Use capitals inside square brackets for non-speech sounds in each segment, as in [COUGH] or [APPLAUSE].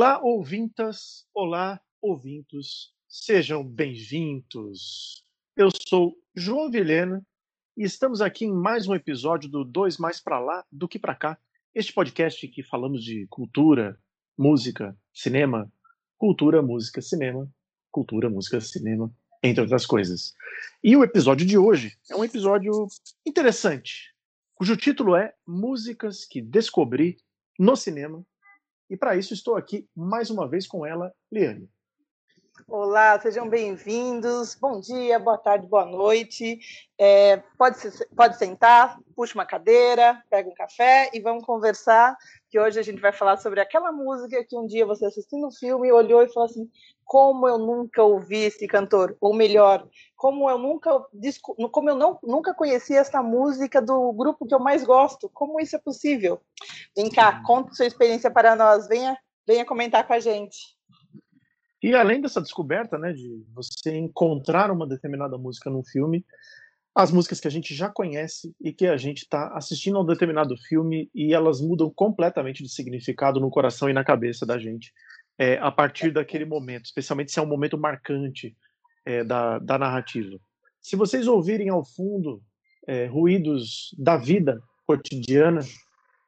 Olá, ouvintas, olá, ouvintos, sejam bem-vindos. Eu sou João Vilhena e estamos aqui em mais um episódio do Dois Mais Pra Lá do Que Pra Cá, este podcast que falamos de cultura, música, cinema, cultura, música, cinema, cultura, música, cinema, entre outras coisas. E o episódio de hoje é um episódio interessante, cujo título é Músicas que Descobri no Cinema e para isso estou aqui mais uma vez com ela, Liane. Olá, sejam bem-vindos. Bom dia, boa tarde, boa noite. É, pode, pode sentar, puxa uma cadeira, pega um café e vamos conversar. Que hoje a gente vai falar sobre aquela música que um dia você assistindo o filme olhou e falou assim: como eu nunca ouvi esse cantor, ou melhor, como eu nunca, como eu não, nunca conheci essa música do grupo que eu mais gosto. Como isso é possível? Vem cá, conta sua experiência para nós. Venha, venha comentar com a gente. E além dessa descoberta, né, de você encontrar uma determinada música num filme, as músicas que a gente já conhece e que a gente está assistindo a um determinado filme e elas mudam completamente de significado no coração e na cabeça da gente é, a partir daquele momento, especialmente se é um momento marcante é, da, da narrativa. Se vocês ouvirem ao fundo é, ruídos da vida cotidiana,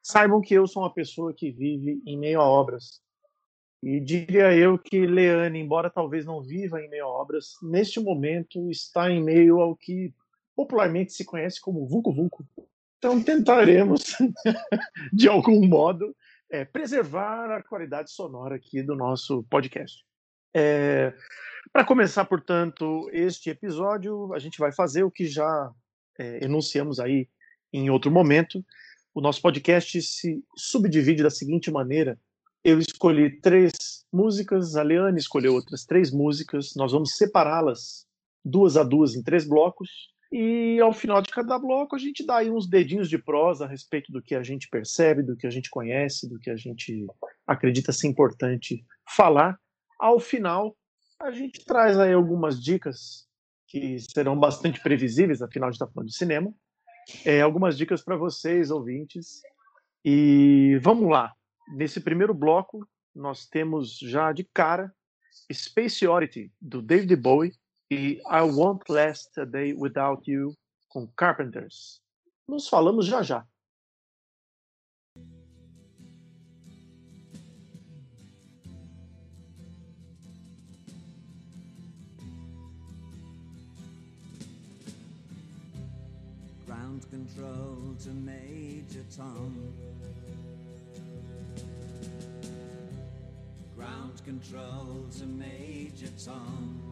saibam que eu sou uma pessoa que vive em meio a obras. E diria eu que Leane, embora talvez não viva em meio a obras, neste momento está em meio ao que popularmente se conhece como Vucu Vucu. Então tentaremos, [LAUGHS] de algum modo, é, preservar a qualidade sonora aqui do nosso podcast. É, Para começar, portanto, este episódio, a gente vai fazer o que já é, enunciamos aí em outro momento. O nosso podcast se subdivide da seguinte maneira: eu escolhi três músicas, a Leane escolheu outras três músicas, nós vamos separá-las duas a duas em três blocos e ao final de cada bloco a gente dá aí uns dedinhos de prosa a respeito do que a gente percebe, do que a gente conhece, do que a gente acredita ser importante falar. Ao final, a gente traz aí algumas dicas que serão bastante previsíveis, afinal de estar tá falando de cinema. É, algumas dicas para vocês, ouvintes. E vamos lá. Nesse primeiro bloco, nós temos já de cara Space Oddity, do David Bowie, I Won't Last a Day Without You com Carpenters. Nos falamos já já. Ground control to Major Tom. Ground control to Major Tom.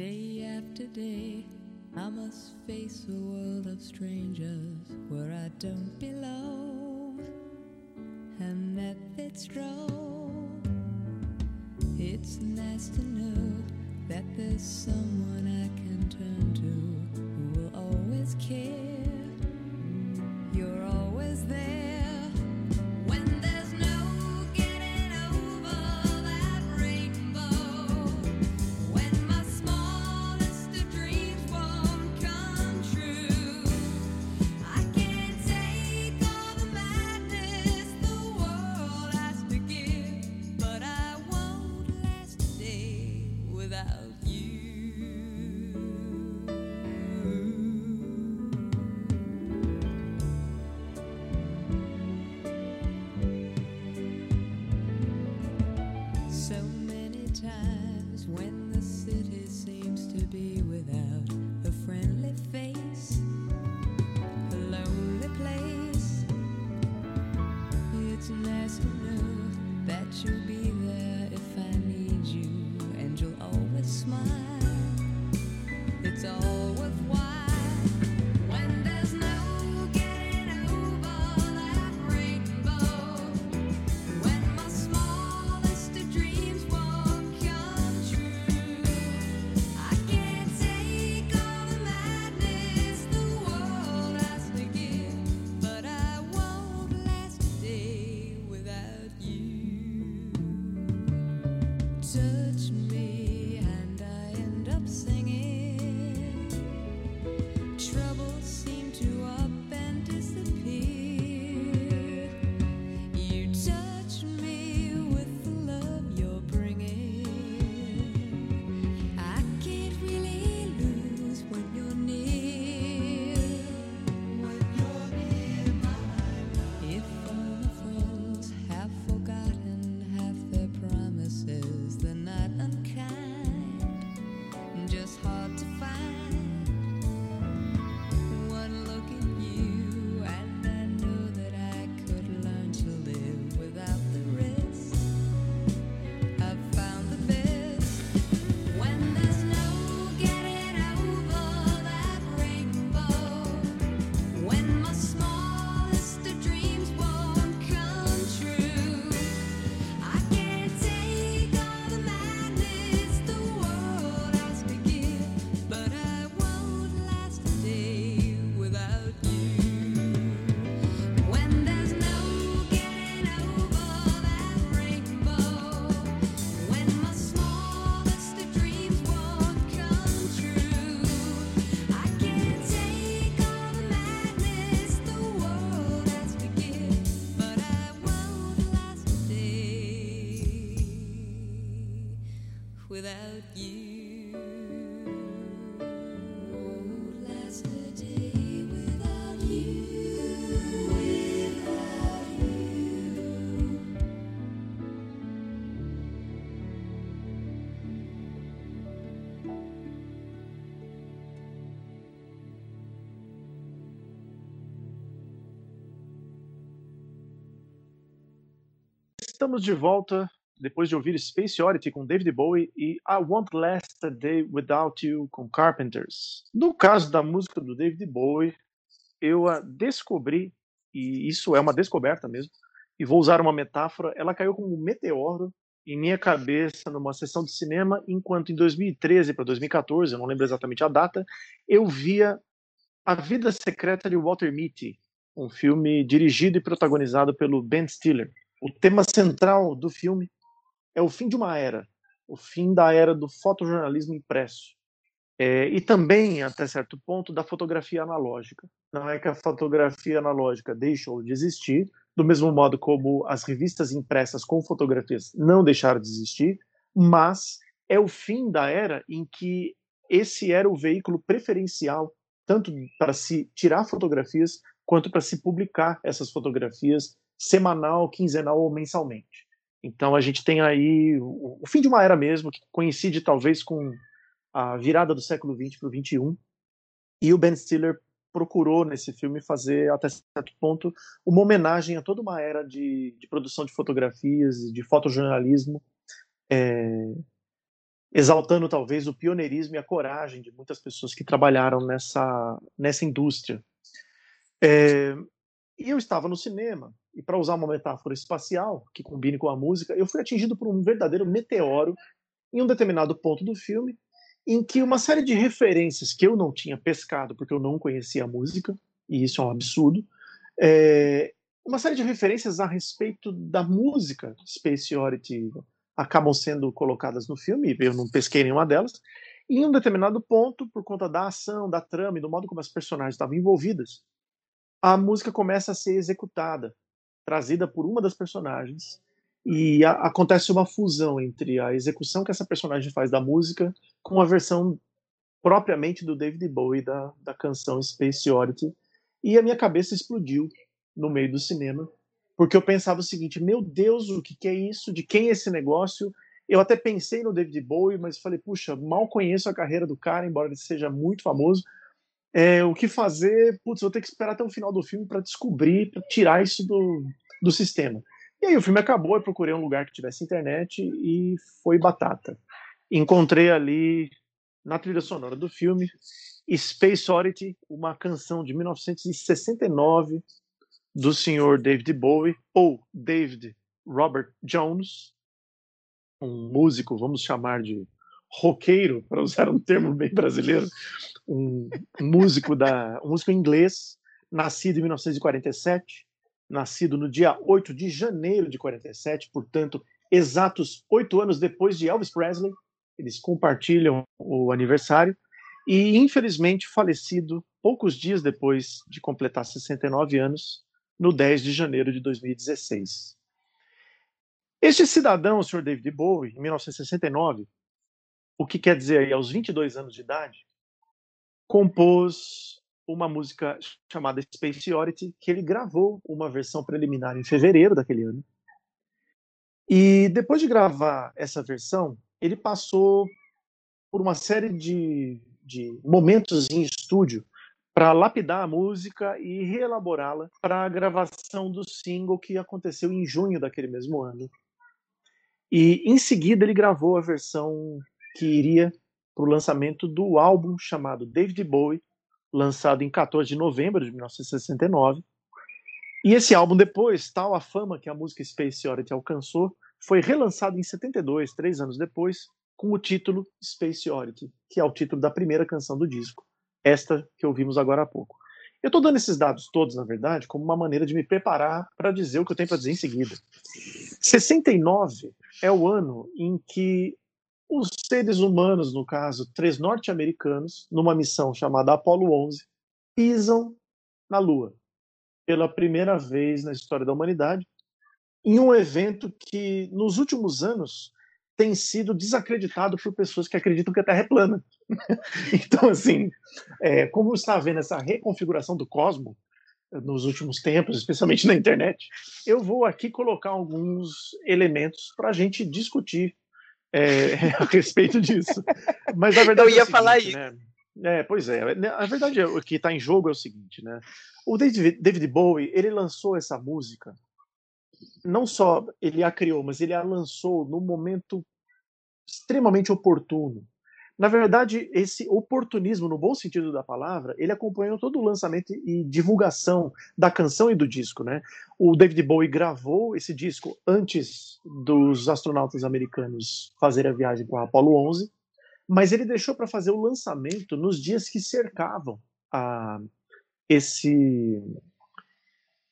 Day after day, I must face a world of strangers where I don't belong. And that fits wrong. It's nice to know that there's someone Estamos de volta depois de ouvir Space Oddity com David Bowie e I Won't Last a Day Without You com Carpenters. No caso da música do David Bowie, eu a descobri, e isso é uma descoberta mesmo, e vou usar uma metáfora, ela caiu como um meteoro em minha cabeça numa sessão de cinema, enquanto em 2013 para 2014, eu não lembro exatamente a data, eu via A Vida Secreta de Walter Mitty, um filme dirigido e protagonizado pelo Ben Stiller. O tema central do filme é o fim de uma era, o fim da era do fotojornalismo impresso. É, e também, até certo ponto, da fotografia analógica. Não é que a fotografia analógica deixou de existir, do mesmo modo como as revistas impressas com fotografias não deixaram de existir, mas é o fim da era em que esse era o veículo preferencial, tanto para se tirar fotografias, quanto para se publicar essas fotografias semanal, quinzenal ou mensalmente. Então a gente tem aí o, o fim de uma era mesmo, que coincide talvez com a virada do século XX para o XXI, e o Ben Stiller procurou nesse filme fazer, até certo ponto, uma homenagem a toda uma era de, de produção de fotografias, de fotojornalismo, é, exaltando talvez o pioneirismo e a coragem de muitas pessoas que trabalharam nessa, nessa indústria. É, e eu estava no cinema, e para usar uma metáfora espacial que combine com a música, eu fui atingido por um verdadeiro meteoro em um determinado ponto do filme, em que uma série de referências que eu não tinha pescado, porque eu não conhecia a música, e isso é um absurdo, é, uma série de referências a respeito da música Space Oddity acabam sendo colocadas no filme, eu não pesquei nenhuma delas, e em um determinado ponto, por conta da ação, da trama e do modo como as personagens estavam envolvidas, a música começa a ser executada, trazida por uma das personagens, e a, acontece uma fusão entre a execução que essa personagem faz da música com a versão propriamente do David Bowie da, da canção Space Oddity, e a minha cabeça explodiu no meio do cinema, porque eu pensava o seguinte: meu Deus, o que, que é isso? De quem é esse negócio? Eu até pensei no David Bowie, mas falei, puxa, mal conheço a carreira do cara, embora ele seja muito famoso. É, o que fazer? Putz, vou ter que esperar até o final do filme para descobrir, para tirar isso do, do sistema. E aí o filme acabou, eu procurei um lugar que tivesse internet e foi batata. Encontrei ali, na trilha sonora do filme, Space Oddity, uma canção de 1969, do senhor David Bowie, ou David Robert Jones, um músico, vamos chamar de roqueiro, para usar um termo bem brasileiro, um músico da, um músico inglês, nascido em 1947, nascido no dia 8 de janeiro de 47, portanto, exatos oito anos depois de Elvis Presley. Eles compartilham o aniversário e, infelizmente, falecido poucos dias depois de completar 69 anos, no 10 de janeiro de 2016. Este cidadão, o Sr. David Bowie, em 1969, o que quer dizer aí, aos 22 anos de idade, compôs uma música chamada Space Oddity, que ele gravou uma versão preliminar em fevereiro daquele ano. E depois de gravar essa versão, ele passou por uma série de, de momentos em estúdio para lapidar a música e reelaborá-la para a gravação do single que aconteceu em junho daquele mesmo ano. E em seguida ele gravou a versão que iria para o lançamento do álbum chamado David Bowie, lançado em 14 de novembro de 1969. E esse álbum depois, tal a fama que a música Space Oddity alcançou, foi relançado em 72, três anos depois, com o título Space Oddity, que é o título da primeira canção do disco esta que ouvimos agora há pouco. Eu estou dando esses dados todos, na verdade, como uma maneira de me preparar para dizer o que eu tenho para dizer em seguida. 69 é o ano em que os seres humanos, no caso, três norte-americanos, numa missão chamada Apollo 11, pisam na Lua pela primeira vez na história da humanidade, em um evento que, nos últimos anos, tem sido desacreditado por pessoas que acreditam que a Terra é plana. [LAUGHS] então, assim, é, como está havendo essa reconfiguração do cosmos eh, nos últimos tempos, especialmente na internet, eu vou aqui colocar alguns elementos para a gente discutir é, [LAUGHS] a respeito disso. Mas a verdade eu ia é seguinte, falar isso. Né? É, pois é. Né, a verdade é o que está em jogo é o seguinte, né? O David, David Bowie ele lançou essa música não só ele a criou, mas ele a lançou no momento extremamente oportuno. Na verdade, esse oportunismo, no bom sentido da palavra, ele acompanhou todo o lançamento e divulgação da canção e do disco. Né? O David Bowie gravou esse disco antes dos astronautas americanos fazerem a viagem com a Apollo 11, mas ele deixou para fazer o lançamento nos dias que cercavam a, esse,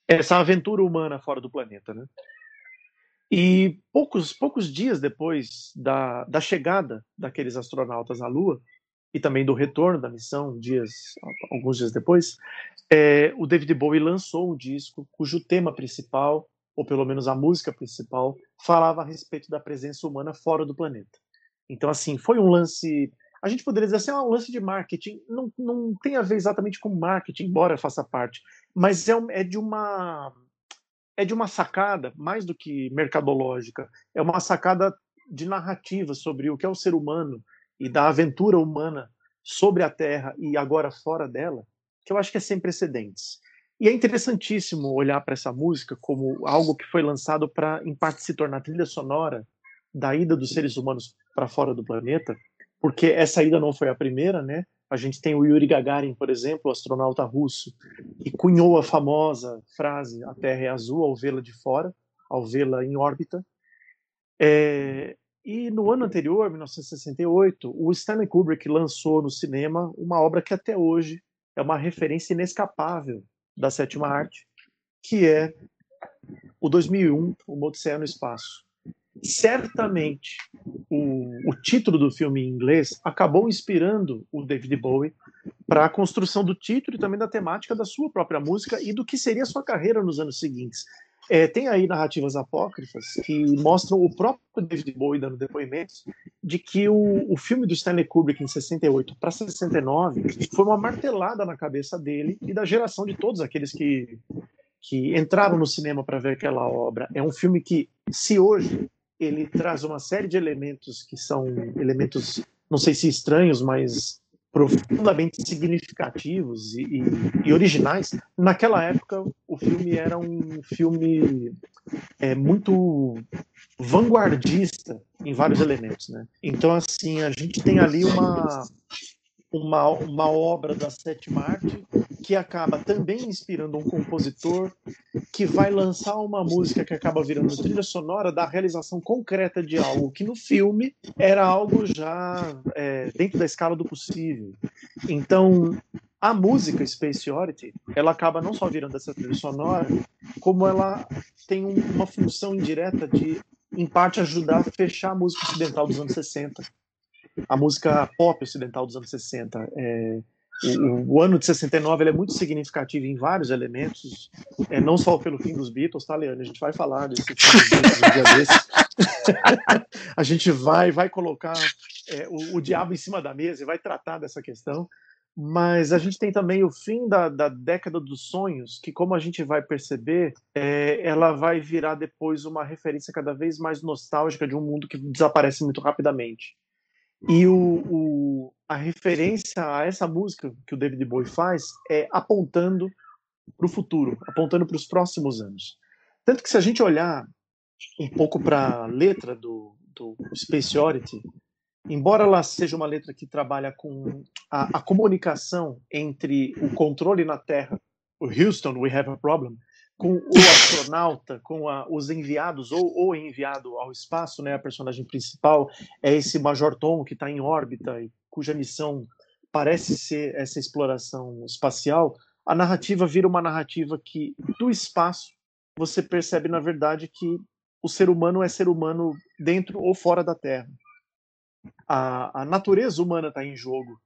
essa aventura humana fora do planeta. Né? E poucos, poucos dias depois da, da chegada daqueles astronautas à Lua, e também do retorno da missão, dias, alguns dias depois, é, o David Bowie lançou um disco cujo tema principal, ou pelo menos a música principal, falava a respeito da presença humana fora do planeta. Então, assim, foi um lance. A gente poderia dizer assim, é um lance de marketing. Não, não tem a ver exatamente com marketing, embora faça parte, mas é, é de uma é de uma sacada, mais do que mercadológica, é uma sacada de narrativa sobre o que é o ser humano e da aventura humana sobre a Terra e agora fora dela, que eu acho que é sem precedentes. E é interessantíssimo olhar para essa música como algo que foi lançado para, em parte, se tornar trilha sonora da ida dos seres humanos para fora do planeta, porque essa ida não foi a primeira, né? A gente tem o Yuri Gagarin, por exemplo, astronauta russo, que cunhou a famosa frase "A Terra é azul ao vê-la de fora", ao vê-la em órbita. É, e no ano anterior, 1968, o Stanley Kubrick lançou no cinema uma obra que até hoje é uma referência inescapável da sétima arte, que é o 2001, O Odisseia no Espaço. Certamente, o, o título do filme em inglês acabou inspirando o David Bowie para a construção do título e também da temática da sua própria música e do que seria sua carreira nos anos seguintes. É, tem aí narrativas apócrifas que mostram o próprio David Bowie dando depoimentos de que o, o filme do Stanley Kubrick em 68 para 69 foi uma martelada na cabeça dele e da geração de todos aqueles que, que entraram no cinema para ver aquela obra. É um filme que, se hoje ele traz uma série de elementos que são elementos, não sei se estranhos, mas profundamente significativos e, e, e, originais. Naquela época, o filme era um filme é, muito vanguardista em vários elementos, né? Então, assim, a gente tem ali uma uma, uma obra da sétima arte que acaba também inspirando um compositor que vai lançar uma música que acaba virando trilha sonora da realização concreta de algo que no filme era algo já é, dentro da escala do possível. Então, a música Space Oddity, ela acaba não só virando essa trilha sonora, como ela tem uma função indireta de, em parte, ajudar a fechar a música ocidental dos anos 60 a música pop ocidental dos anos 60. É, o, o, ano de 69 é muito significativo em vários elementos, é, não só pelo fim dos Beatles, tá, Leandro? A gente vai falar desse fim dos Beatles um dia desse. [LAUGHS] a gente vai, vai colocar é, o, o, diabo em cima da mesa e vai tratar dessa questão. Mas a gente tem também o fim da, da década dos sonhos, que, como a gente vai perceber, é, ela vai virar depois uma referência cada vez mais nostálgica de um mundo que desaparece muito rapidamente. E o, o, a referência a essa música que o David Bowie faz é apontando para o futuro, apontando para os próximos anos. Tanto que se a gente olhar um pouco para a letra do, do Space Oddity, embora ela seja uma letra que trabalha com a, a comunicação entre o controle na Terra, o Houston, we have a problem, com o astronauta, com a, os enviados ou o enviado ao espaço, né, a personagem principal é esse Major Tom que está em órbita e cuja missão parece ser essa exploração espacial. A narrativa vira uma narrativa que do espaço você percebe na verdade que o ser humano é ser humano dentro ou fora da Terra. A, a natureza humana está em jogo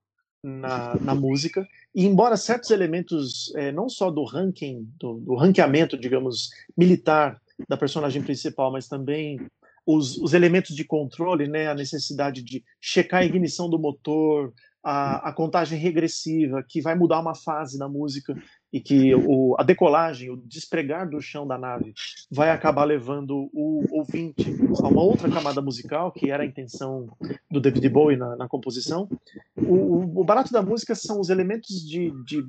na, [LAUGHS] na música. E embora certos elementos, é, não só do ranking, do, do ranqueamento, digamos, militar da personagem principal, mas também os, os, elementos de controle, né, a necessidade de checar a ignição do motor, a, a, contagem regressiva, que vai mudar uma fase na música e que o, a decolagem, o despregar do chão da nave vai acabar levando o ouvinte a uma outra camada musical, que era a intenção do David Bowie na, na composição. O, o, barato da música são os elementos de, de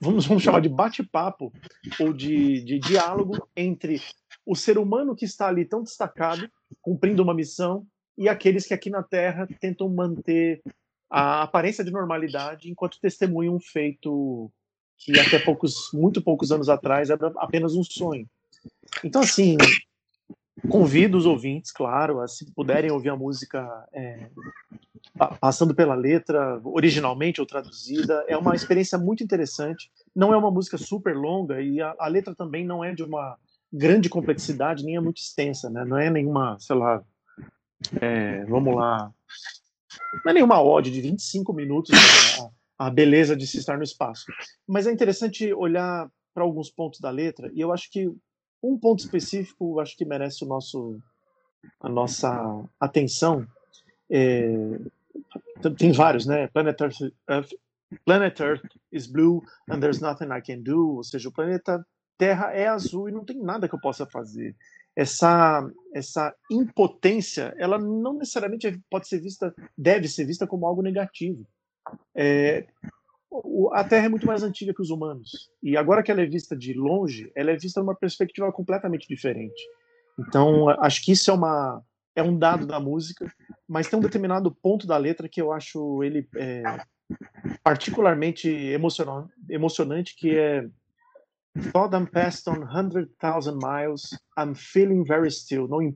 vamos, vamos chamar de bate-papo ou de, de diálogo entre o ser humano que está ali tão destacado, cumprindo uma missão, e aqueles que aqui na Terra tentam manter a aparência de normalidade enquanto testemunham um feito que até poucos, muito poucos anos atrás era apenas um sonho. Então, assim, convido os ouvintes, claro, a se puderem ouvir a música é, passando pela letra, originalmente ou traduzida, é uma experiência muito interessante. Não é uma música super longa e a, a letra também não é de uma grande complexidade, nem é muito extensa, né? Não é nenhuma, sei lá, é, vamos lá, não é nenhuma ode de 25 minutos né, a, beleza de se estar no espaço. Mas é interessante olhar para alguns pontos da letra, e eu acho que um ponto específico acho que merece o nosso, a nossa atenção. É, tem vários, né? Planet Earth, Earth, Planet Earth is blue and there's nothing I can do. Ou seja, o planeta Terra é azul e não tem nada que eu possa fazer essa essa impotência, ela não necessariamente pode ser vista, deve ser vista como algo negativo. É, a Terra é muito mais antiga que os humanos e agora que ela é vista de longe, ela é vista numa perspectiva completamente diferente. Então, acho que isso é uma é um dado da música mas tem um determinado ponto da letra que eu acho ele é, particularmente emocionante, emocionante, que é Thought I'm past on 100,000 miles, I'm feeling very still. Não,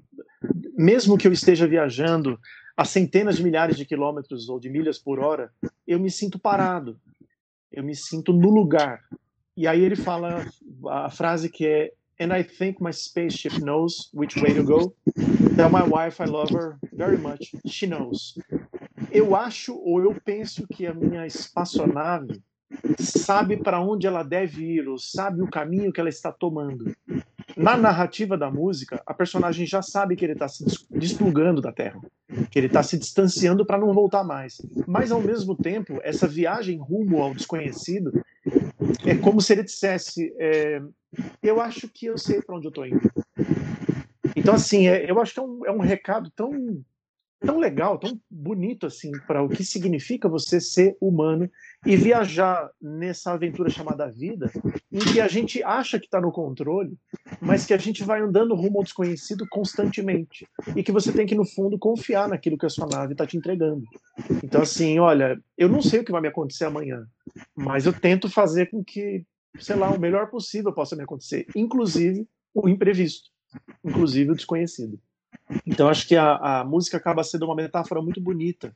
mesmo que eu esteja viajando a centenas de milhares de quilômetros ou de milhas por hora, eu me sinto parado, eu me sinto no lugar. E aí ele fala a frase que é And I think my spaceship knows which way to go. Tell my wife I love her very much. She knows. Eu acho ou eu penso que a minha espaçonave sabe para onde ela deve ir, ou sabe o caminho que ela está tomando. Na narrativa da música, a personagem já sabe que ele está se desplugando da Terra, que ele está se distanciando para não voltar mais. Mas, ao mesmo tempo, essa viagem rumo ao desconhecido é como se ele dissesse: é, Eu acho que eu sei para onde eu estou indo. Então, assim, é, eu acho que é um, é um recado tão tão legal, tão bonito assim para o que significa você ser humano e viajar nessa aventura chamada vida, em que a gente acha que está no controle, mas que a gente vai andando rumo ao desconhecido constantemente e que você tem que no fundo confiar naquilo que a sua nave está te entregando. Então assim, olha, eu não sei o que vai me acontecer amanhã, mas eu tento fazer com que, sei lá, o melhor possível possa me acontecer, inclusive o imprevisto, inclusive o desconhecido. Então acho que a, a música acaba sendo uma metáfora muito bonita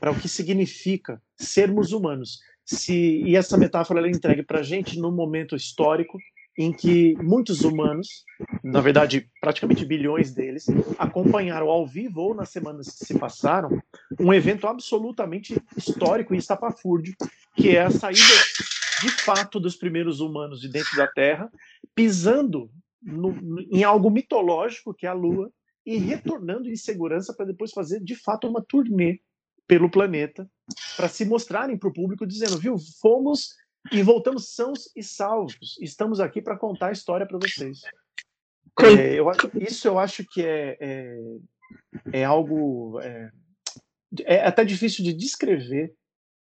para o que significa sermos humanos. Se, e essa metáfora ela é entregue para a gente num momento histórico em que muitos humanos, na verdade praticamente bilhões deles, acompanharam ao vivo ou nas semanas que se passaram um evento absolutamente histórico e estapafúrdio, que é a saída de fato dos primeiros humanos de dentro da Terra, pisando no, em algo mitológico que é a Lua e retornando em segurança para depois fazer de fato uma turnê pelo planeta para se mostrarem para o público dizendo, viu, fomos e voltamos sãos e salvos. Estamos aqui para contar a história para vocês. É, eu isso eu acho que é, é, é algo é, é até difícil de descrever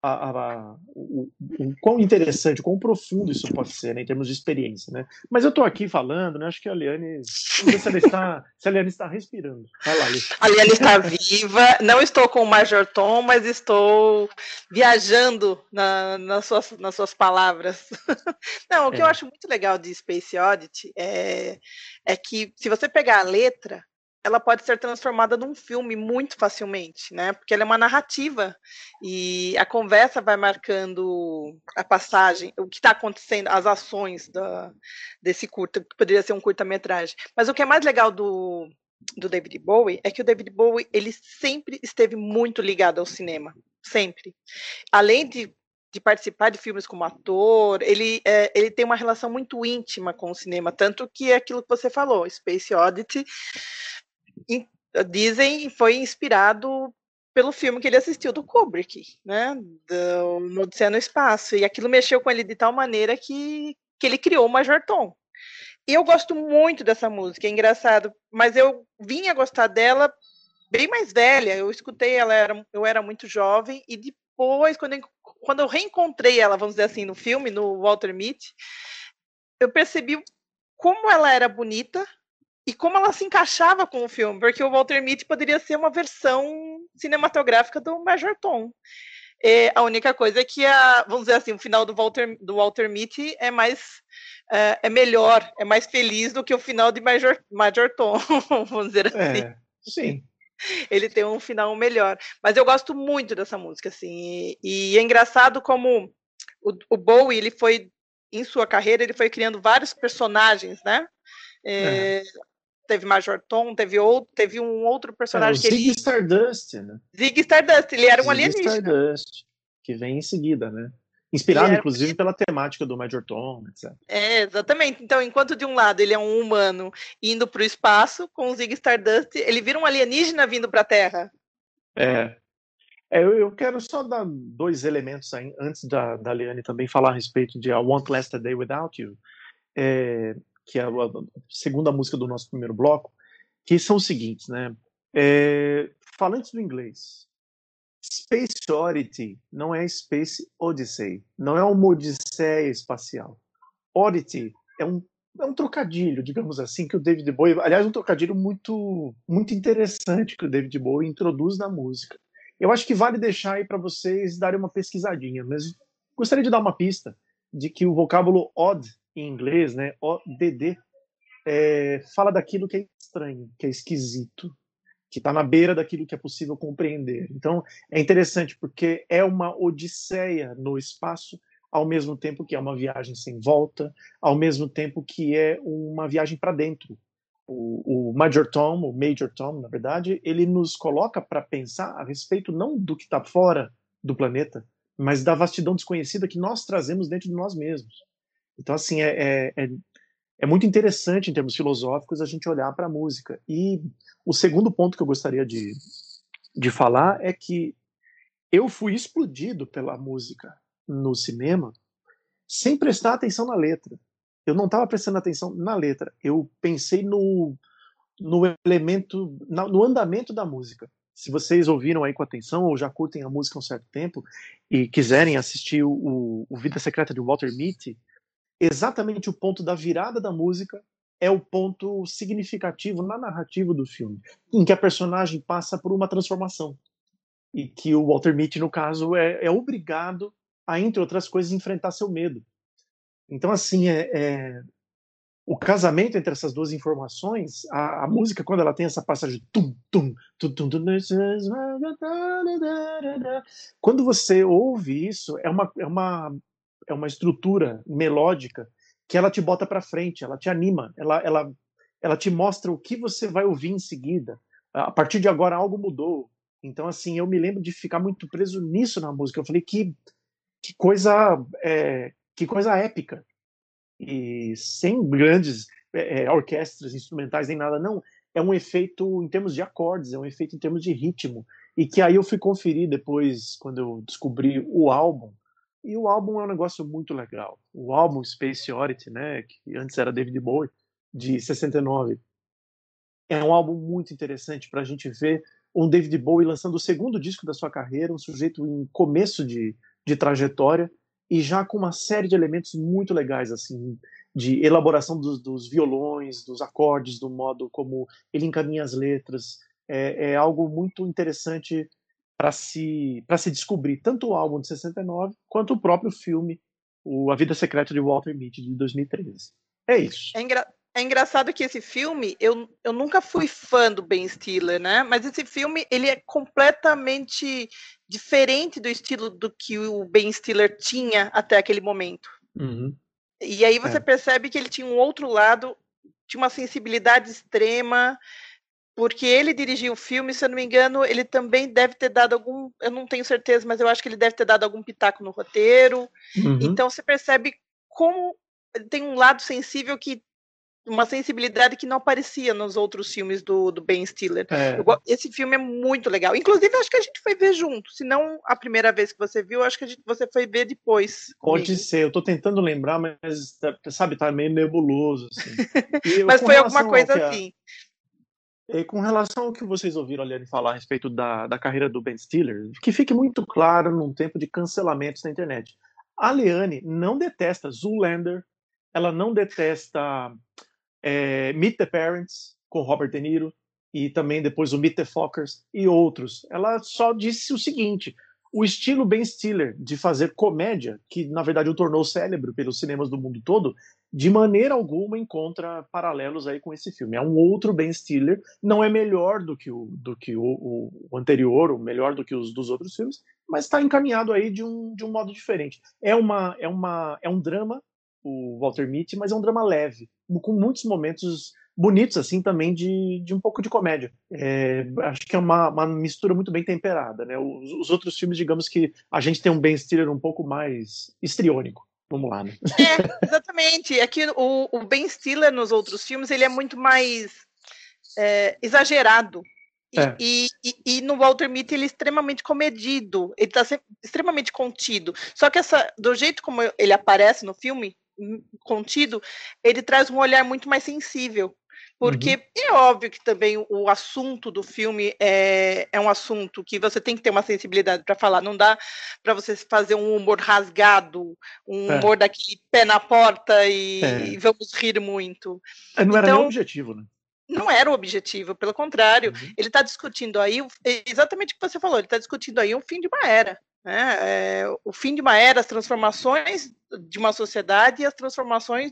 a, a, o, o, quão interessante, quão profundo isso pode ser, né, em termos de experiência, né? Mas eu estou aqui falando, né? Acho que a Liane, não sei se ela está, se a Liane está respirando. Vai lá, Liane. A Liane está viva. Não estou com o Major Tom, mas estou viajando na, nas, suas, nas suas palavras. [LAUGHS] Não, o que é. eu acho muito legal de Space Oddity é, é que se você pegar a letra ela pode ser transformada num filme muito facilmente, né? Porque ela é uma narrativa e a conversa vai marcando a passagem, o que está acontecendo, as ações da, desse curta, que poderia ser um curta-metragem. Mas o que é mais legal do, do David Bowie é que o David Bowie ele sempre esteve muito ligado ao cinema, sempre. Além de de participar de filmes como ator, ele, é, ele tem uma relação muito íntima com o cinema, tanto que é aquilo que você falou, Space Oddity dizem foi inspirado pelo filme que ele assistiu do Kubrick, né, do Odisseia no Espaço, e aquilo mexeu com ele de tal maneira que, que ele criou o Major Tom. E eu gosto muito dessa música, é engraçado, mas eu vim a gostar dela bem mais velha, eu escutei ela, era, eu era muito jovem, e depois, quando eu, quando eu reencontrei ela, vamos dizer assim, no filme, no Walter Mitty, eu percebi como ela era bonita, e como ela se encaixava com o filme, porque o Walter Mitty poderia ser uma versão cinematográfica do Major Tom. É, a única coisa é que a, vamos dizer assim, o final do Walter do Walter Mitty é mais é, é melhor, é mais feliz do que o final de Major, Major Tom, [LAUGHS] vamos dizer assim. É, sim. Ele tem um final melhor. Mas eu gosto muito dessa música, assim. E, e é engraçado como o, o Bowie, ele foi, em sua carreira, ele foi criando vários personagens, né? É, é teve Major Tom, teve outro, teve um outro personagem é, o Zig ele... Stardust, né? Zig Stardust, ele era um Zig alienígena. Stardust, que vem em seguida, né? Inspirado, era... inclusive, pela temática do Major Tom, etc. É, exatamente. Então, enquanto de um lado ele é um humano indo para o espaço, com o Zig Stardust, ele vira um alienígena vindo para a Terra. É. é eu, eu, quero só dar dois elementos aí, antes da, da Liane também falar a respeito de I Won't Last a Day Without You. É, que é a segunda música do nosso primeiro bloco, que são os seguintes, né? É, falantes do inglês, Space Oddity não é Space Odyssey, não é uma odisseia espacial. Oddity é um é um trocadilho, digamos assim, que o David Bowie, aliás, um trocadilho muito, muito interessante que o David Bowie introduz na música. Eu acho que vale deixar aí para vocês darem uma pesquisadinha, mas gostaria de dar uma pista de que o vocábulo odd em inglês, né, ODD, é, fala daquilo que é estranho, que é esquisito, que está na beira daquilo que é possível compreender. Então, é interessante porque é uma odisseia no espaço ao mesmo tempo que é uma viagem sem volta, ao mesmo tempo que é uma viagem para dentro. O, o, Major Tom, o Major Tom, na verdade, ele nos coloca para pensar a respeito não do que está fora do planeta, mas da vastidão desconhecida que nós trazemos dentro de nós mesmos. Então, assim, é, é, é, é muito interessante em termos filosóficos a gente olhar para a música. E o segundo ponto que eu gostaria de, de falar é que eu fui explodido pela música no cinema sem prestar atenção na letra. Eu não estava prestando atenção na letra. Eu pensei no, no elemento, no andamento da música. Se vocês ouviram aí com atenção ou já curtem a música há um certo tempo e quiserem assistir o, o Vida Secreta de Walter Mitty, exatamente o ponto da virada da música é o ponto significativo na narrativa do filme, em que a personagem passa por uma transformação e que o Walter Mitty, no caso, é, é obrigado a, entre outras coisas, enfrentar seu medo. Então, assim, é, é, o casamento entre essas duas informações, a, a, música, quando ela tem essa passagem tum, tum, tum, tum, tum, quando você ouve isso, é uma, é uma, é uma estrutura melódica que ela te bota para frente, ela te anima, ela, ela, ela te mostra o que você vai ouvir em seguida. A partir de agora algo mudou. Então, assim, eu me lembro de ficar muito preso nisso na música. Eu falei que que coisa é, que coisa épica e sem grandes é, é, orquestras instrumentais nem nada não é um efeito em termos de acordes é um efeito em termos de ritmo e que aí eu fui conferir depois quando eu descobri o álbum e o álbum é um negócio muito legal o álbum Space Oddity né que antes era David Bowie de 69 é um álbum muito interessante para a gente ver um David Bowie lançando o segundo disco da sua carreira um sujeito em começo de de trajetória e já com uma série de elementos muito legais, assim, de elaboração dos, dos violões, dos acordes, do modo como ele encaminha as letras. É, é algo muito interessante para se, para se descobrir, tanto o álbum de 69 quanto o próprio filme, o A Vida Secreta de Walter Mitty, de 2013. É isso. É, engra é engraçado que esse filme, eu, eu nunca fui fã do Ben Stiller, né? Mas esse filme, ele é completamente diferente do estilo do que o Ben Stiller tinha até aquele momento. Uhum. E aí você é. percebe que ele tinha um outro lado, tinha uma sensibilidade extrema, porque ele dirigiu o filme, se eu não me engano, ele também deve ter dado algum, eu não tenho certeza, mas eu acho que ele deve ter dado algum pitaco no roteiro. Uhum. Então você percebe como tem um lado sensível que uma sensibilidade que não aparecia nos outros filmes do, do Ben Stiller. É. Eu, esse filme é muito legal. Inclusive, acho que a gente foi ver junto. Se não a primeira vez que você viu, acho que a gente, você foi ver depois. Pode comigo. ser, eu tô tentando lembrar, mas sabe, tá meio nebuloso. Assim. [LAUGHS] mas foi alguma coisa assim. E com relação ao que vocês ouviram ali falar a respeito da, da carreira do Ben Stiller, que fique muito claro num tempo de cancelamentos na internet. A Leane não detesta Zoolander, ela não detesta é, Meet the Parents, com Robert De Niro, e também depois o Meet the Fockers e outros. Ela só disse o seguinte: o estilo Ben Stiller de fazer comédia, que na verdade o tornou célebre pelos cinemas do mundo todo, de maneira alguma encontra paralelos aí com esse filme. É um outro Ben Stiller, não é melhor do que o, do que o, o, o anterior, ou melhor do que os dos outros filmes, mas está encaminhado aí de um, de um modo diferente. É, uma, é, uma, é um drama o Walter Mitty, mas é um drama leve, com muitos momentos bonitos, assim, também de, de um pouco de comédia. É, acho que é uma, uma mistura muito bem temperada, né? Os, os, outros filmes, digamos que a gente tem um Ben Stiller um pouco mais estriônico. Vamos lá, né? É, exatamente. Aqui é o, o Ben Stiller nos outros filmes, ele é muito mais é, exagerado. E, é. e, e, e, no Walter Mitty ele é extremamente comedido, ele está extremamente contido. Só que essa, do jeito como ele aparece no filme, contido, ele traz um olhar muito mais sensível. Porque uhum. é óbvio que também o assunto do filme é, é um assunto que você tem que ter uma sensibilidade para falar. Não dá para você fazer um humor rasgado, um é. humor daquele pé na porta e, é. e vamos rir muito. É, não era então, nem o objetivo, né? Não era o objetivo, pelo contrário, uhum. ele está discutindo aí exatamente o que você falou, ele está discutindo aí o fim de uma era. Né? É, o fim de uma era, as transformações de uma sociedade e as transformações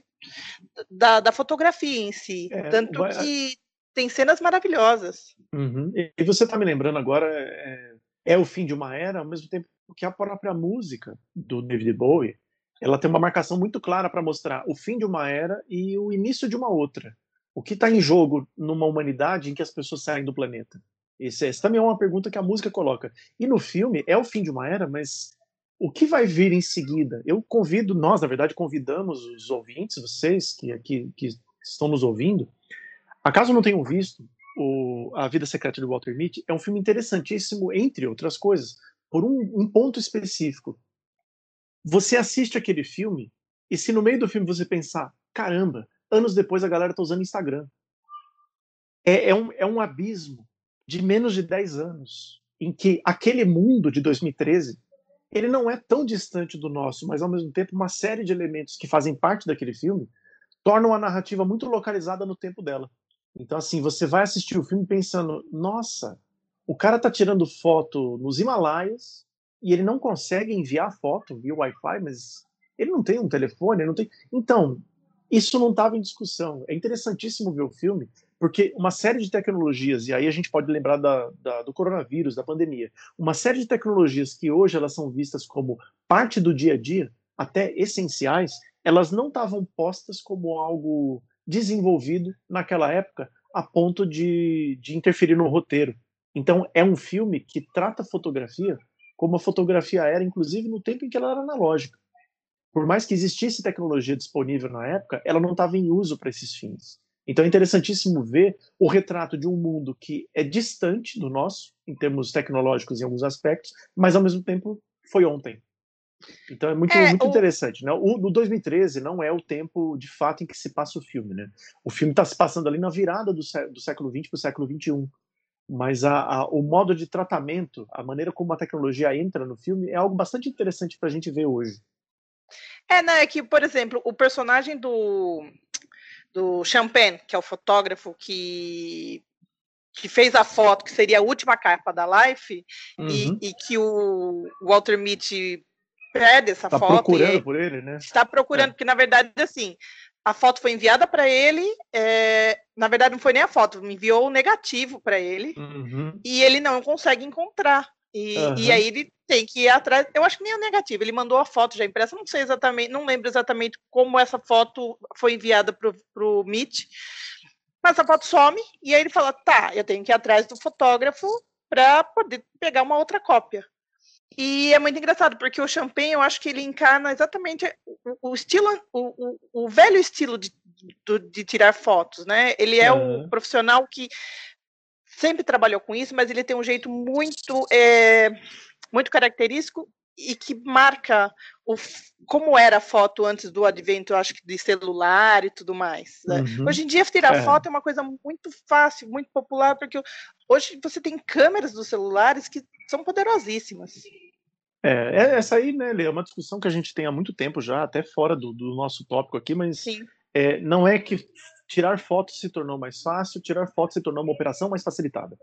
da, da fotografia em si. É, Tanto vai... que tem cenas maravilhosas. Uhum. E você está me lembrando agora, é, é, o fim de uma era, ao mesmo tempo que a própria música do David Bowie, ela tem uma marcação muito clara para mostrar o fim de uma era e o início de uma outra. O que está em jogo numa humanidade em que as pessoas saem do planeta? Esse, essa também é uma pergunta que a música coloca. E no filme é o fim de uma era, mas o que vai vir em seguida? Eu convido, nós, na verdade, convidamos os ouvintes, vocês que aqui que estão nos ouvindo, acaso não tenham visto o A Vida Secreta de Walter Mitty, é um filme interessantíssimo, entre outras coisas, por um, um ponto específico. Você assiste aquele filme e se no meio do filme você pensar, caramba, anos depois a galera está usando Instagram. É, é, um, é um abismo de menos de 10 anos, em que aquele mundo de 2013 ele não é tão distante do nosso, mas ao mesmo tempo uma série de elementos que fazem parte daquele filme tornam a narrativa muito localizada no tempo dela. Então assim, você vai assistir o filme pensando, nossa, o cara tá tirando foto nos Himalaias e ele não consegue enviar foto via Wi-Fi, mas ele não tem um telefone, não tem. Então, isso não estava em discussão. É interessantíssimo ver o filme porque uma série de tecnologias, e aí a gente pode lembrar da, da, do coronavírus, da pandemia, uma série de tecnologias que hoje elas são vistas como parte do dia a dia, até essenciais, elas não estavam postas como algo desenvolvido naquela época a ponto de, de interferir no roteiro. Então é um filme que trata a fotografia como a fotografia era, inclusive no tempo em que ela era analógica. Por mais que existisse tecnologia disponível na época, ela não estava em uso para esses fins. Então é interessantíssimo ver o retrato de um mundo que é distante do nosso, em termos tecnológicos em alguns aspectos, mas ao mesmo tempo foi ontem. Então é muito, é, muito o... interessante. Né? O, o 2013 não é o tempo de fato em que se passa o filme. Né? O filme está se passando ali na virada do, do século XX para o século XXI. Mas a, a, o modo de tratamento, a maneira como a tecnologia entra no filme, é algo bastante interessante para a gente ver hoje. É, né? É que, por exemplo, o personagem do, do Champagne, que é o fotógrafo que, que fez a foto, que seria a última capa da Life, uhum. e, e, que o Walter Mitty pede essa tá foto. Está procurando por ele, né? Está procurando, é. porque na verdade, assim, a foto foi enviada para ele, é, na verdade não foi nem a foto, me enviou o negativo para ele, uhum. e ele não consegue encontrar. E, uhum. e aí ele tem que ir atrás. Eu acho que nem é negativo. Ele mandou a foto já impressa. Não sei exatamente, não lembro exatamente como essa foto foi enviada para o Meet. Mas a foto some e aí ele fala: tá, eu tenho que ir atrás do fotógrafo para poder pegar uma outra cópia. E é muito engraçado, porque o Champagne, eu acho que ele encarna exatamente o, o estilo, o, o, o, velho estilo de, de, de, tirar fotos, né? Ele é uhum. o profissional que sempre trabalhou com isso, mas ele tem um jeito muito, é, muito característico e que marca o, como era a foto antes do advento, acho que de celular e tudo mais. Né? Uhum. Hoje em dia, tirar é. foto é uma coisa muito fácil, muito popular, porque hoje você tem câmeras dos celulares que são poderosíssimas. É, é essa aí, né, Lê, é uma discussão que a gente tem há muito tempo já, até fora do, do nosso tópico aqui, mas é, não é que tirar fotos se tornou mais fácil, tirar fotos se tornou uma operação mais facilitada.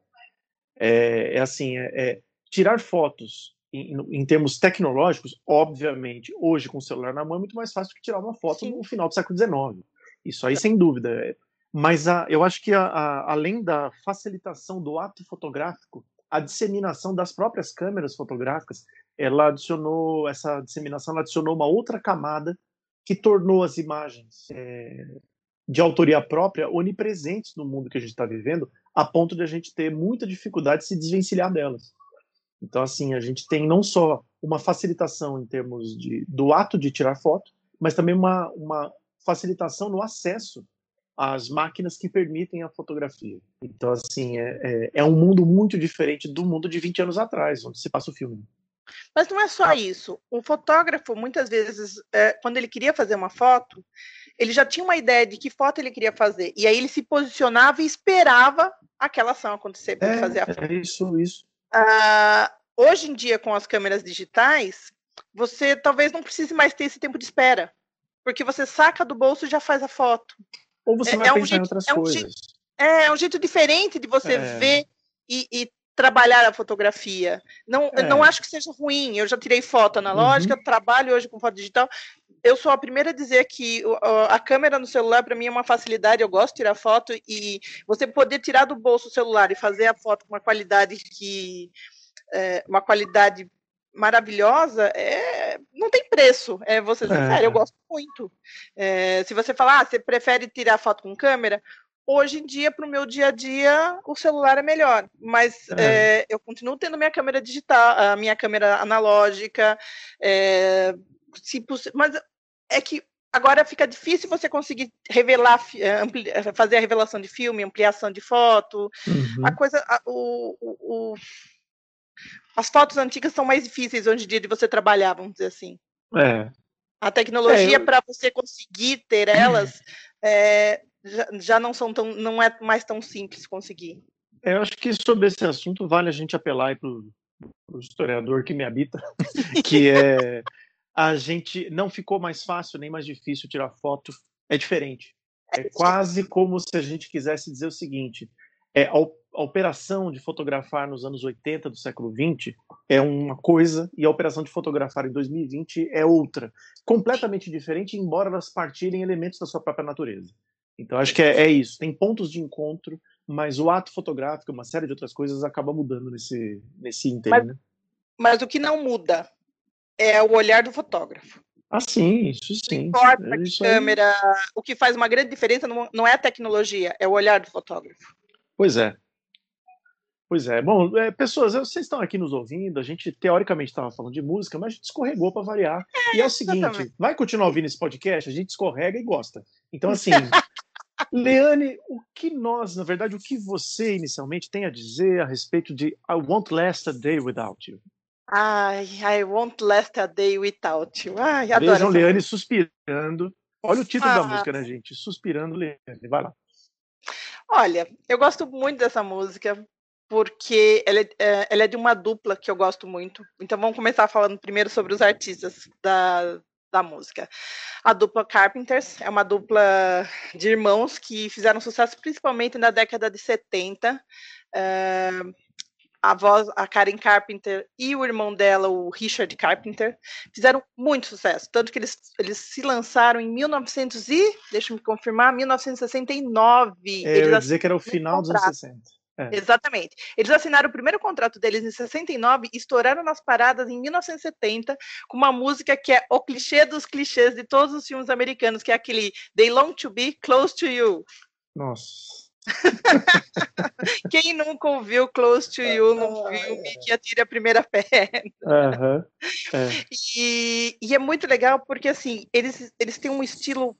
É, é assim, é, é, tirar fotos em, em, termos tecnológicos, obviamente, hoje com o celular na mão é muito mais fácil que tirar uma foto Sim. no final do século XIX. Isso aí, sem dúvida. Mas a, eu acho que a, a, além da facilitação do ato fotográfico, a disseminação das próprias câmeras fotográficas, ela adicionou essa disseminação, adicionou uma outra camada que tornou as imagens é, de autoria própria onipresentes no mundo que a gente está vivendo, a ponto de a gente ter muita dificuldade de se desvencilhar delas. Então, assim, a gente tem não só uma facilitação em termos de, do ato de tirar foto, mas também uma, uma facilitação no acesso às máquinas que permitem a fotografia. Então, assim, é, é, é um mundo muito diferente do mundo de 20 anos atrás, onde se passa o filme. Mas não é só isso. O fotógrafo, muitas vezes, é, quando ele queria fazer uma foto, ele já tinha uma ideia de que foto ele queria fazer. E aí ele se posicionava e esperava aquela ação acontecer para É, fazer a foto. é isso, isso. Ah, hoje em dia, com as câmeras digitais, você talvez não precise mais ter esse tempo de espera. Porque você saca do bolso e já faz a foto. Ou você É- vai é um pensar em jeito- outras é um coisas. É, é um jeito diferente de você É. ver e, e trabalhar a fotografia. Não, eu É. não acho que seja ruim. Eu já tirei foto analógica, Uhum. trabalho hoje com foto digital. Eu sou a primeira a dizer que a câmera no celular, para mim, é uma facilidade. Eu gosto de tirar foto e você poder tirar do bolso o celular e fazer a foto com uma qualidade que. é, uma qualidade maravilhosa, é, não tem preço. É você ser É. sincero, eu gosto muito. É, se você falar, ah, você prefere tirar foto com câmera, hoje em dia, para o meu dia a dia, o celular é melhor. Mas É. é, eu continuo tendo minha câmera digital, a minha câmera analógica. é, se possi- mas é que agora fica difícil você conseguir revelar, eh, eh, fazer a revelação de filme, ampliação de foto. Uhum. A coisa, a- o- o- o- as fotos antigas são mais difíceis hoje em dia de você trabalhar, vamos dizer assim. É. A tecnologia É, eu- para você conseguir ter elas [CLEARS THROAT] é, já, já não são tão, não é mais tão simples conseguir. Eu acho que sobre esse assunto vale a gente apelar para o historiador que me habita, [LAUGHS] que é a gente não ficou mais fácil nem mais difícil tirar foto, é diferente. É quase como se a gente quisesse dizer o seguinte: é, a, a operação de fotografar nos anos 80 do século 20 é uma coisa e a operação de fotografar em 2020 é outra, completamente diferente, embora elas partilhem elementos da sua própria natureza. Então acho que é, é isso. Tem pontos de encontro, mas o ato fotográfico, uma série de outras coisas, acaba mudando nesse nesse ínterim, Mas- né? Mas o que não muda é o olhar do fotógrafo. Ah, sim, isso Não sim. importa que Isso aí- câmera, o que faz uma grande diferença não, não é a tecnologia, é o olhar do fotógrafo. Pois é. Pois é. Bom, é, pessoas, vocês estão aqui nos ouvindo, a gente teoricamente estava falando de música, mas a gente escorregou para variar. e é o seguinte, exatamente. vai continuar ouvindo esse podcast, a gente escorrega e gosta. Então, [LAUGHS] assim, Leane, o que nós, na verdade, o que você inicialmente tem a dizer a respeito de I Won't Last a Day Without You? Ai, I won't last a day without you. Ai, adoro. Vejam Leane suspirando. Olha o título da Ah. música, né, gente? Suspirando Leane. Vai lá. Olha, eu gosto muito dessa música porque ela é, é, ela é de uma dupla que eu gosto muito. Então vamos começar falando primeiro sobre os artistas da, da música. A dupla Carpenters é uma dupla de irmãos que fizeram sucesso principalmente na década de 70. É, a voz, a Karen Carpenter e o irmão dela, o Richard Carpenter, fizeram muito sucesso. Tanto que eles, eles se lançaram em 1900 e, deixa eu me confirmar, 1969. É, eu ia dizer que era o final dos anos contrato. 60. Exatamente. Eles assinaram o primeiro contrato deles em 69 e estouraram nas paradas em 1970 com uma música que é o clichê dos clichês de todos os filmes americanos, que é aquele They Long to Be Close to You. Nossa. [LAUGHS] Quem nunca ouviu Close to You num filme que atira a primeira [LAUGHS] pedra? Aham. É. E, e é muito legal porque assim eles, eles têm um estilo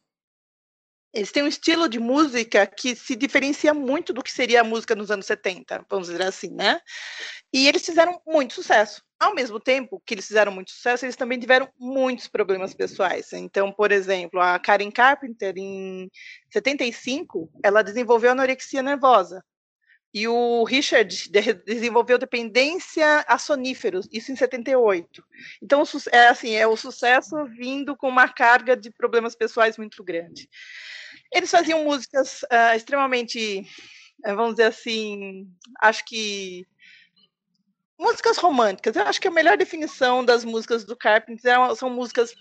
eles têm um estilo de música que se diferencia muito do que seria a música nos anos 70, vamos dizer assim, né? E eles fizeram muito sucesso. Ao mesmo tempo que eles fizeram muito sucesso, eles também tiveram muitos problemas pessoais. Então, por exemplo, a Karen Carpenter, em 75, ela desenvolveu anorexia nervosa. E o Richard de- desenvolveu dependência a soníferos, isso em 78. Então, é assim, é o sucesso vindo com uma carga de problemas pessoais muito grande. Eles faziam músicas ah, extremamente, eh, vamos dizer assim, acho que músicas românticas. Eu acho que a melhor definição das músicas do Carpenter é- são músicas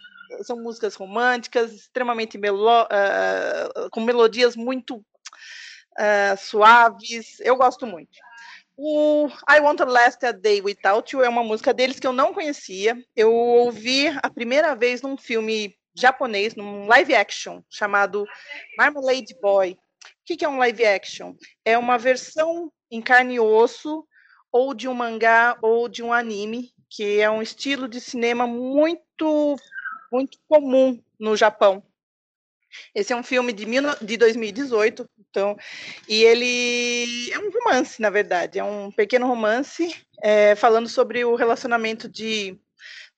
são músicas românticas, extremamente melo, ah, com melodias muito ah, suaves. Eu gosto muito. O I Want to Last a Day Without You é uma música deles que eu não conhecia. Eu ouvi a primeira vez num filme japonês, num live action, chamado Marmalade Boy. O que é um live action? É uma versão em carne e osso, ou de um mangá, ou de um anime, que é um estilo de cinema muito, muito comum no Japão. Esse é um filme de, mil de 2018, então, e ele é um romance, na verdade, é um pequeno romance é, falando sobre o relacionamento de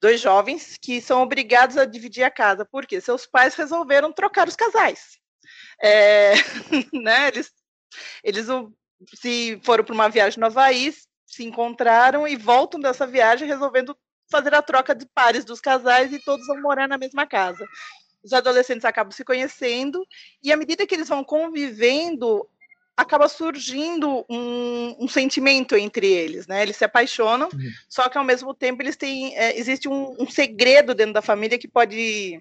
dois jovens que são obrigados a dividir a casa, porque seus pais resolveram trocar os casais. É, [LAUGHS] né, eles, eles se foram para uma viagem no Havaí, se encontraram e voltam dessa viagem resolvendo fazer a troca de pares dos casais e todos vão morar na mesma casa. Os adolescentes acabam se conhecendo e à medida que eles vão convivendo, acaba surgindo um, um, sentimento entre eles, né? Eles se apaixonam, uhum. só que ao mesmo tempo eles têm é, existe um, um, segredo dentro da família que pode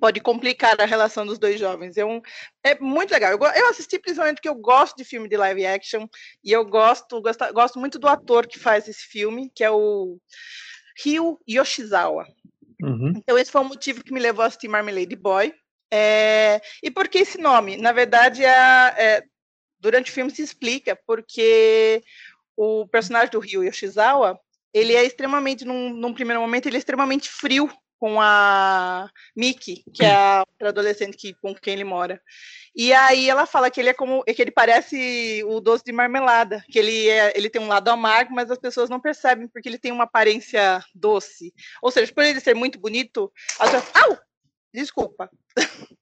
pode complicar a relação dos dois jovens. É, um, é muito legal. Eu, eu, assisti principalmente porque eu gosto de filme de live action e eu gosto, gosto gosto muito do ator que faz esse filme, que é o Ryu Yoshizawa. Uhum. Então esse foi o motivo que me levou a assistir Marmalade Boy. É, e por que esse nome? Na verdade, é, é durante o filme se explica porque o personagem do Ryu Yoshizawa, ele é extremamente, num, num primeiro momento, ele é extremamente frio com a Miki, que é a adolescente que, com quem ele mora. E aí ela fala que ele é como que ele parece o doce de marmelada, que ele é, ele tem um lado amargo, mas as pessoas não percebem porque ele tem uma aparência doce. Ou seja, por ele ser muito bonito, as pessoas, au, desculpa. [LAUGHS]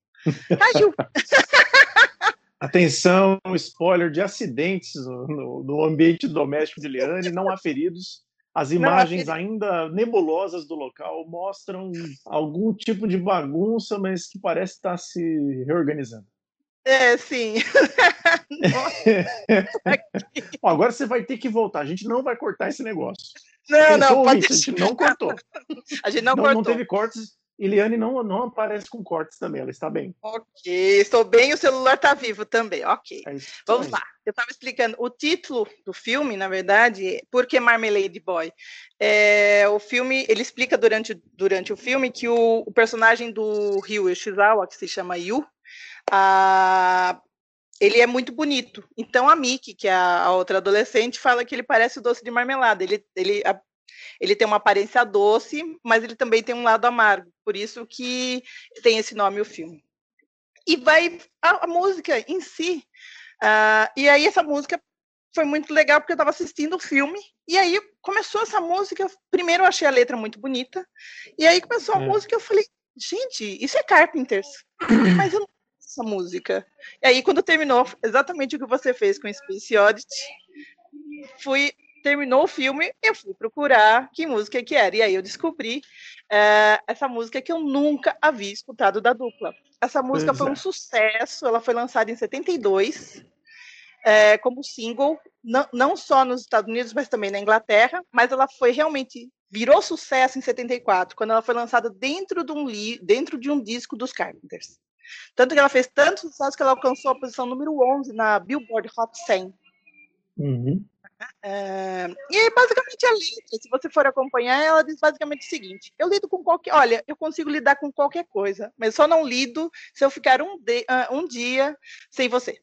Caiu. [LAUGHS] Atenção, spoiler de acidentes no, no ambiente doméstico de Liane, não há feridos. As imagens não, ainda nebulosas do local mostram algum tipo de bagunça, mas que parece estar se reorganizando. É, sim. [LAUGHS] Bom, [LAUGHS] agora você vai ter que voltar. A gente não vai cortar esse negócio. Não, Pensou, não, pode A gente não cortou. [LAUGHS] A gente não, não cortou. Não teve cortes Eliane não, não aparece com cortes também, ela está bem. Ok, estou bem, o celular está vivo também, ok. É Vamos lá, eu estava explicando, o título do filme, na verdade, por que Marmalade Boy? É, o filme, ele explica durante, durante o filme que o, o personagem do Ryu Yoshizawa, que se chama Yu, a, ele é muito bonito. Então a Miki, que é a, a, outra adolescente, fala que ele parece o doce de marmelada. Ele, ele, a, ele tem uma aparência doce, mas ele também tem um lado amargo. Por isso que tem esse nome o filme. E vai a, a música em si. Uh, e aí essa música foi muito legal porque eu estava assistindo o filme e aí começou essa música. Primeiro eu achei a letra muito bonita e aí começou a é. música eu falei, gente, isso é Carpenters, mas eu não essa música. E aí quando terminou exatamente o que você fez com Space Oddity, fui terminou o filme, eu fui procurar que música que era. E aí eu descobri é, essa música que eu nunca havia escutado da dupla. Essa música pois foi é. um sucesso, ela foi lançada em 72 é, como single, não, não só nos Estados Unidos, mas também na Inglaterra, mas ela foi realmente virou sucesso em 74, quando ela foi lançada dentro de um, li, dentro de um disco dos Carpenters. Tanto que ela fez tanto sucesso que ela alcançou a posição número 11 na Billboard Hot 100. Uhum. É, e basicamente, a letra, se você for acompanhar, ela diz basicamente o seguinte: eu lido com qualquer. Olha, eu consigo lidar com qualquer coisa, mas só não lido se eu ficar um, de, uh, um dia sem você.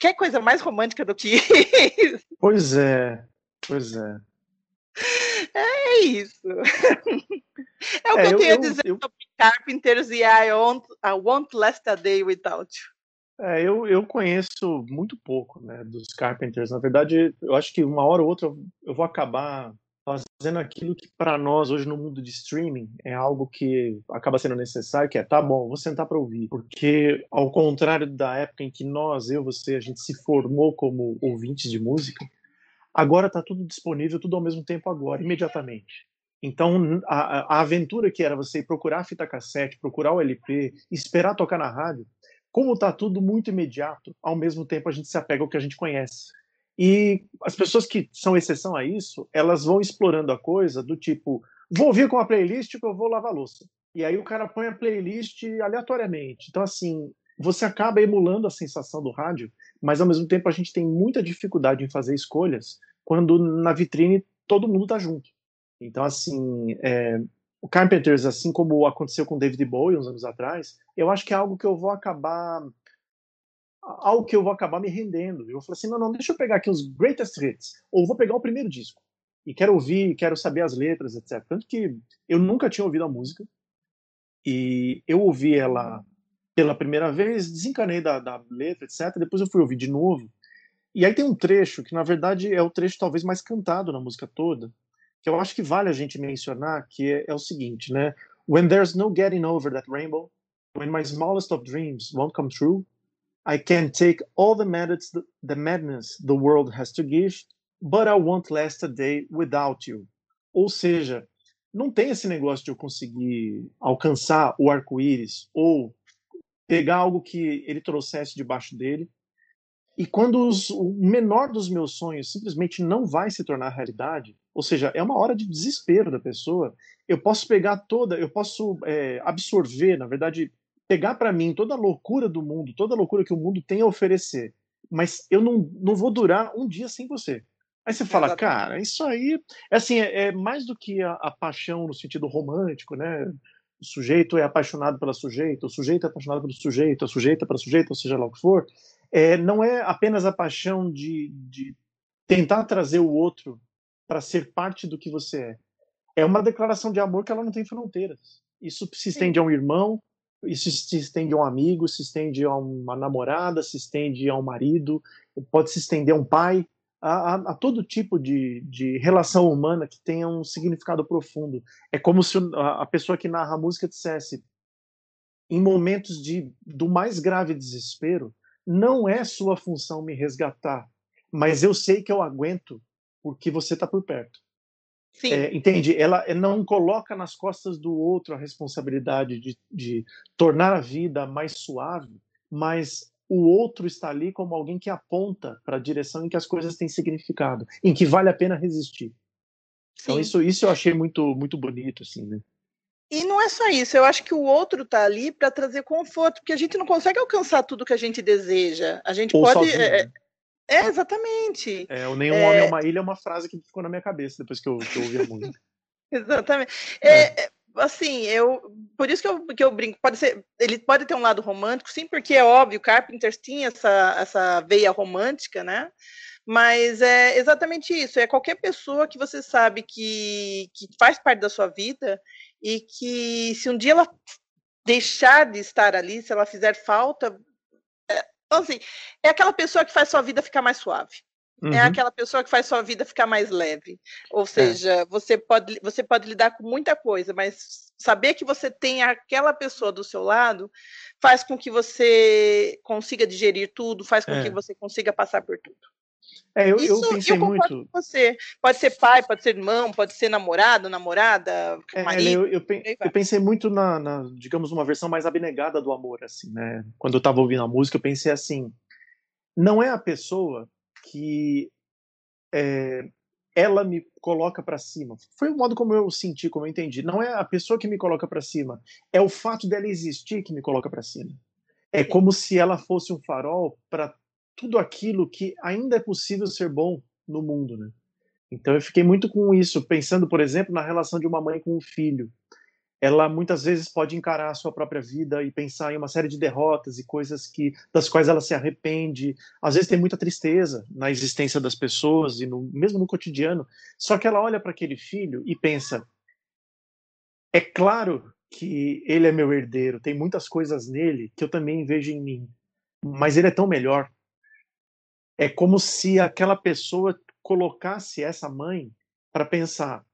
Quer coisa mais romântica do que [LAUGHS] isso? Pois é, pois é. É isso. [LAUGHS] É o que é, eu, eu tenho a dizer eu, sobre Carpenters e I won't, I won't last a day without you. É, eu, eu conheço muito pouco né, dos Carpenters. Na verdade, eu acho que uma hora ou outra eu vou acabar fazendo aquilo que para nós hoje no mundo de streaming é algo que acaba sendo necessário, que é tá bom, vou sentar para ouvir, porque ao contrário da época em que nós, eu, você, a gente se formou como ouvintes de música, agora está tudo disponível, tudo ao mesmo tempo agora, imediatamente. Então, a, a aventura que era você procurar a fita cassete, procurar o LP, esperar tocar na rádio, como está tudo muito imediato, ao mesmo tempo a gente se apega ao que a gente conhece. E as pessoas que são exceção a isso, elas vão explorando a coisa do tipo, vou ouvir com a playlist que eu vou lavar louça. E aí o cara põe a playlist aleatoriamente. Então, assim, você acaba emulando a sensação do rádio, mas ao mesmo tempo a gente tem muita dificuldade em fazer escolhas quando na vitrine todo mundo está junto. Então, assim, é, o Carpenters, assim como aconteceu com David Bowie uns anos atrás, eu acho que é algo que eu vou acabar algo que eu vou acabar me rendendo. Eu vou falar assim, não, não, deixa eu pegar aqui os greatest hits, ou vou pegar o primeiro disco e quero ouvir, quero saber as letras, etc. Tanto que eu nunca tinha ouvido a música e eu ouvi ela pela primeira vez, desencanei da, da letra, etc. Depois eu fui ouvir de novo. E aí tem um trecho que, na verdade, é o trecho talvez mais cantado na música toda, que eu acho que vale a gente mencionar, que é, é o seguinte, né? When there's no getting over that rainbow, when my smallest of dreams won't come true, I can take all the madness, the madness the world has to give, but I won't last a day without you. Ou seja, não tem esse negócio de eu conseguir alcançar o arco-íris ou pegar algo que ele trouxesse debaixo dele. E quando os, o menor dos meus sonhos simplesmente não vai se tornar realidade, ou seja, é uma hora de desespero da pessoa, eu posso pegar toda, eu posso é, absorver, na verdade, pegar para mim toda a loucura do mundo, toda a loucura que o mundo tem a oferecer, mas eu não, não vou durar um dia sem você. Aí você fala, Exatamente. cara, isso aí é assim, é, é mais do que a, a, paixão no sentido romântico, né? O sujeito é apaixonado pela sujeita, o sujeito é apaixonado pelo sujeito, a sujeita pela sujeita, ou seja lá o que for. É, não é apenas a paixão de, de tentar trazer o outro para ser parte do que você é. É uma declaração de amor que ela não tem fronteiras. Isso se estende Sim. a um irmão, isso se estende a um amigo, se estende a uma namorada, se estende a um marido, pode se estender a um pai, a, a, a, todo tipo de, de relação humana que tenha um significado profundo. É como se a, a pessoa que narra a música dissesse: em momentos de, do mais grave desespero, não é sua função me resgatar, mas eu sei que eu aguento porque você está por perto. É, entende? Ela não coloca nas costas do outro a responsabilidade de, de tornar a vida mais suave, mas o outro está ali como alguém que aponta para a direção em que as coisas têm significado, em que vale a pena resistir. Então, Sim. Então isso, isso eu achei muito muito bonito assim, né? E não é só isso, eu acho que o outro está ali para trazer conforto, porque a gente não consegue alcançar tudo que a gente deseja. A gente Ou pode. Sozinho, é, né? é, exatamente. É, o Nenhum é... Homem é uma Ilha é uma frase que ficou na minha cabeça depois que eu, que eu ouvi a música. [LAUGHS] exatamente. É. é assim, eu por isso que eu, que eu brinco, pode ser, ele pode ter um lado romântico, sim, porque é óbvio, Carpenter tinha essa, essa veia romântica, né? Mas é exatamente isso, é qualquer pessoa que você sabe que, que faz parte da sua vida e que se um dia ela deixar de estar ali, se ela fizer falta, é, assim, é aquela pessoa que faz sua vida ficar mais suave. É uhum. É aquela pessoa que faz sua vida ficar mais leve. Ou é. seja, é. você, pode, você pode lidar com muita coisa, mas saber que você tem aquela pessoa do seu lado faz com que você consiga digerir tudo, faz com é. que você consiga passar por tudo. É, eu, Isso, eu pensei eu muito. Você. Pode ser pai, pode ser irmão, pode ser namorado, namorada, é, marido. Eu, eu, eu, pensei muito na, na, digamos, uma versão mais abnegada do amor, assim, né? Quando eu estava ouvindo a música, eu pensei assim: não é a pessoa que é, ela me coloca para cima. Foi o modo como eu senti, como eu entendi. Não é a pessoa que me coloca para cima, é o fato dela existir que me coloca para cima. É como se ela fosse um farol para tudo aquilo que ainda é possível ser bom no mundo, né? Então eu fiquei muito com isso, pensando, por exemplo, na relação de uma mãe com um filho ela muitas vezes pode encarar a sua própria vida e pensar em uma série de derrotas e coisas que das quais ela se arrepende. Às vezes tem muita tristeza na existência das pessoas e no, mesmo no cotidiano. Só que ela olha para aquele filho e pensa: é claro que ele é meu herdeiro, tem muitas coisas nele que eu também vejo em mim, mas ele é tão melhor. É como se aquela pessoa colocasse essa mãe para pensar: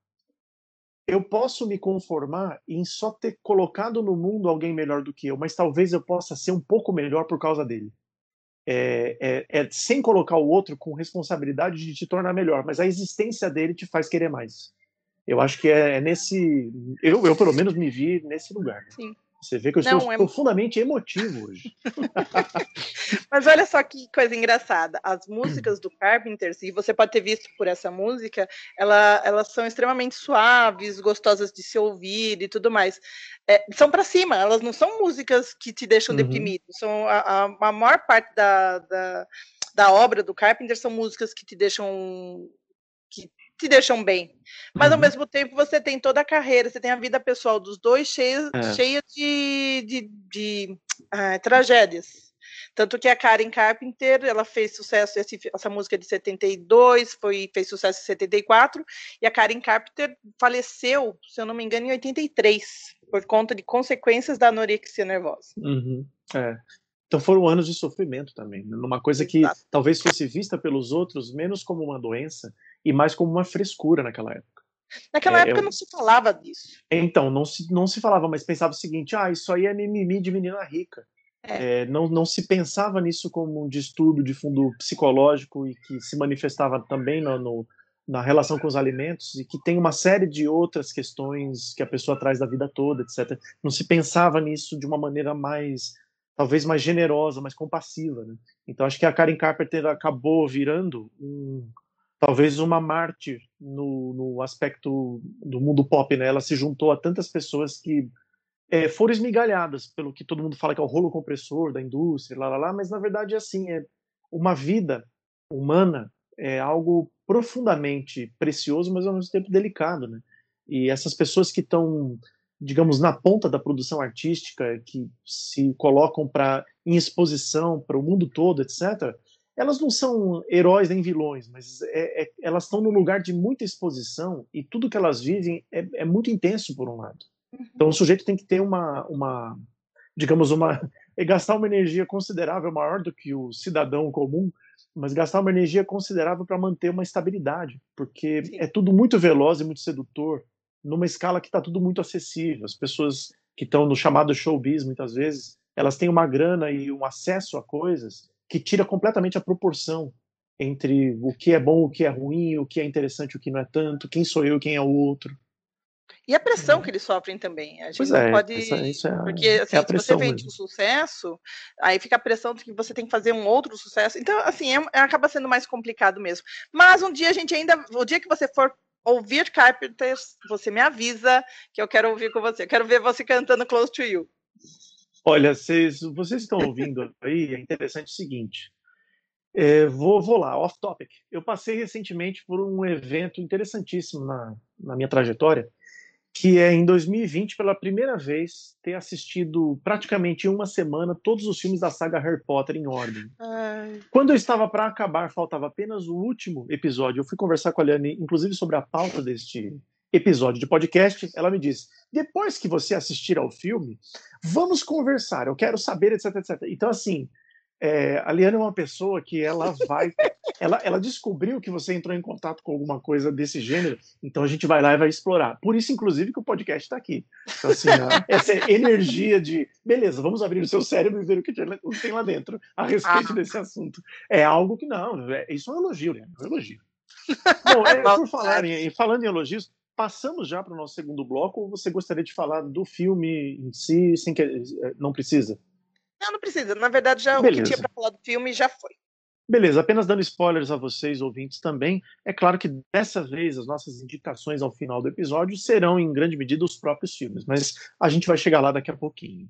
eu posso me conformar em só ter colocado no mundo alguém melhor do que eu, mas talvez eu possa ser um pouco melhor por causa dele. É, é, é, sem colocar o outro com responsabilidade de te tornar melhor, mas a existência dele te faz querer mais. Eu acho que é, é nesse. Eu, eu, pelo menos, me vi nesse lugar. Sim. Você vê que eu Não, estou é... profundamente emotivo hoje. [LAUGHS] Mas olha só que coisa engraçada. As músicas do Carpenter, e você pode ter visto por essa música, ela, elas são extremamente suaves, gostosas de se ouvir e tudo mais. É, são para cima, elas não são músicas que te deixam uhum. deprimido. São a, a, a maior parte da, da, da obra do Carpenter são músicas que te deixam te deixam bem. Mas uhum. ao mesmo tempo você tem toda a carreira, você tem a vida pessoal dos dois cheia, é. cheia de, de, de ah, tragédias. Tanto que a Karen Carpenter, ela fez sucesso, esse, essa música de 72, foi, fez sucesso em 74, e a Karen Carpenter faleceu, se eu não me engano, em 83, por conta de consequências da anorexia nervosa. Uhum. É. Então foram anos de sofrimento também, né? numa coisa que Exato. talvez fosse vista pelos outros menos como uma doença, e mais como uma frescura naquela época. Naquela é, época eu... não se falava disso. Então, não se, não se falava, mas pensava o seguinte: ah, isso aí é mimimi de menina rica. É. É, não, não se pensava nisso como um distúrbio de fundo psicológico e que se manifestava também no, no, na relação com os alimentos e que tem uma série de outras questões que a pessoa traz da vida toda, etc. Não se pensava nisso de uma maneira mais, talvez mais generosa, mais compassiva. Né? Então acho que a Karen Carpenter acabou virando um, talvez uma mártir no, no aspecto do mundo pop, né? Ela se juntou a tantas pessoas que é, foram esmigalhadas pelo que todo mundo fala que é o rolo compressor da indústria, lá, lá, lá, mas na verdade é assim, é uma vida humana é algo profundamente precioso, mas ao mesmo tempo delicado, né? E essas pessoas que estão, digamos, na ponta da produção artística, que se colocam para em exposição para o mundo todo, etc elas não são heróis nem vilões, mas é, é, elas estão num lugar de muita exposição e tudo que elas vivem é, é muito intenso por um lado. Uhum. Então o sujeito tem que ter uma, uma digamos, uma [LAUGHS] gastar uma energia considerável maior do que o cidadão comum, mas gastar uma energia considerável para manter uma estabilidade, porque Sim. é tudo muito veloz e muito sedutor, numa escala que está tudo muito acessível. As pessoas que estão no chamado showbiz, muitas vezes, elas têm uma grana e um acesso a coisas que tira completamente a proporção entre o que é bom, o que é ruim, o que é interessante, o que não é tanto, quem sou eu, quem é o outro. E a pressão que eles sofrem também. A gente pois é, pode. Isso é, porque assim, é se você vende um sucesso, aí fica a pressão de que você tem que fazer um outro sucesso. Então, assim, é, é, acaba sendo mais complicado mesmo. Mas um dia a gente ainda. O dia que você for ouvir Carpenters, você me avisa que eu quero ouvir com você. Eu quero ver você cantando Close to You. Olha, vocês, vocês estão ouvindo aí, é interessante o seguinte. É, vou, vou lá, off topic. Eu passei recentemente por um evento interessantíssimo na, na minha trajetória, que é em 2020, pela primeira vez, ter assistido praticamente em uma semana todos os filmes da saga Harry Potter em ordem. Ai. Quando eu estava para acabar, faltava apenas o último episódio. Eu fui conversar com a Liane, inclusive sobre a pauta deste episódio de podcast. Ela me disse: depois que você assistir ao filme, vamos conversar, eu quero saber, etc, etc. Então, assim, é, a Liana é uma pessoa que ela vai. ela, ela descobriu que você entrou em contato com alguma coisa desse gênero, então a gente vai lá e vai explorar. Por isso, inclusive, que o podcast está aqui. Então, assim, a, [LAUGHS] essa energia de beleza, vamos abrir o seu cérebro e ver o que tem lá dentro a respeito ah. desse assunto. É algo que não, é, isso é um elogio, né? É um elogio. [LAUGHS] Bom, é, por falar em, falando em elogios, passamos já para o nosso segundo bloco ou você gostaria de falar do filme em si, sem que eh, não precisa? Não, não precisa. Na verdade, já Beleza. o que tinha para falar do filme já foi. Beleza, apenas dando spoilers a vocês, ouvintes, também. É claro que dessa vez as nossas indicações ao final do episódio serão, em grande medida, os próprios filmes, mas a gente vai chegar lá daqui a pouquinho.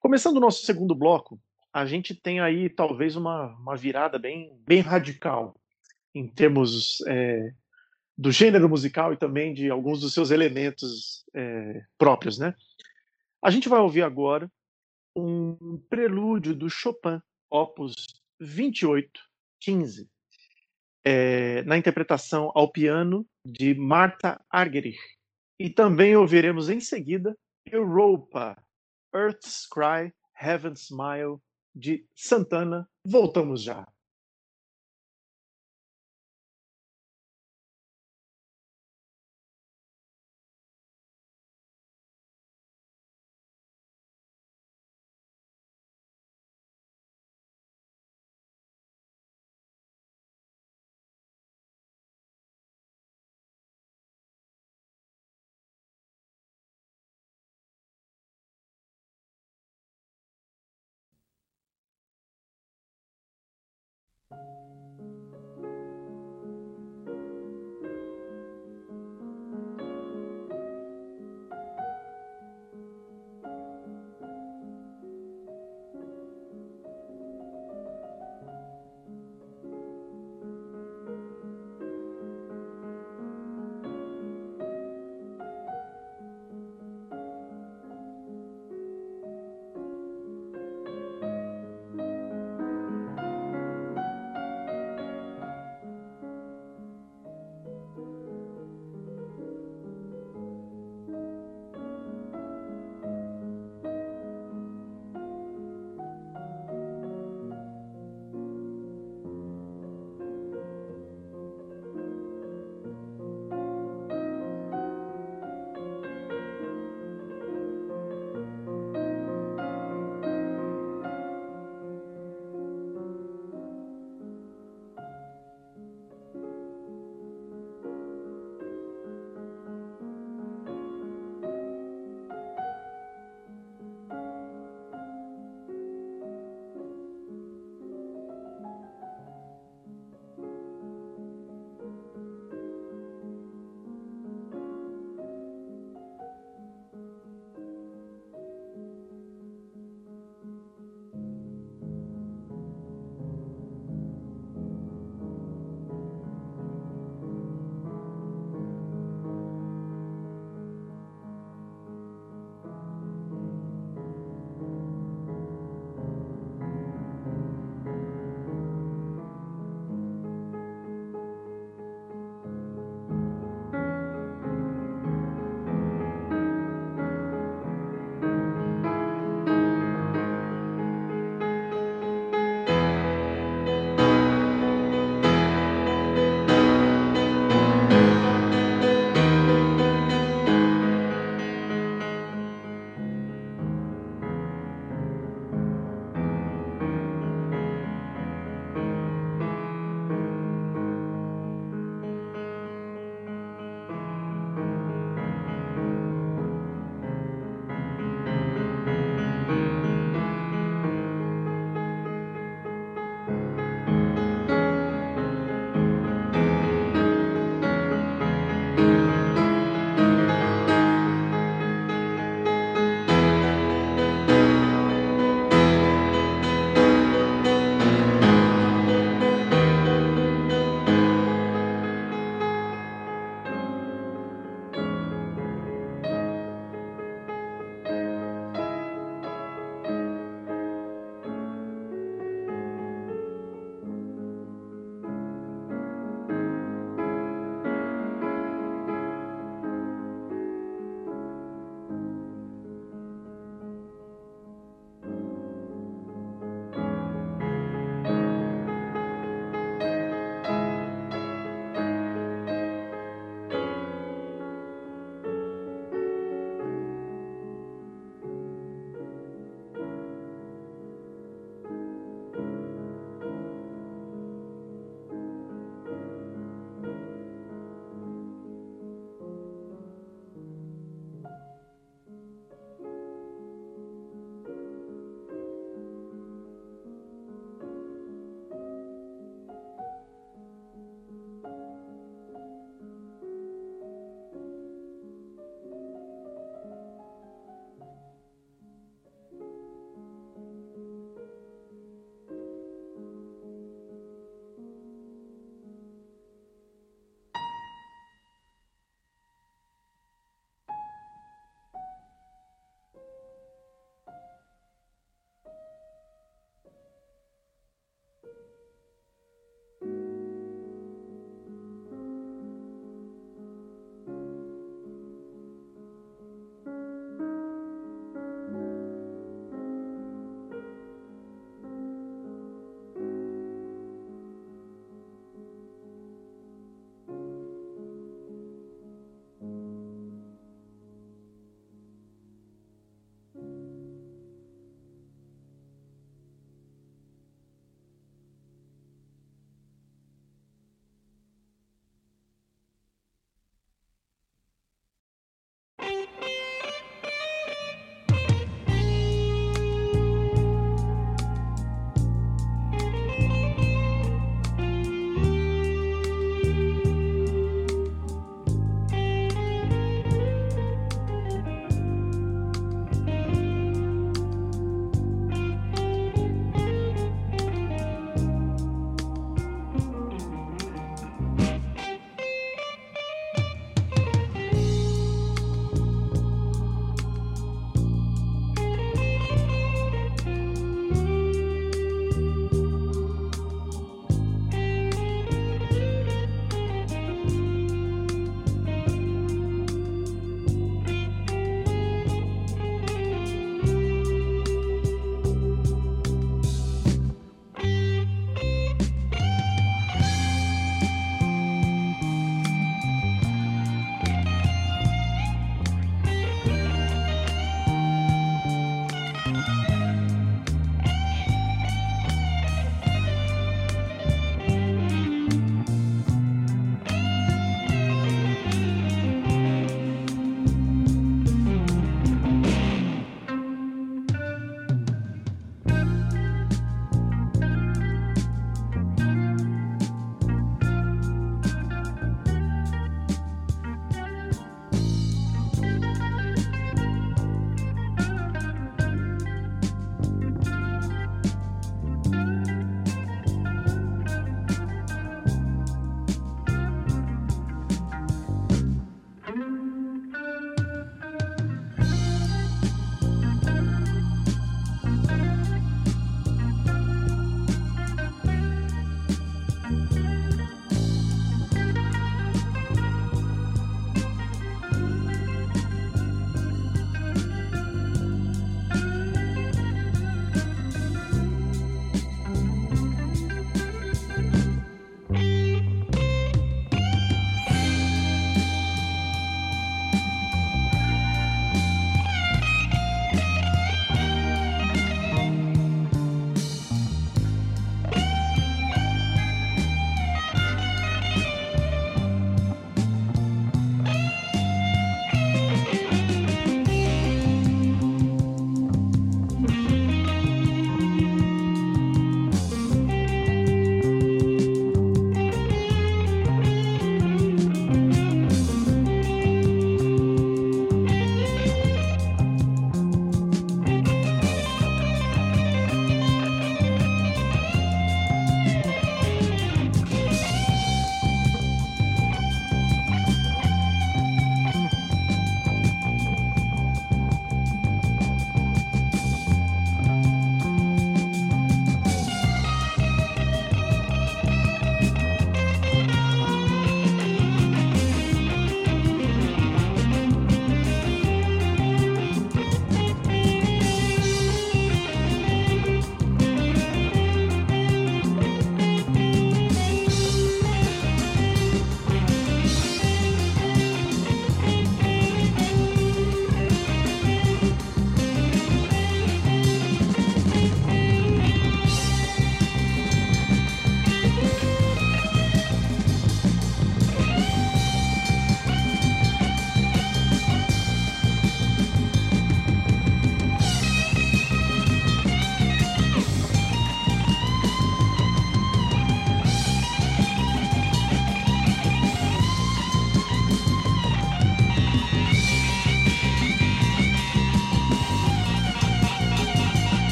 Começando o nosso segundo bloco, a gente tem aí talvez uma, uma virada bem, bem radical em termos é, do gênero musical e também de alguns dos seus elementos é, próprios, né? A gente vai ouvir agora um prelúdio do Chopin, opus 2815, é, na interpretação ao piano de Martha Argerich. E também ouviremos em seguida Europa, Earth's Cry, Heaven's Smile, de Santana. Voltamos já.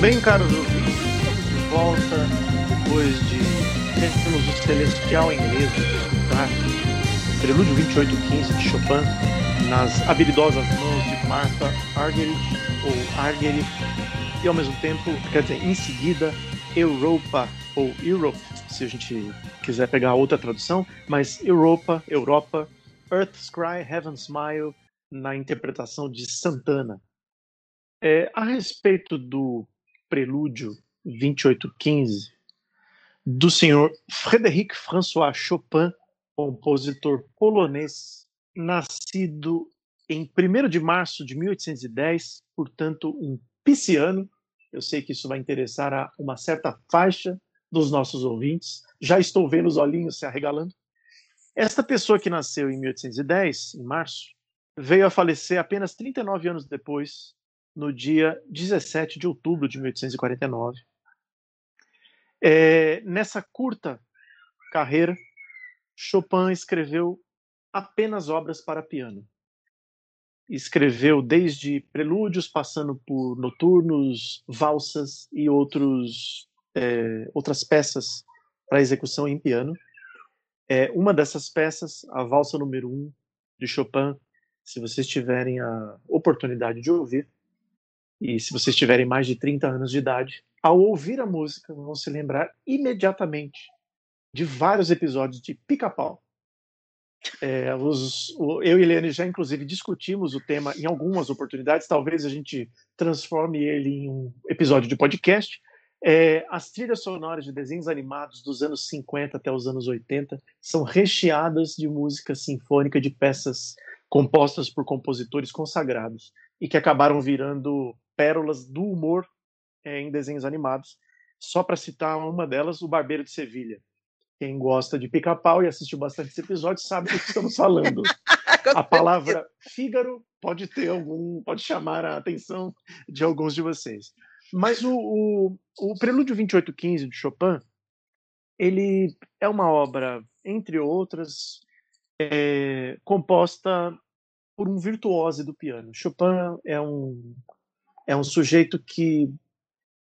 Bem, caros ouvintes, estamos de volta depois de termos o celestial inglês de escutar o Prelúdio 2815 de Chopin nas habilidosas mãos de Martha Argerich ou Argerich e ao mesmo tempo, quer dizer, em seguida, Europa ou Europe, se a gente quiser pegar outra tradução, mas Europa, Europa, Earth's Cry, Heaven's Smile, na interpretação de Santana. É, a respeito do prelúdio 2815 do senhor Frédéric François Chopin, compositor polonês, nascido em 1 de março de 1810, portanto, um pisciano. Eu sei que isso vai interessar a uma certa faixa dos nossos ouvintes. Já estou vendo os olhinhos se arregalando. Esta pessoa que nasceu em 1810, em março, veio a falecer apenas 39 anos depois, no dia 17 de outubro de 1849. É, nessa curta carreira, Chopin escreveu apenas obras para piano. Escreveu desde prelúdios, passando por noturnos, valsas e outros, é, outras peças para execução em piano. É, uma dessas peças, a valsa número 1 um, de Chopin, se vocês tiverem a oportunidade de ouvir, e se vocês tiverem mais de 30 anos de idade, ao ouvir a música, vão se lembrar imediatamente de vários episódios de Pica-Pau. É, os, o, eu e Eliane já, inclusive, discutimos o tema em algumas oportunidades. Talvez a gente transforme ele em um episódio de podcast. É, as trilhas sonoras de desenhos animados dos anos 50 até os anos 80 são recheadas de música sinfônica de peças compostas por compositores consagrados e que acabaram virando pérolas do humor é, em desenhos animados. Só para citar uma delas, O Barbeiro de Sevilha. Quem gosta de pica-pau e assistiu bastante esse episódio sabe do que estamos falando. [LAUGHS] a palavra Fígaro pode ter algum, pode chamar a atenção de alguns de vocês. Mas o, o, o Prelúdio 2815 de Chopin, ele é uma obra, entre outras, é, composta por um virtuose do piano. Chopin é um, é um sujeito que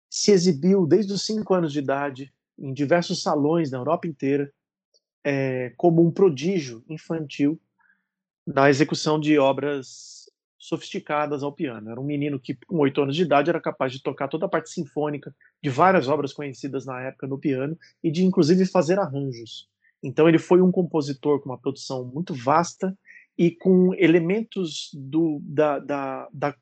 se exibiu desde os cinco anos de idade em diversos salões na Europa inteira é, como um prodígio infantil na execução de obras sofisticadas ao piano. Era um menino que, com oito anos de idade, era capaz de tocar toda a parte sinfônica de várias obras conhecidas na época no piano e de, inclusive, fazer arranjos. Então, ele foi um compositor com uma produção muito vasta e com elementos do, da, da, da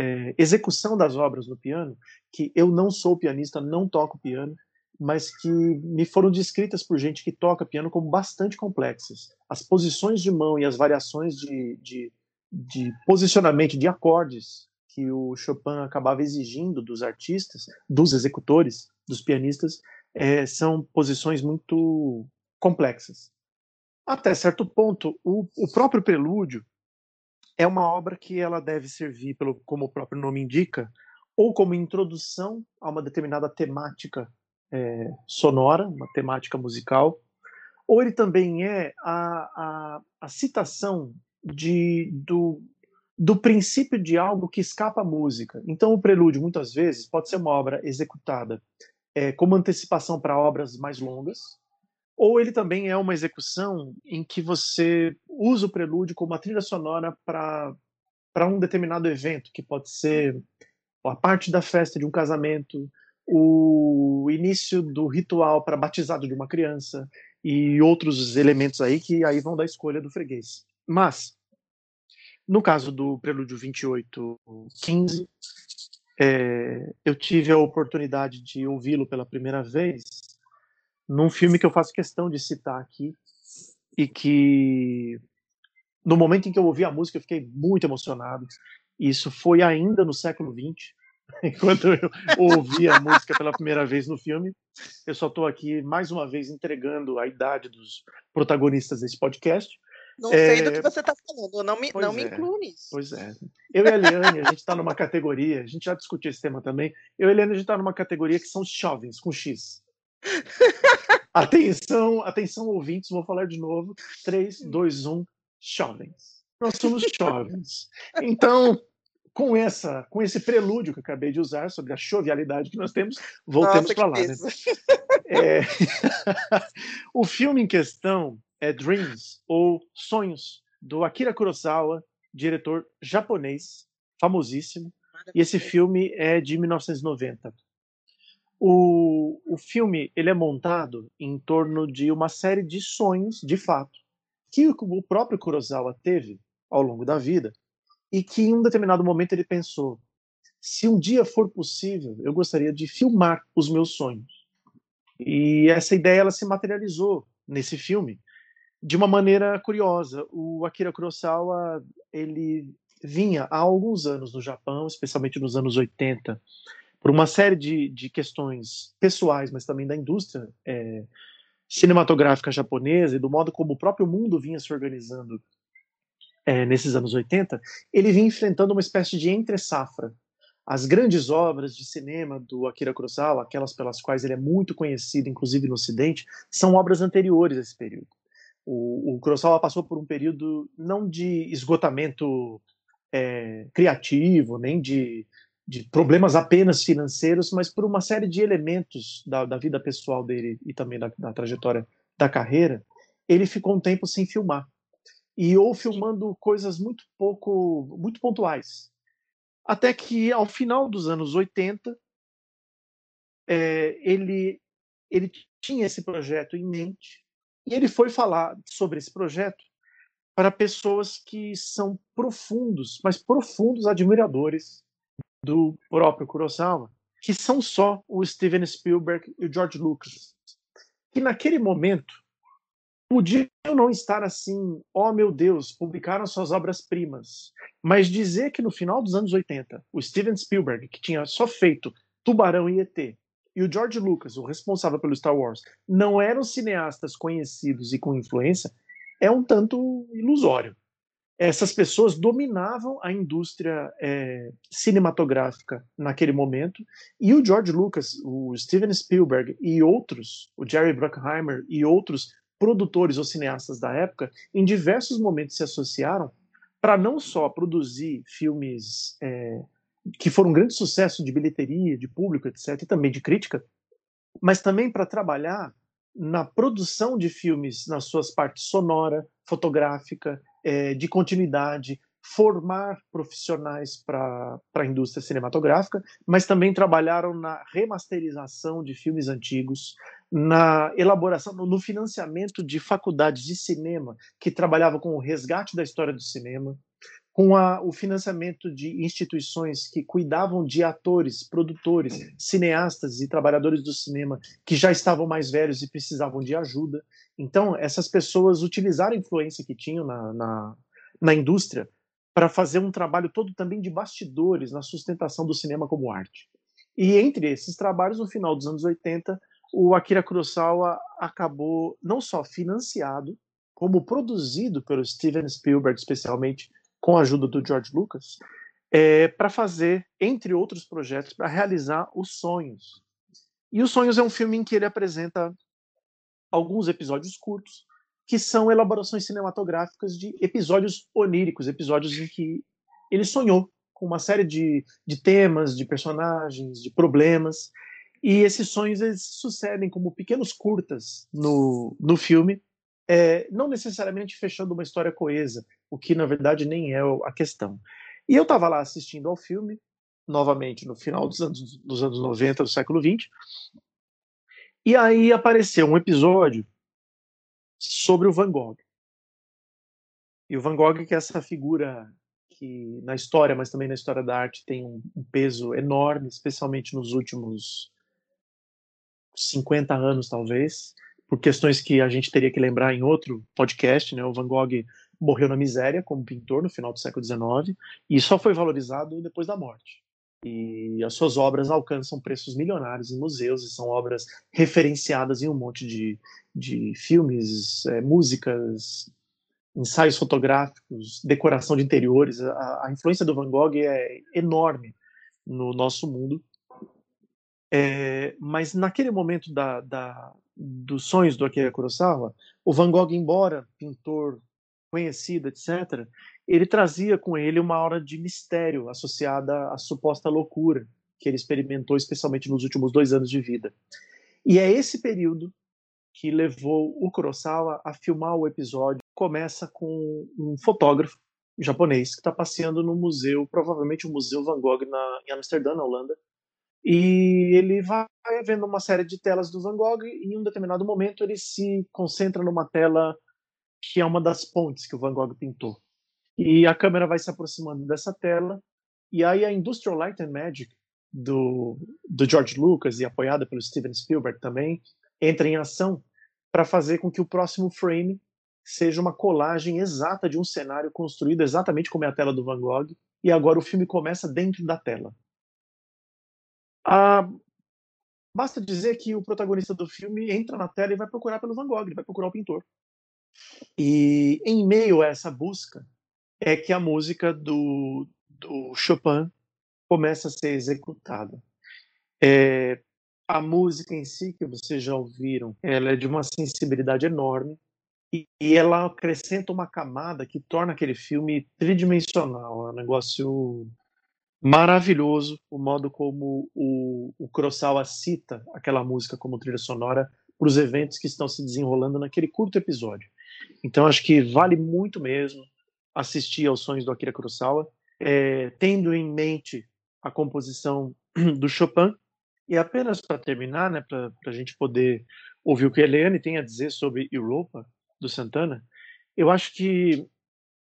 é, execução das obras no piano, que eu não sou pianista, não toco piano, mas que me foram descritas por gente que toca piano como bastante complexas. As posições de mão e as variações de, de, de posicionamento de acordes que o Chopin acabava exigindo dos artistas, dos executores, dos pianistas, é, são posições muito complexas. Até certo ponto, o, o próprio prelúdio é uma obra que ela deve servir, pelo, como o próprio nome indica, ou como introdução a uma determinada temática é, sonora, uma temática musical, ou ele também é a, a, a citação de, do, do princípio de algo que escapa à música. Então, o prelúdio, muitas vezes, pode ser uma obra executada é, como antecipação para obras mais longas, ou ele também é uma execução em que você usa o prelúdio como uma trilha sonora para um determinado evento, que pode ser a parte da festa de um casamento, o início do ritual para batizado de uma criança e outros elementos aí que aí vão da escolha do freguês. Mas, no caso do Prelúdio 2815, é, eu tive a oportunidade de ouvi-lo pela primeira vez num filme que eu faço questão de citar aqui e que no momento em que eu ouvi a música eu fiquei muito emocionado. Isso foi ainda no século XX, [LAUGHS] enquanto eu ouvi a música pela primeira vez no filme. Eu só estou aqui mais uma vez entregando a idade dos protagonistas desse podcast. Não é... sei do que você está falando, não me, não me é, incluo nisso. Pois é. Eu e a Eliane, a gente está numa categoria, a gente já discutiu esse tema também. Eu e a Eliane, a gente está numa categoria que são os jovens, com X. [LAUGHS] atenção, atenção, ouvintes, vou falar de novo. 3, 2, 1, jovens. Nós somos [LAUGHS] jovens. Então, com essa, com esse prelúdio que eu acabei de usar sobre a jovialidade que nós temos, voltemos para lá. Né? [LAUGHS] É... [LAUGHS] o filme em questão é Dreams ou Sonhos do Akira Kurosawa, diretor japonês, famosíssimo. E esse filme é de 1990. O, o filme ele é montado em torno de uma série de sonhos, de fato, que o próprio Kurosawa teve ao longo da vida e que em um determinado momento ele pensou: se um dia for possível, eu gostaria de filmar os meus sonhos. E essa ideia ela se materializou nesse filme de uma maneira curiosa. O Akira Kurosawa ele vinha há alguns anos no Japão, especialmente nos anos 80, por uma série de, de questões pessoais, mas também da indústria é, cinematográfica japonesa e do modo como o próprio mundo vinha se organizando é, nesses anos 80, ele vinha enfrentando uma espécie de entre-safra. As grandes obras de cinema do Akira Kurosawa, aquelas pelas quais ele é muito conhecido, inclusive no Ocidente, são obras anteriores a esse período. O, o Kurosawa passou por um período não de esgotamento é, criativo, nem de de problemas apenas financeiros, mas por uma série de elementos da, da vida pessoal dele e também da, da, trajetória da carreira, ele ficou um tempo sem filmar. E ou filmando coisas muito pouco, muito pontuais. Até que, ao final dos anos 80, é, ele, ele tinha esse projeto em mente e ele foi falar sobre esse projeto para pessoas que são profundos, mas profundos admiradores do próprio Kurosawa, que são só o Steven Spielberg e o George Lucas, que naquele momento podiam não estar assim, oh meu Deus, publicaram suas obras-primas, mas dizer que no final dos anos 80, o Steven Spielberg, que tinha só feito Tubarão e ET, e o George Lucas, o responsável pelo Star Wars, não eram cineastas conhecidos e com influência, é um tanto ilusório essas pessoas dominavam a indústria é, cinematográfica naquele momento e o George Lucas, o Steven Spielberg e outros, o Jerry Bruckheimer e outros produtores ou cineastas da época, em diversos momentos se associaram para não só produzir filmes é, que foram um grande sucesso de bilheteria, de público, etc., e também de crítica, mas também para trabalhar na produção de filmes nas suas partes sonora, fotográfica, é, de continuidade, formar profissionais para a indústria cinematográfica, mas também trabalharam na remasterização de filmes antigos, na elaboração, no financiamento de faculdades de cinema que trabalhavam com o resgate da história do cinema, com a, o financiamento de instituições que cuidavam de atores, produtores, cineastas e trabalhadores do cinema que já estavam mais velhos e precisavam de ajuda. Então, essas pessoas utilizaram a influência que tinham na, na, na indústria para fazer um trabalho todo também de bastidores na sustentação do cinema como arte. E entre esses trabalhos, no final dos anos 80, o Akira Kurosawa acabou não só financiado, como produzido pelo Steven Spielberg, especialmente com a ajuda do George Lucas, é, para fazer, entre outros projetos, para realizar os Sonhos. E os Sonhos é um filme em que ele apresenta alguns episódios curtos, que são elaborações cinematográficas de episódios oníricos, episódios em que ele sonhou com uma série de, de temas, de personagens, de problemas, e esses sonhos eles sucedem como pequenos curtas no, no filme, é, não necessariamente fechando uma história coesa, o que na verdade nem é a questão. E eu estava lá assistindo ao filme, novamente no final dos anos, dos anos 90 do século 20, e aí apareceu um episódio sobre o Van Gogh. E o Van Gogh, que é essa figura que na história, mas também na história da arte, tem um, peso enorme, especialmente nos últimos 50 anos, talvez, por questões que a gente teria que lembrar em outro podcast. Né? O Van Gogh morreu na miséria como pintor no final do século XIX e só foi valorizado depois da morte e as suas obras alcançam preços milionários em museus e são obras referenciadas em um monte de, de filmes, é, músicas, ensaios fotográficos, decoração de interiores. A, a, influência do Van Gogh é enorme no nosso mundo. É, mas naquele momento da, da, dos sonhos do Akira Kurosawa, o Van Gogh, embora pintor conhecido, etc., ele trazia com ele uma aura de mistério associada à suposta loucura que ele experimentou, especialmente nos últimos dois anos de vida. E é esse período que levou o Kurosawa a filmar o episódio. Começa com um fotógrafo japonês que está passeando no museu, provavelmente o Museu Van Gogh na, em Amsterdã, na Holanda, e ele vai vendo uma série de telas do Van Gogh e em um determinado momento ele se concentra numa tela que é uma das pontes que o Van Gogh pintou. E a câmera vai se aproximando dessa tela e aí a Industrial Light and Magic do, do George Lucas e apoiada pelo Steven Spielberg também entra em ação para fazer com que o próximo frame seja uma colagem exata de um cenário construído exatamente como é a tela do Van Gogh e agora o filme começa dentro da tela. Ah, basta dizer que o protagonista do filme entra na tela e vai procurar pelo Van Gogh, vai procurar o pintor. E em meio a essa busca é que a música do, do Chopin começa a ser executada. É, a música em si, que vocês já ouviram, ela é de uma sensibilidade enorme e, e ela acrescenta uma camada que torna aquele filme tridimensional. É um negócio maravilhoso o modo como o, o Kurosawa cita aquela música como trilha sonora para os eventos que estão se desenrolando naquele curto episódio. Então acho que vale muito mesmo assistir aos sonhos do Akira Kurosawa, é, tendo em mente a composição [CLEARS THROAT] do Chopin. E apenas para terminar, né, para a gente poder ouvir o que a Eliane tem a dizer sobre Europa, do Santana, eu acho que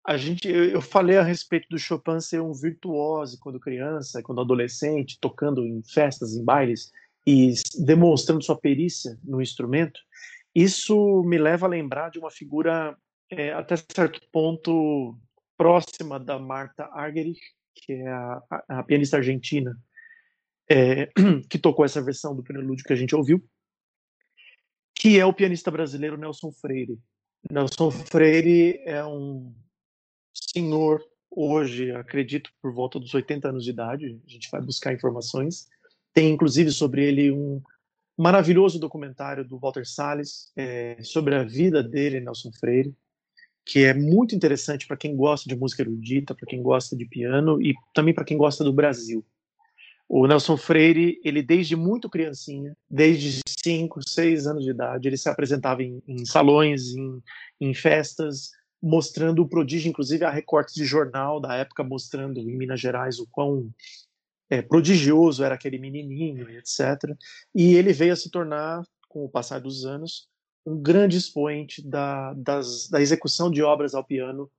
a gente, eu falei a respeito do Chopin ser um virtuoso quando criança, quando adolescente, tocando em festas, em bailes e demonstrando sua perícia no instrumento. Isso me leva a lembrar de uma figura é, até certo ponto próxima da Marta Argerich, que é a, a, a pianista argentina é, [CLEARS THROAT] que tocou essa versão do prelúdio que a gente ouviu, que é o pianista brasileiro Nelson Freire. Nelson Freire é um senhor hoje, acredito, por volta dos 80 anos de idade. A gente vai buscar informações. Tem, inclusive, sobre ele um maravilhoso documentário do Walter Salles é, sobre a vida dele, Nelson Freire, que é muito interessante para quem gosta de música erudita, para quem gosta de piano e também para quem gosta do Brasil. O Nelson Freire, ele desde muito criancinha, desde 5, 6 anos de idade, ele se apresentava em, em salões, em, em, festas, mostrando o prodígio, inclusive há recortes de jornal da época mostrando em Minas Gerais o quão é, prodigioso era aquele menininho, etc. E ele veio a se tornar, com o passar dos anos, um grande expoente da, das, da execução de obras ao piano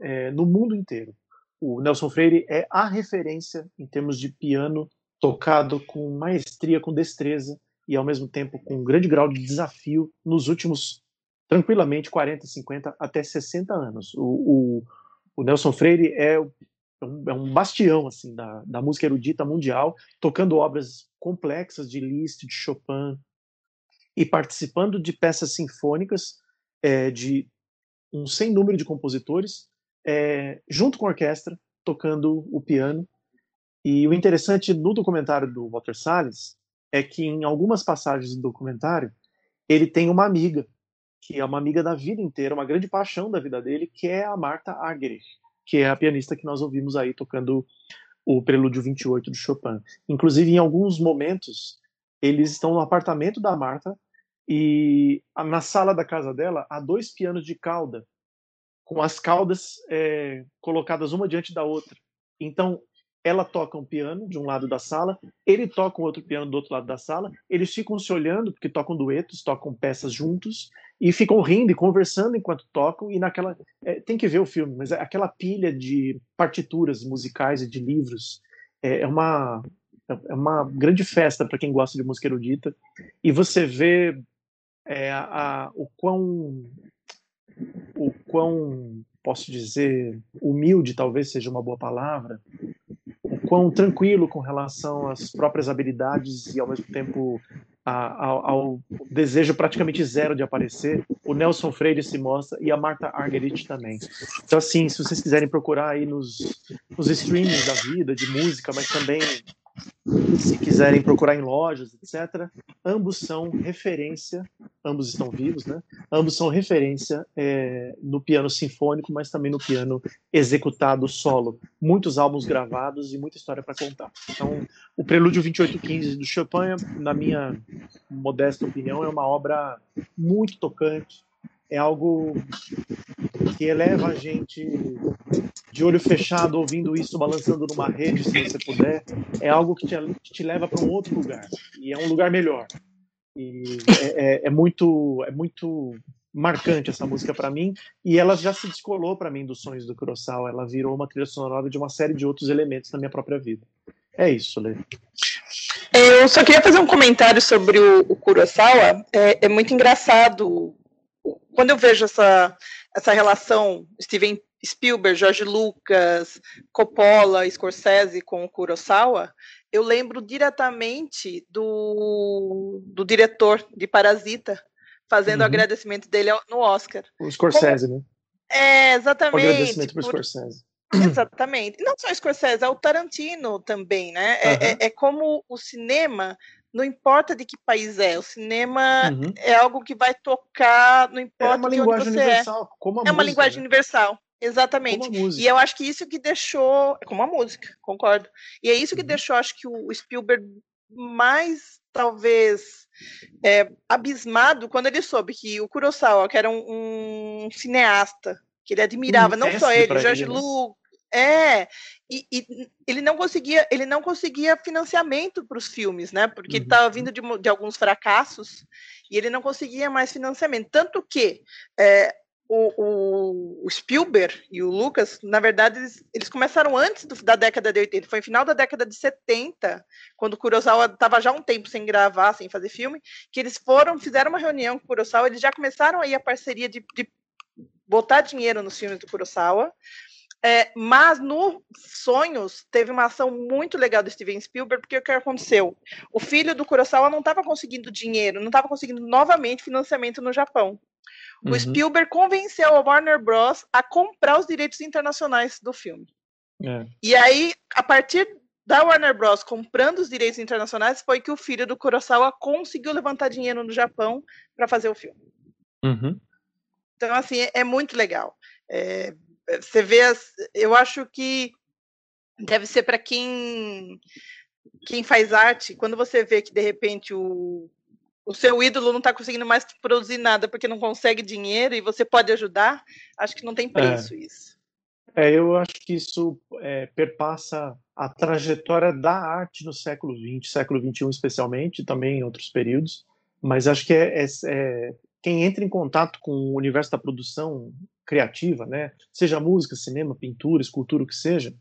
é, no mundo inteiro. O Nelson Freire é a referência em termos de piano tocado com maestria, com destreza e ao mesmo tempo com um grande grau de desafio nos últimos tranquilamente 40, 50 até 60 anos. O, o, o Nelson Freire é, é um, é um bastião assim da, da música erudita mundial, tocando obras complexas de Liszt, de Chopin, e participando de peças sinfônicas é, de um sem número de compositores, é, junto com a orquestra, tocando o piano. E o interessante no documentário do Walter Salles é que em algumas passagens do documentário ele tem uma amiga, que é uma amiga da vida inteira, uma grande paixão da vida dele, que é a Marta Argerich, que é a pianista que nós ouvimos aí tocando o Prelúdio 28 do Chopin. Inclusive, em alguns momentos, eles estão no apartamento da Marta e na sala da casa dela há dois pianos de cauda, com as caudas é, colocadas uma diante da outra. Então, ela toca um piano de um lado da sala, ele toca um outro piano do outro lado da sala, eles ficam se olhando, porque tocam duetos, tocam peças juntos, e ficam rindo e conversando enquanto tocam, e naquela. É, tem que ver o filme, mas aquela pilha de partituras musicais e de livros é, é uma, é uma grande festa para quem gosta de música erudita. E você vê é, a, o quão. O quão, posso dizer, humilde talvez seja uma boa palavra, quão tranquilo com relação às próprias habilidades e ao mesmo tempo a, ao, ao, desejo praticamente zero de aparecer, o Nelson Freire se mostra e a Marta Argerich também. Então, assim, se vocês quiserem procurar aí nos, nos streamings da vida, de música, mas também se quiserem procurar em lojas, etc. Ambos são referência, ambos estão vivos, né? Ambos são referência é, no piano sinfônico, mas também no piano executado solo. Muitos álbuns gravados e muita história para contar. Então, o Prelúdio 2815 do Chopin, na minha modesta opinião, é uma obra muito tocante. É algo que eleva a gente de olho fechado, ouvindo isso, balançando numa rede, se você puder, é algo que te, te leva para um outro lugar. E é um lugar melhor. E é, é, é muito, é muito marcante essa música para mim. E ela já se descolou para mim dos sonhos do Kurosawa. Ela virou uma trilha sonora de uma série de outros elementos na minha própria vida. É isso, Lê. Eu só queria fazer um comentário sobre o, o Kurosawa. É, é muito engraçado quando eu vejo essa, essa relação Steven Spielberg, George Lucas, Coppola, Scorsese com o Kurosawa, eu lembro diretamente do, do diretor de Parasita, fazendo uhum. o agradecimento dele no Oscar. O Scorsese, Como... né? É, exatamente. O agradecimento para Scorsese. Exatamente. Não só o Scorsese, é o Tarantino também, né? Uhum. É, é, é, como o cinema, não importa de que país é, o cinema uhum. é algo que vai tocar, não importa é uma linguagem é. universal, é. Como a é música, uma linguagem né? universal. Exatamente. E eu acho que isso que deixou. Como a música, concordo. E é isso que uhum. deixou, acho que o Spielberg mais, talvez, é, abismado quando ele soube que o Kurosawa, que era um, um cineasta, que ele admirava, um não só ele, Jorge Lucas. É, e, e, ele não conseguia, ele não conseguia financiamento para os filmes, né? Porque uhum. ele estava vindo de, de, alguns fracassos e ele não conseguia mais financiamento. Tanto que é, o, o, Spielberg e o Lucas, na verdade, eles, eles começaram antes do, da década de 80, foi no final da década de 70, quando o Kurosawa estava já um tempo sem gravar, sem fazer filme, que eles foram, fizeram uma reunião com o Kurosawa, eles já começaram aí a parceria de, de botar dinheiro nos filmes do Kurosawa, é, mas no Sonhos teve uma ação muito legal do Steven Spielberg, porque o que aconteceu? O filho do Kurosawa não estava conseguindo dinheiro, não estava conseguindo novamente financiamento no Japão. O uhum. Spielberg convenceu a Warner Bros. a comprar os direitos internacionais do filme. É. E aí, a partir da Warner Bros. comprando os direitos internacionais, foi que o filho do Kurosawa conseguiu levantar dinheiro no Japão para fazer o filme. Uhum. Então, assim, é, é muito legal. É, você vê, as, eu acho que deve ser para quem quem faz arte, quando você vê que de repente o o seu ídolo não está conseguindo mais produzir nada porque não consegue dinheiro e você pode ajudar, acho que não tem preço é. isso. É, eu acho que isso é, perpassa a trajetória da arte no século XX, século XXI especialmente, também em outros períodos, mas acho que é, é, é, quem entra em contato com o universo da produção criativa, né, seja música, cinema, pintura, escultura, o que seja,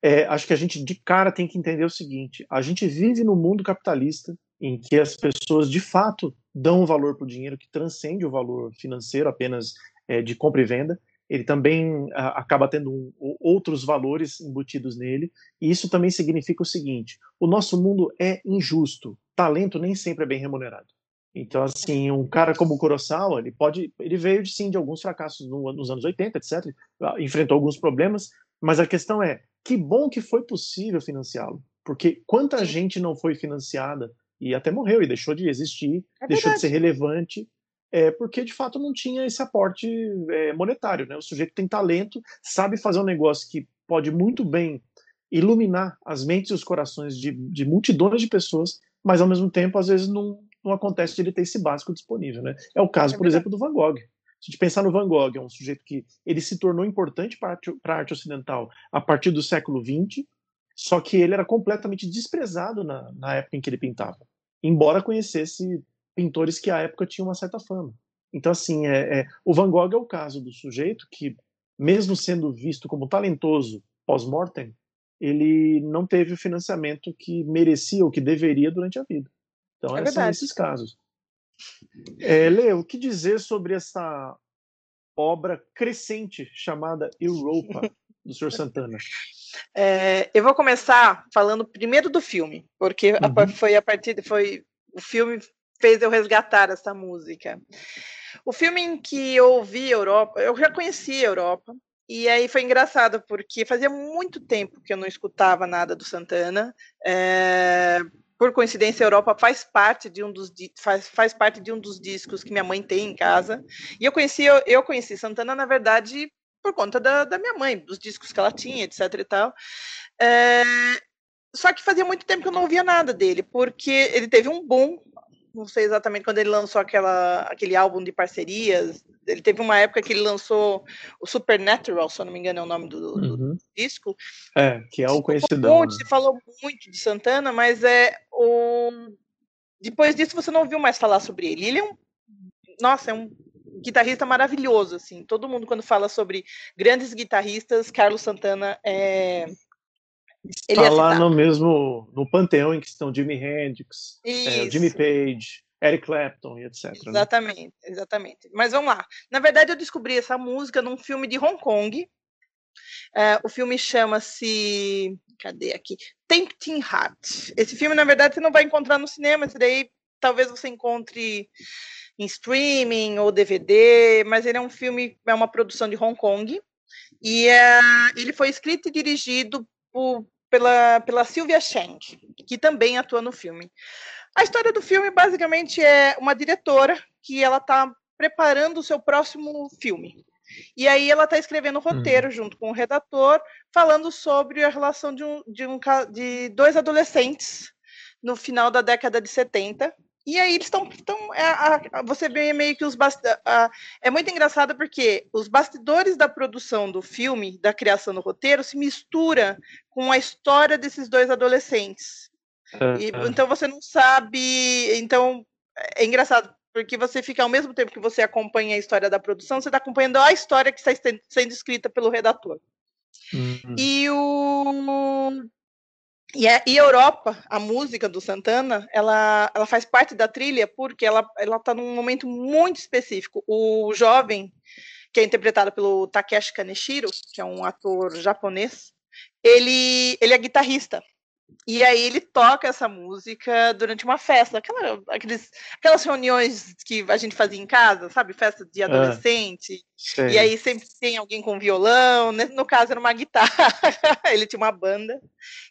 é, acho que a gente de cara tem que entender o seguinte: a gente vive no mundo capitalista em que as pessoas de fato dão valor para o dinheiro que transcende o valor financeiro apenas é, de compra e venda. Ele também a, acaba tendo um, outros valores embutidos nele, e isso também significa o seguinte: o nosso mundo é injusto. Talento nem sempre é bem remunerado. Então, assim, um cara como o Kurosawa, ele pode, ele veio de sim de alguns fracassos no, nos anos 80, etc. Enfrentou alguns problemas, mas a questão é que bom que foi possível financiá-lo, porque quanta gente não foi financiada e até morreu e deixou de existir, é deixou de ser relevante, é, porque de fato não tinha esse aporte é, monetário. Né? O sujeito tem talento, sabe fazer um negócio que pode muito bem iluminar as mentes e os corações de, de multidões de pessoas, mas ao mesmo tempo, às vezes, não, não acontece de ele ter esse básico disponível. Né? É o caso, é por exemplo, do Van Gogh. Se a gente pensar no Van Gogh, é um sujeito que ele se tornou importante para a arte ocidental a partir do século XX, só que ele era completamente desprezado na, na época em que ele pintava, embora conhecesse pintores que à época tinham uma certa fama. Então, assim, é, é, o Van Gogh é o caso do sujeito que, mesmo sendo visto como talentoso pós-mortem, ele não teve o financiamento que merecia ou que deveria durante a vida. Então, é são esses casos. É, Lê, o que dizer sobre essa obra crescente chamada Europa, do Sr. Santana? [LAUGHS] É, eu vou começar falando primeiro do filme, porque uhum. foi a partir foi o filme fez eu resgatar essa música. O filme em que eu ouvi Europa, eu já conhecia a Europa, E aí foi engraçado, porque fazia muito tempo que eu não escutava nada do Santana. É, por coincidência, a Europa faz parte de um dos faz, faz parte de um dos discos que minha mãe tem em casa. E eu conheci eu, eu conheci Santana na verdade por conta da, da, minha mãe, dos discos que ela tinha, etc e tal. É, só que fazia muito tempo que eu não ouvia nada dele, porque ele teve um boom não sei exatamente quando ele lançou aquela, aquele álbum de parcerias. Ele teve uma época que ele lançou o Supernatural, se eu não me engano é o nome do, do uhum. disco. É, que é o conhecidão. Muito, né? Se falou muito de Santana, mas é o depois disso você não ouviu mais falar sobre ele. Ele é um nossa, é um guitarrista maravilhoso assim. Todo mundo quando fala sobre grandes guitarristas, Carlos Santana é ele está lá no mesmo no panteão em que estão Jimi Hendrix, é, Jimmy Page, Eric Clapton e etc. Né? Exatamente, né? exatamente. Mas vamos lá. Na verdade, eu descobri essa música num filme de Hong Kong. É, o filme chama-se. Cadê aqui? Tempting Heart. Esse filme, na verdade, você não vai encontrar no cinema, esse daí talvez você encontre em streaming ou DVD, mas ele é um filme, é uma produção de Hong Kong. E é, ele foi escrito e dirigido por, pela, pela Sylvia Chang, que também atua no filme. A história do filme basicamente é uma diretora que ela está preparando o seu próximo filme. E aí ela está escrevendo o roteiro uhum. junto com o redator, falando sobre a relação de, um, de, um, de dois adolescentes no final da década de 70, e aí eles estão. É, você vê meio que os É muito engraçado porque os bastidores da produção do filme, da criação do roteiro, se mistura com a história desses dois adolescentes. E, então você não sabe. Então é engraçado, porque você fica ao mesmo tempo que você acompanha a história da produção, você está acompanhando a história que está sendo escrita pelo redator. Uhum. E o e, a, e Europa, a música do Santana, ela, ela faz parte da trilha porque ela está num momento muito específico. O jovem, que é interpretado pelo Takeshi Kaneshiro, que é um ator japonês, ele, ele é guitarrista. E aí ele toca essa música durante uma festa, aquela, aqueles, aquelas reuniões que a gente fazia em casa, sabe? Festa de ah, adolescente. Ah, e aí sempre tem alguém com violão, né? no caso era uma guitarra, [LAUGHS] ele tinha uma banda.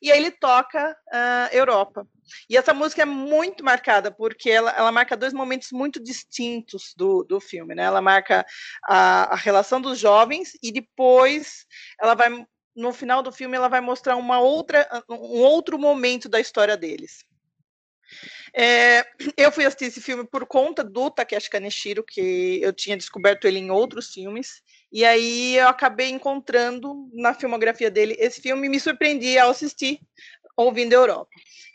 E aí ele toca uh, Europa. E essa música é muito marcada, porque ela, ela marca dois momentos muito distintos do, do filme, né? Ela marca a, a relação dos jovens e depois ela vai no final do filme ela vai mostrar uma outra, um outro momento da história deles. É, eu fui assistir esse filme por conta do Takeshi Kaneshiro, que eu tinha descoberto ele em outros filmes, e aí eu acabei encontrando na filmografia dele esse filme e me surpreendi ao assistir, ouvindo Europa.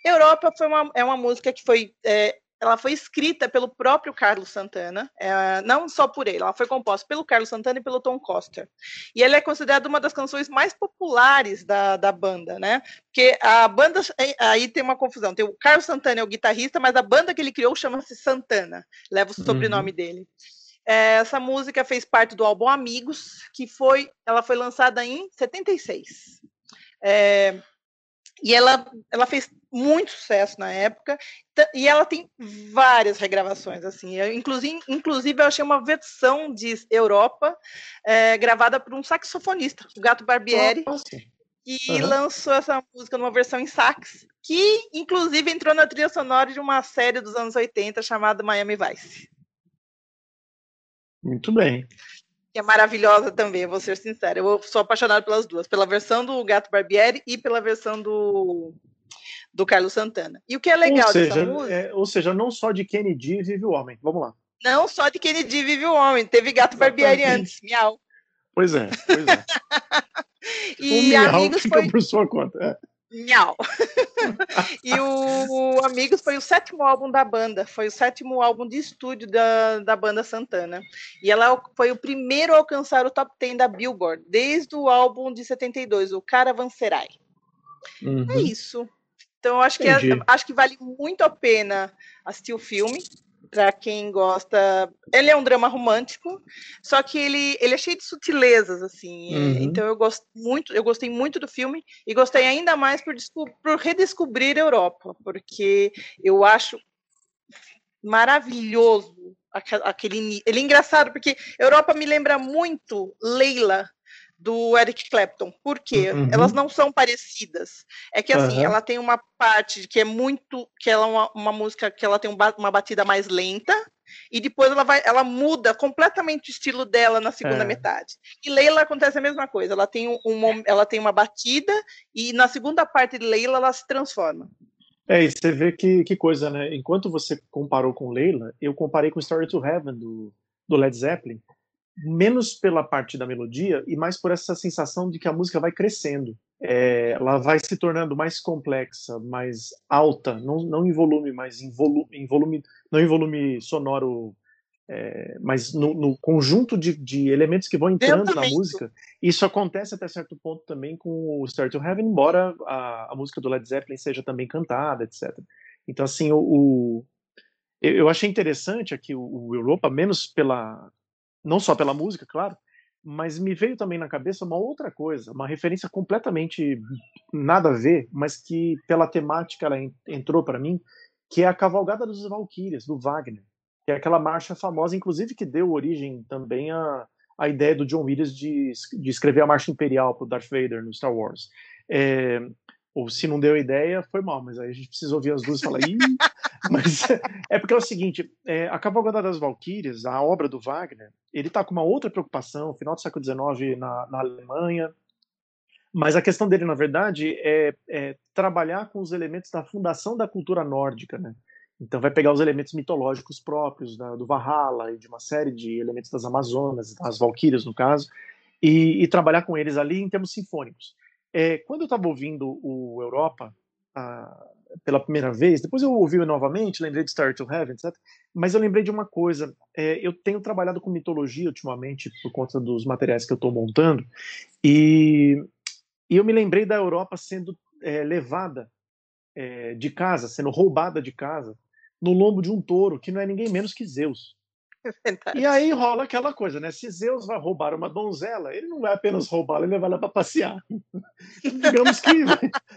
Europa foi uma, é uma música que foi é, ela foi escrita pelo próprio Carlos Santana, é, não só por ele, ela foi composta pelo Carlos Santana e pelo Tom Coster. E ela é considerada uma das canções mais populares da, da banda, né? Porque a banda, aí tem uma confusão, tem o Carlos Santana é o guitarrista, mas a banda que ele criou chama-se Santana, leva o sobrenome uhum. dele. É, essa música fez parte do álbum Amigos, que foi, ela foi lançada em 76. É, e ela, ela fez muito sucesso na época, e ela tem várias regravações, assim, eu, inclusive, inclusive eu achei uma versão de Europa é, gravada por um saxofonista, o Gato Barbieri, que uhum. lançou essa música numa versão em sax, que inclusive entrou na trilha sonora de uma série dos anos 80 chamada Miami Vice. Muito bem que é maravilhosa também, vou ser sincera. Eu sou apaixonada pelas duas, pela versão do Gato Barbieri e pela versão do, do Carlos Santana. E o que é legal ou seja, música, é, ou seja, não só de Kennedy vive o homem. Vamos lá. Não só de Kennedy vive o homem, teve Gato Exatamente. Barbieri antes, miau. Pois é, pois é. [LAUGHS] e o miau amigos fica foi... por sua conta. É. Miau. [LAUGHS] e o Amigos foi o sétimo álbum da banda, foi o sétimo álbum de estúdio da, da banda Santana. E ela foi o primeiro a alcançar o top 10 da Billboard, desde o álbum de 72, o Caravanserai. Uhum. É isso. Então, acho que, é, acho que vale muito a pena assistir o filme para quem gosta. Ele é um drama romântico, só que ele, ele é cheio de sutilezas, assim. Uhum. Então eu gosto muito, eu gostei muito do filme e gostei ainda mais por, por redescobrir a Europa, porque eu acho maravilhoso aquele. Ele é engraçado, porque Europa me lembra muito Leila do Eric Clapton. Por quê? Uhum. Elas não são parecidas. É que assim, uhum. ela tem uma parte que é muito, que ela é uma, uma música que ela tem uma batida mais lenta, e depois ela vai, ela muda completamente o estilo dela na segunda é. metade. E Leila acontece a mesma coisa. Ela tem um, um, ela tem uma batida e na segunda parte de Leila ela se transforma. É, e você vê que, que coisa, né? Enquanto você comparou com Leila, eu comparei com Story to Heaven do, do Led Zeppelin, menos pela parte da melodia e mais por essa sensação de que a música vai crescendo. É, ela vai se tornando mais complexa, mais alta, não, não em volume, mas em volume, em volume não em volume sonoro, é, mas no, no conjunto de, de, elementos que vão entrando na música. Isso acontece até certo ponto também com o Start to Heaven, embora a, a música do Led Zeppelin seja também cantada, etc. Então, assim, o, o eu achei interessante aqui o Europa, menos pela, não só pela música, claro, mas me veio também na cabeça uma outra coisa, uma referência completamente nada a ver, mas que pela temática ela entrou para mim, que é a Cavalgada dos Valquírias, do Wagner, que é aquela marcha famosa, inclusive que deu origem também à, à ideia do John Williams de, de escrever a Marcha Imperial para Darth Vader no Star Wars. É, ou se não deu ideia, foi mal, mas aí a gente precisa ouvir as duas e falar, Ih! [LAUGHS] mas é porque é o seguinte, é, a Cavalgada das Valquírias, a obra do Wagner, ele está com uma outra preocupação, final do século XIX na, na Alemanha, mas a questão dele, na verdade, é, é, trabalhar com os elementos da fundação da cultura nórdica, né? Então vai pegar os elementos mitológicos próprios da, do Valhalla e de uma série de elementos das Amazonas, das Valquírias, no caso, e, e trabalhar com eles ali em termos sinfônicos. É, quando eu estava ouvindo o Europa a, pela primeira vez, depois eu ouvi novamente, lembrei de Star to Heaven, etc. Mas eu lembrei de uma coisa. É, eu tenho trabalhado com mitologia ultimamente por conta dos materiais que eu estou montando, e, e, eu me lembrei da Europa sendo é, levada de casa, sendo roubada de casa, no lombo de um touro, que não é ninguém menos que Zeus. [LAUGHS] É e aí rola aquela coisa, né? Se Zeus vai roubar uma donzela, ele não vai apenas roubá-la, ele vai lá para passear. [LAUGHS] digamos que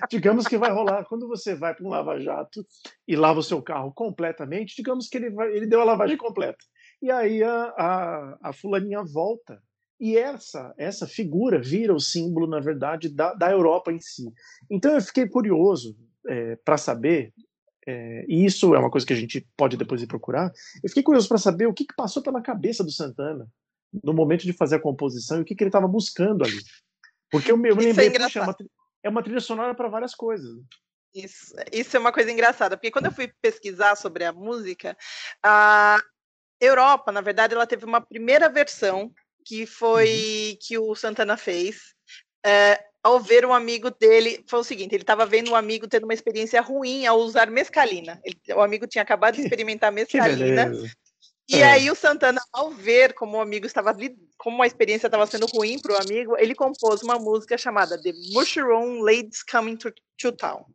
digamos que vai rolar quando você vai para um lava-jato e lava o seu carro completamente, digamos que ele vai, ele deu a lavagem completa. E aí a, a, a fulaninha volta e essa essa figura vira o símbolo, na verdade, da, da Europa em si. Então eu fiquei curioso é, para saber é, e isso é uma coisa que a gente pode depois ir procurar. Eu fiquei curioso para saber o que, que, passou pela cabeça do Santana no momento de fazer a composição e o que, que ele estava buscando ali. Porque eu me, eu me lembrei, é, puxa, é, uma, é uma trilha sonora para várias coisas. Isso, isso é uma coisa engraçada, porque quando eu fui pesquisar sobre a música, a Europa, na verdade, ela teve uma primeira versão que foi uhum. que o Santana fez. É, ao ver um amigo dele, foi o seguinte, ele estava vendo um amigo tendo uma experiência ruim ao usar mescalina. Ele, o amigo tinha acabado de [LAUGHS] experimentar mescalina. E é. aí o Santana, ao ver como o amigo estava como a experiência estava sendo ruim para o amigo, ele compôs uma música chamada The Mushroom Ladies Coming to, to Town.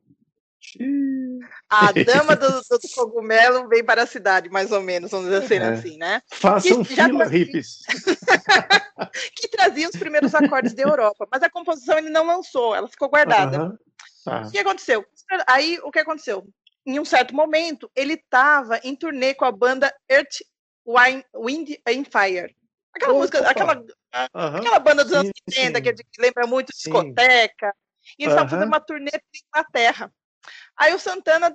A dama do, do, cogumelo vem para a cidade, mais ou menos, vamos dizer é. assim, né? Façam que, fila, trazia... hippies. [LAUGHS] que trazia os primeiros acordes da Europa, mas a composição ele não lançou, ela ficou guardada. -huh. O que aconteceu? Aí, o que aconteceu? Em um certo momento, ele estava em turnê com a banda Earth, Wine, Wind and Fire. Aquela Opa. música, aquela, aquela banda dos anos 80, que lembra muito discoteca. E eles estavam fazendo uma turnê na Inglaterra. Aí o Santana,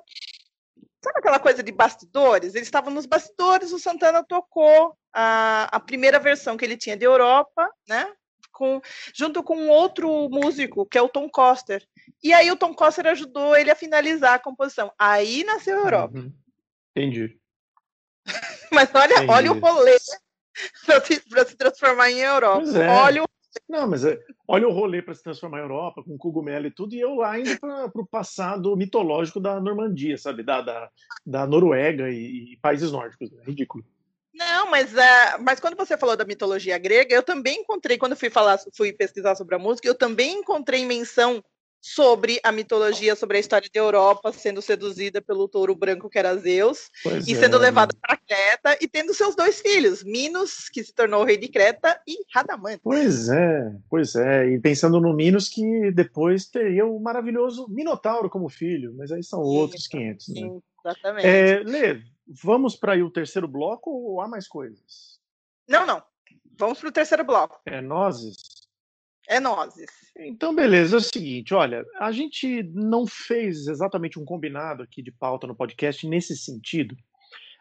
sabe aquela coisa de bastidores? Eles estavam nos bastidores, o Santana tocou a, a primeira versão que ele tinha de Europa, né? Com, junto com um outro músico, que é o Tom Coster. E aí o Tom Coster ajudou ele a finalizar a composição. Aí nasceu a Europa. Uhum. Entendi. [LAUGHS] Mas olha, Entendi. olha o rolê para se, se, transformar em Europa. É. Olha o não, mas é, olha o rolê para se transformar em Europa, com cogumelo e tudo, e eu lá indo para o passado mitológico da Normandia, sabe? Da, da, da Noruega e, e países nórdicos. É ridículo. Não, mas, uh, mas quando você falou da mitologia grega, eu também encontrei, quando fui falar, fui pesquisar sobre a música, eu também encontrei menção sobre a mitologia, sobre a história da Europa sendo seduzida pelo touro branco que era Zeus pois e é, sendo levada para Creta e tendo seus dois filhos, Minos, que se tornou rei de Creta, e Radamante. Pois é, pois é. E pensando no Minos, que depois teria o maravilhoso Minotauro como filho, mas aí são sim, outros 500. Sim, né? exatamente. É, Lê, vamos para o terceiro bloco ou há mais coisas? Não, não. Vamos para o terceiro bloco. É nozes? É nozes. Então, beleza, é o seguinte, olha, a gente não fez exatamente um combinado aqui de pauta no podcast nesse sentido,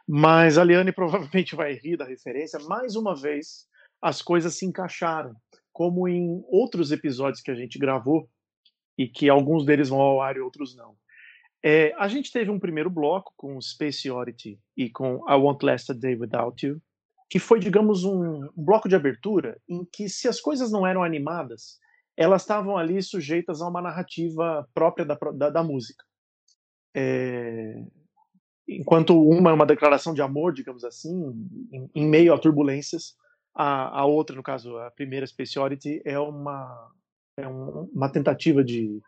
mas a Liane [LAUGHS] provavelmente vai rir da referência. Mais uma vez, as coisas se encaixaram, como em outros episódios que a gente gravou, e que alguns deles vão ao ar e outros não. É, a gente teve um primeiro bloco com Space Oddity e com I Won't Last a Day Without You, que foi, digamos, um, um bloco de abertura em que, se as coisas não eram animadas, elas estavam ali sujeitas a uma narrativa própria da, da, da música. É, enquanto uma é uma declaração de amor, digamos assim, em, em meio a turbulências, a, a, outra, no caso, a primeira Speciality, é uma, é um, uma tentativa de,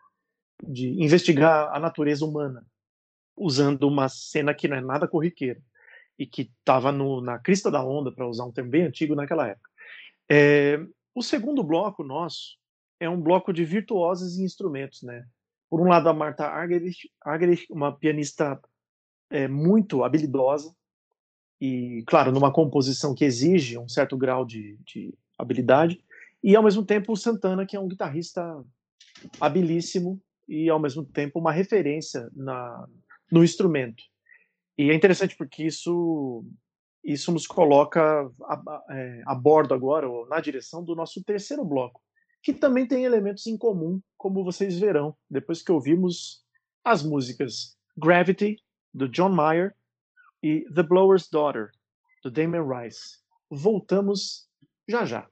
de investigar a natureza humana, usando uma cena que não é nada corriqueira e que estava na crista da onda, para usar um termo bem antigo naquela época. É, o segundo bloco nosso é um bloco de virtuosos em instrumentos, né? Por um lado, a Marta Argerich, Argerich uma pianista é, muito habilidosa e, claro, numa composição que exige um certo grau de, de habilidade, e ao mesmo tempo o Santana, que é um guitarrista habilíssimo e ao mesmo tempo uma referência na, no instrumento. E é interessante porque isso isso nos coloca a, é, a bordo agora, ou na direção do nosso terceiro bloco, que também tem elementos em comum, como vocês verão depois que ouvimos as músicas Gravity, do John Mayer, e The Blower's Daughter, do Damien Rice. Voltamos já já.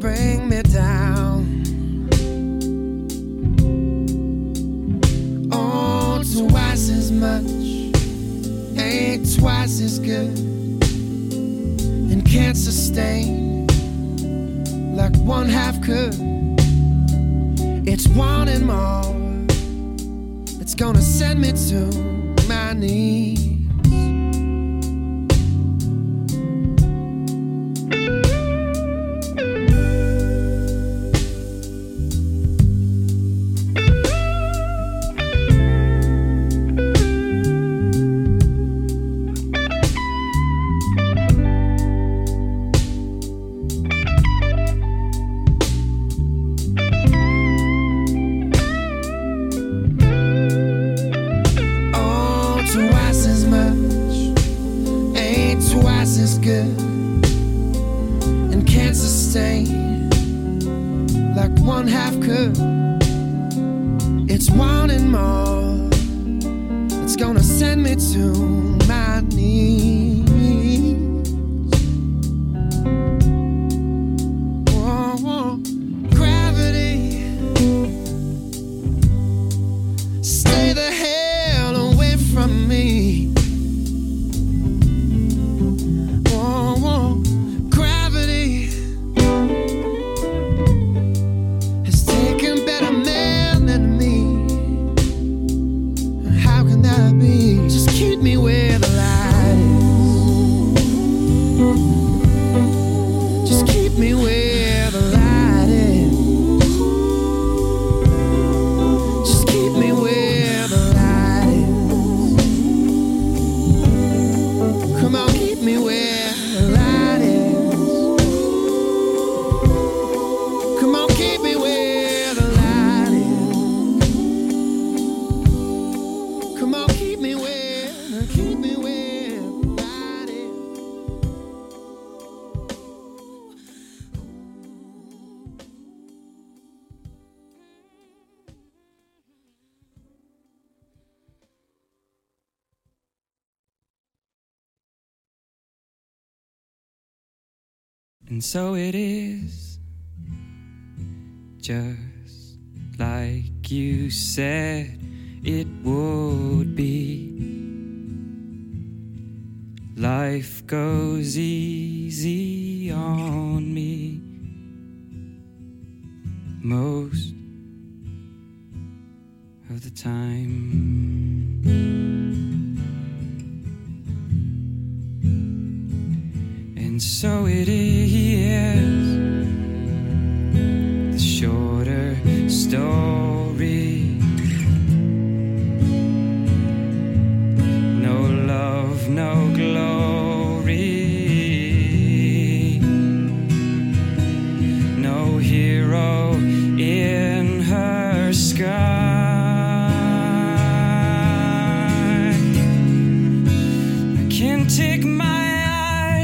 bring me down. Oh, twice as much ain't twice as good and can't sustain like one half could. It's wanting more, it's gonna send me to my knees. So it is, just like you said it would be. Life goes easy on me most of the time. And so it is the shorter story. No love, no glory. No hero in her sky. I can't take my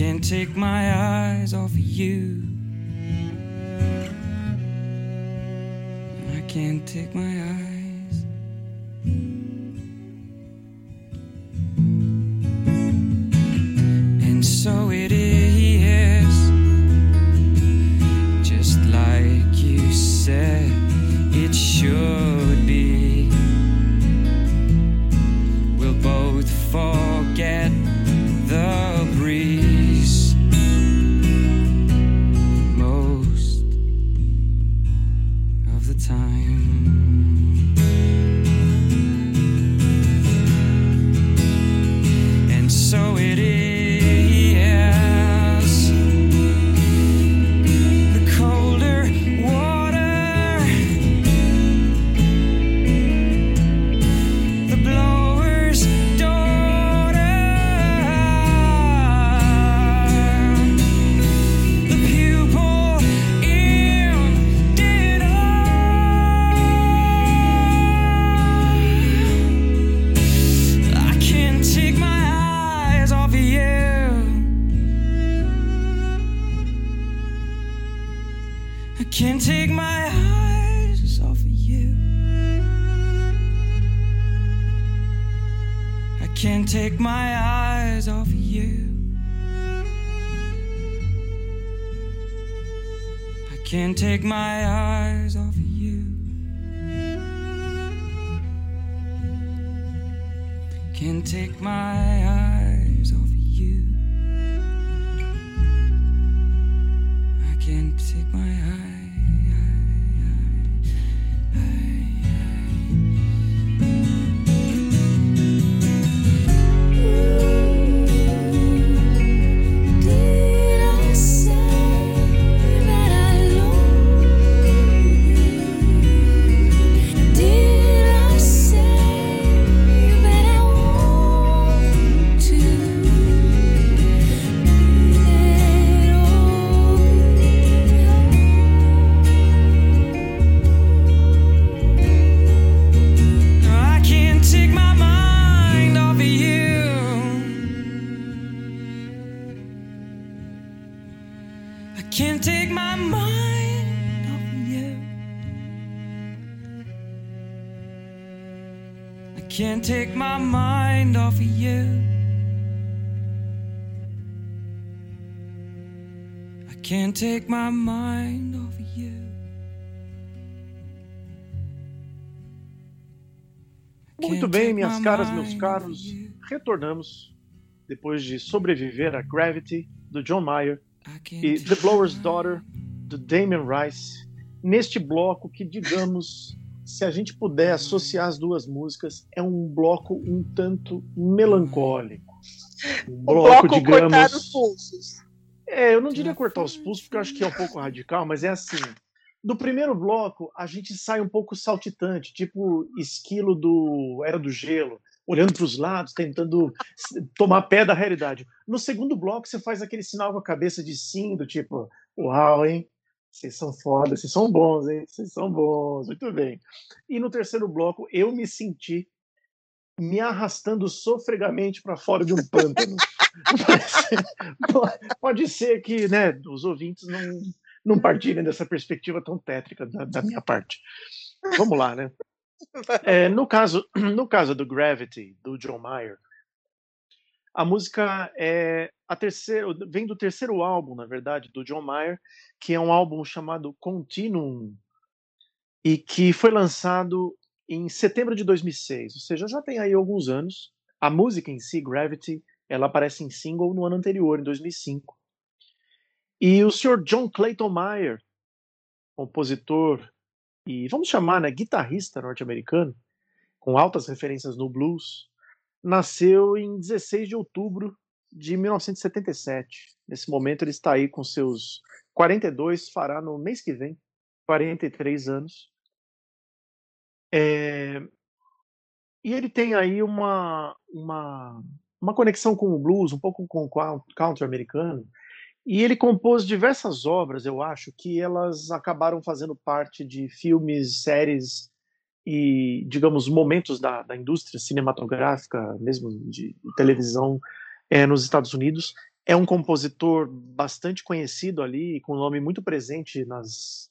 Can't take my eyes off of you. I can't take my eyes. And so it is, just like you said my mind off of you. Muito bem, minhas caras, meus caros, retornamos depois de sobreviver a Gravity, do John Mayer, e The Blower's Daughter, do Damien Rice, neste bloco que, digamos, se a gente puder associar as duas músicas, é um bloco um tanto melancólico. [LAUGHS] Um O bloco cortar os digamos. pulsos. É, eu não diria cortar os pulsos, porque eu acho que é um pouco radical, mas é assim. Do primeiro bloco, a gente sai um pouco saltitante, tipo esquilo do Era do Gelo, olhando para os lados, tentando tomar pé da realidade. No segundo bloco, você faz aquele sinal com a cabeça de sim, do tipo, uau, hein? Vocês são foda, vocês são bons, hein? Vocês são bons, muito bem. E no terceiro bloco, eu me senti me arrastando sofregamente para fora de um pântano. [LAUGHS] Pode ser que né, os ouvintes não, não partilhem dessa perspectiva tão tétrica da, da minha parte. Vamos lá, né? É, no, caso, [CLEARS THROAT] no caso do Gravity, do John Mayer, a música é a terceira, vem do terceiro álbum, na verdade, do John Mayer, que é um álbum chamado Continuum, e que foi lançado em setembro de 2006, ou seja, já tem aí alguns anos. A música em si, Gravity, ela aparece em single no ano anterior, em 2005. E o Sr. John Clayton Mayer, compositor e vamos chamar, né, guitarrista norte-americano, com altas referências no blues, nasceu em 16 de outubro de 1977. Nesse momento ele está aí com seus 42, fará no mês que vem 43 anos. É... E ele tem aí uma, uma, uma conexão com o blues, um pouco com o country americano, e ele compôs diversas obras, eu acho, que elas acabaram fazendo parte de filmes, séries e, digamos, momentos da, da indústria cinematográfica, mesmo de, televisão, é, nos Estados Unidos. É um compositor bastante conhecido ali, com um nome muito presente nas,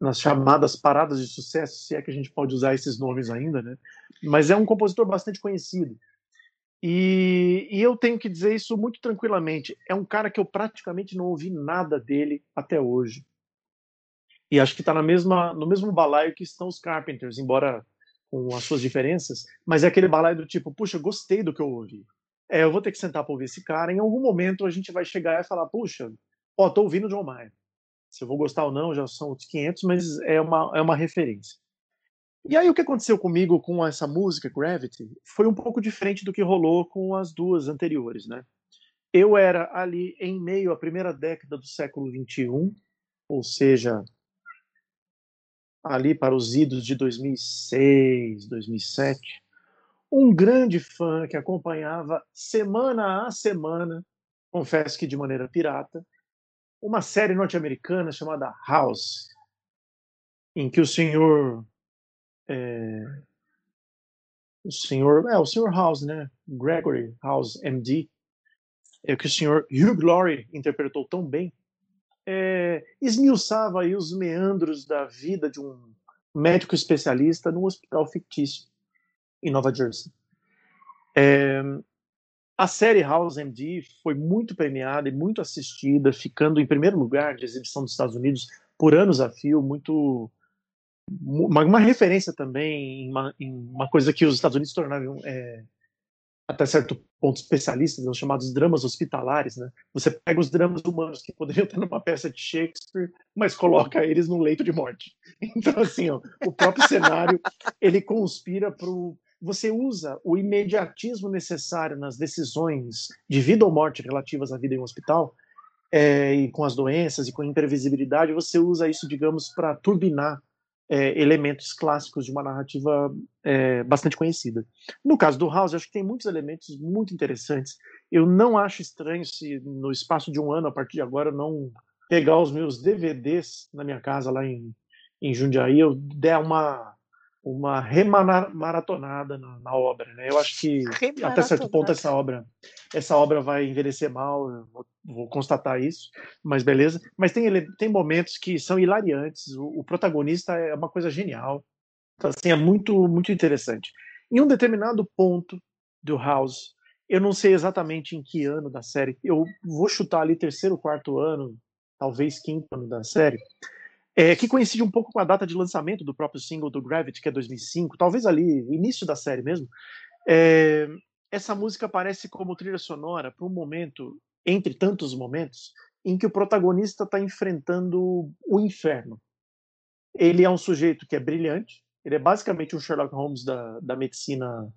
nas chamadas paradas de sucesso, se é que a gente pode usar esses nomes ainda, né? Mas é um compositor bastante conhecido. E, e, eu tenho que dizer isso muito tranquilamente. É um cara que eu praticamente não ouvi nada dele até hoje. E acho que está no mesmo balaio que estão os Carpenters, embora com as suas diferenças. Mas é aquele balaio do tipo, puxa, gostei do que eu ouvi. É, eu vou ter que sentar para ouvir esse cara. Em algum momento a gente vai chegar e falar, puxa, ó, tô ouvindo John Mayer. Se eu vou gostar ou não, já são outros 500, mas é uma, é uma referência. E aí o que aconteceu comigo com essa música, Gravity, foi um pouco diferente do que rolou com as duas anteriores, né? Eu era ali em meio à primeira década do século XXI, ou seja, ali para os idos de 2006, 2007, um grande fã que acompanhava semana a semana, confesso que de maneira pirata, uma série norte-americana chamada House, em que o senhor é, o senhor, é o senhor House, né? Gregory House, MD, é que o senhor Hugh Laurie interpretou tão bem, é, esmiuçava aí os meandros da vida de um médico especialista num hospital fictício em Nova Jersey. É, a série House MD foi muito premiada e muito assistida, ficando em primeiro lugar de exibição dos Estados Unidos por anos a fio, muito uma, uma referência também em uma, em uma, coisa que os Estados Unidos tornaram é, até certo ponto especialistas, os chamados dramas hospitalares, né? Você pega os dramas humanos que poderiam estar numa peça de Shakespeare, mas coloca eles num leito de morte. [LAUGHS] Então, assim, ó, o próprio cenário, ele conspira para você usa o imediatismo necessário nas decisões de vida ou morte relativas à vida em um hospital, é, e com as doenças e com a imprevisibilidade, você usa isso, digamos, para turbinar é, elementos clássicos de uma narrativa é, bastante conhecida. No caso do House, acho que tem muitos elementos muito interessantes. Eu não acho estranho se no espaço de um ano, a partir de agora, não pegar os meus DVDs na minha casa lá em, em Jundiaí, eu der uma uma remaratonada na, na obra, né? Eu acho que até certo ponto essa obra, essa obra vai envelhecer mal, vou, vou, constatar isso, mas beleza. Mas tem tem momentos que são hilariantes. O, o, protagonista é uma coisa genial, então, assim é muito muito interessante. Em um determinado ponto do House, eu não sei exatamente em que ano da série, eu vou chutar ali terceiro, quarto ano, talvez quinto ano da série é, que coincide um pouco com a data de lançamento do próprio single do Gravity, que é 2005, talvez ali, início da série mesmo. É, essa música aparece como trilha sonora para um momento, entre tantos momentos, em que o protagonista está enfrentando o inferno. Ele é um sujeito que é brilhante, ele é basicamente um Sherlock Holmes da, da medicina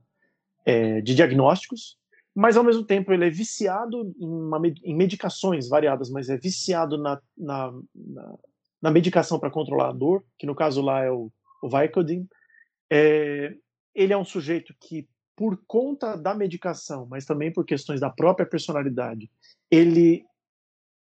é, de diagnósticos, mas ao mesmo tempo ele é viciado em, uma, em medicações variadas, mas é viciado na, na, na na medicação para controlar a dor, que no caso lá é o, o Vicodin. É, ele é um sujeito que, por conta da medicação, mas também por questões da própria personalidade, ele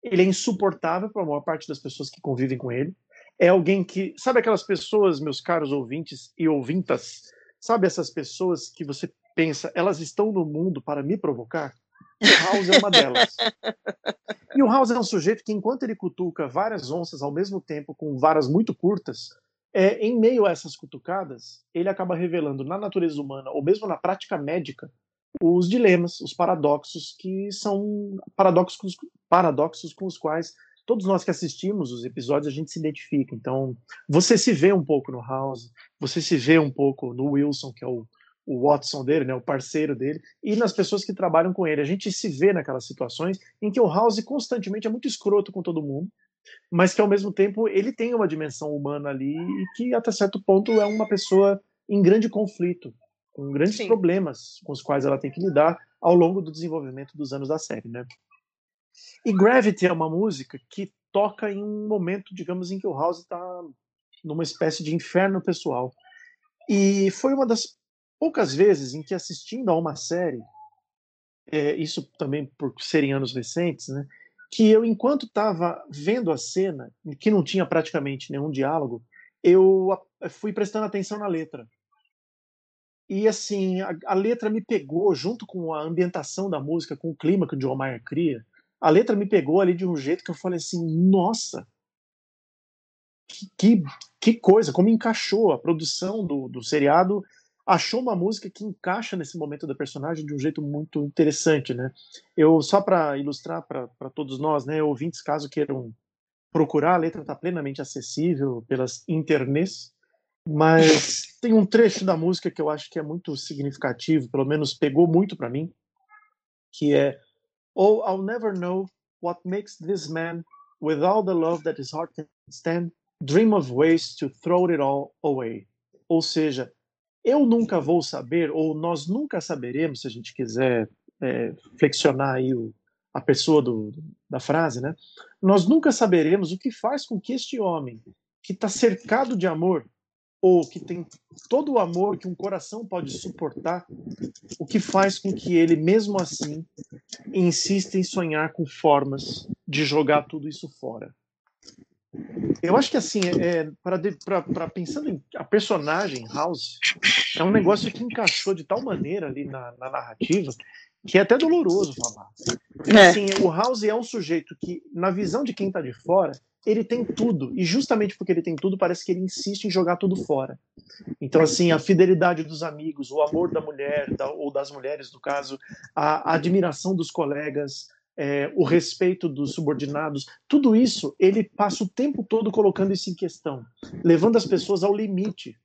Ele é insuportável para a maior parte das pessoas que convivem com ele. É alguém que, sabe aquelas pessoas, meus caros ouvintes e ouvintas, sabe essas pessoas que você pensa, elas estão no mundo para me provocar? O House é uma delas. [LAUGHS] E o House é um sujeito que, enquanto ele cutuca várias onças ao mesmo tempo, com varas muito curtas, é, em meio a essas cutucadas, ele acaba revelando na natureza humana, ou mesmo na prática médica, os dilemas, os paradoxos, que são paradoxos, paradoxos com os quais todos nós que assistimos os episódios a gente se identifica. Então, você se vê um pouco no House, você se vê um pouco no Wilson, que é o, o Watson dele, né, o parceiro dele, e nas pessoas que trabalham com ele. A gente se vê naquelas situações em que o House constantemente é muito escroto com todo mundo, mas que ao mesmo tempo ele tem uma dimensão humana ali e que até certo ponto é uma pessoa em grande conflito, com grandes Sim. problemas com os quais ela tem que lidar ao longo do desenvolvimento dos anos da série, né? E Gravity é uma música que toca em um momento, digamos, em que o House está numa espécie de inferno pessoal. E foi uma das poucas vezes em que assistindo a uma série, é, isso também por serem anos recentes, né, que eu, enquanto estava vendo a cena, que não tinha praticamente nenhum diálogo, eu fui prestando atenção na letra. E assim, a, a letra me pegou, junto com a ambientação da música, com o clima que o John Mayer cria, a letra me pegou ali de um jeito que eu falei assim, nossa, que, que, que coisa, como encaixou a produção do, do seriado, achou uma música que encaixa nesse momento da personagem de um jeito muito interessante, né? Eu só para ilustrar para todos nós, né, ouvintes, caso queiram procurar, a letra está plenamente acessível pelas internets, mas [LAUGHS] tem um trecho da música que eu acho que é muito significativo, pelo menos pegou muito para mim, que é Oh, I'll never know what makes this man, with all the love that his heart can stand, dream of ways to throw it all away. Ou seja, eu nunca vou saber, ou nós nunca saberemos, se a gente quiser é, flexionar aí o, a pessoa do, da frase, né? Nós nunca saberemos o que faz com que este homem, que está cercado de amor, ou que tem todo o amor que um coração pode suportar, o que faz com que ele, mesmo assim, insista em sonhar com formas de jogar tudo isso fora. Eu acho que assim, é, para pensando em a personagem House, é um negócio que encaixou de tal maneira ali na, na narrativa que é até doloroso falar. Porque, É. assim, o House é um sujeito que, na visão de quem está de fora, ele tem tudo. E justamente porque ele tem tudo, parece que ele insiste em jogar tudo fora. Então, assim, a fidelidade dos amigos, o amor da mulher, da- ou das mulheres, no caso, a, a admiração dos colegas, é, o respeito dos subordinados, tudo isso ele passa o tempo todo colocando isso em questão, levando as pessoas ao limite.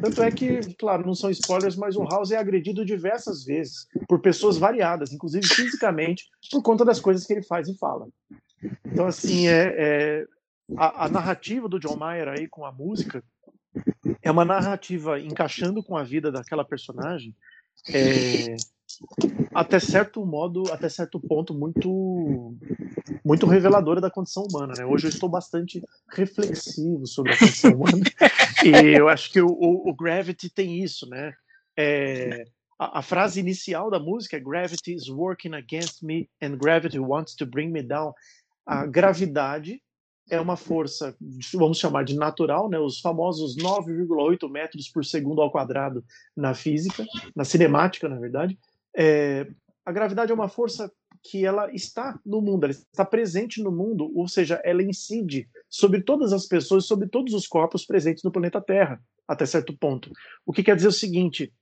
Tanto é que, claro, não são spoilers, mas o House é agredido diversas vezes por pessoas variadas, inclusive fisicamente, por conta das coisas que ele faz e fala. Então, assim, é, é- a, a narrativa do John Mayer aí com a música é uma narrativa encaixando com a vida daquela personagem é, até certo modo, até certo ponto muito muito reveladora da condição humana, né? Hoje eu estou bastante reflexivo sobre a condição humana [LAUGHS] e eu acho que o, o- o Gravity tem isso, né? É, a, a frase inicial da música é Gravity is working against me and gravity wants to bring me down. A gravidade é uma força, vamos chamar de natural, né? Os famosos 9,8 metros por segundo ao quadrado na física, na cinemática, na verdade. É, a gravidade é uma força que ela está no mundo, ela está presente no mundo, ou seja, ela incide sobre todas as pessoas, sobre todos os corpos presentes no planeta Terra, até certo ponto. O que quer dizer o seguinte: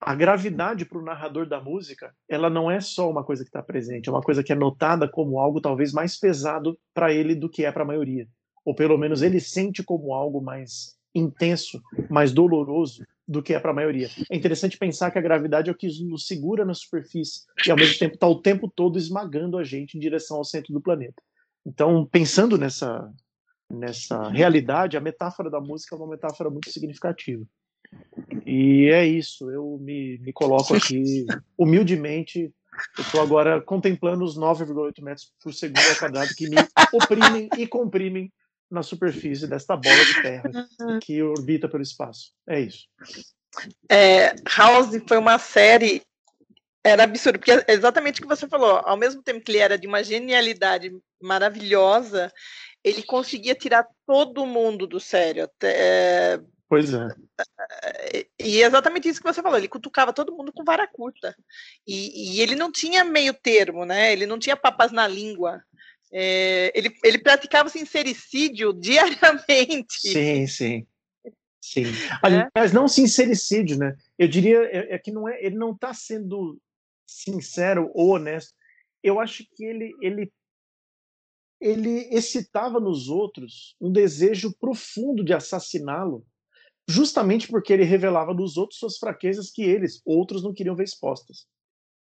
a gravidade para o narrador da música, ela não é só uma coisa que está presente, é uma coisa que é notada como algo talvez mais pesado para ele do que é para a maioria, ou pelo menos ele sente como algo mais intenso, mais doloroso do que é para a maioria. É interessante pensar que a gravidade é o que nos segura na superfície e ao mesmo tempo está o tempo todo esmagando a gente em direção ao centro do planeta. Então, pensando nessa nessa realidade, a metáfora da música é uma metáfora muito significativa. E é isso, eu me, me coloco aqui [LAUGHS] humildemente. Eu estou agora contemplando os 9,8 metros por segundo ao quadrado que me oprimem e comprimem na superfície desta bola de terra que orbita pelo espaço. É isso. É, House foi uma série Era absurdo, porque é exatamente o que você falou. Ao mesmo tempo que ele era de uma genialidade maravilhosa, ele conseguia tirar todo mundo do sério. Até, Pois é. é, e é exatamente isso que você falou. Ele cutucava todo mundo com vara curta. E, e ele não tinha meio termo, né? Ele não tinha papas na língua. É, ele, ele praticava sincericídio [LAUGHS] diariamente. Sim, sim. Sim. Aliás, não sincericídio, né? Eu diria é, é que não é, ele não está sendo sincero ou honesto. Eu acho que ele, ele, ele excitava nos outros um desejo profundo de assassiná-lo, justamente porque ele revelava nos outros suas fraquezas que eles, outros, não queriam ver expostas.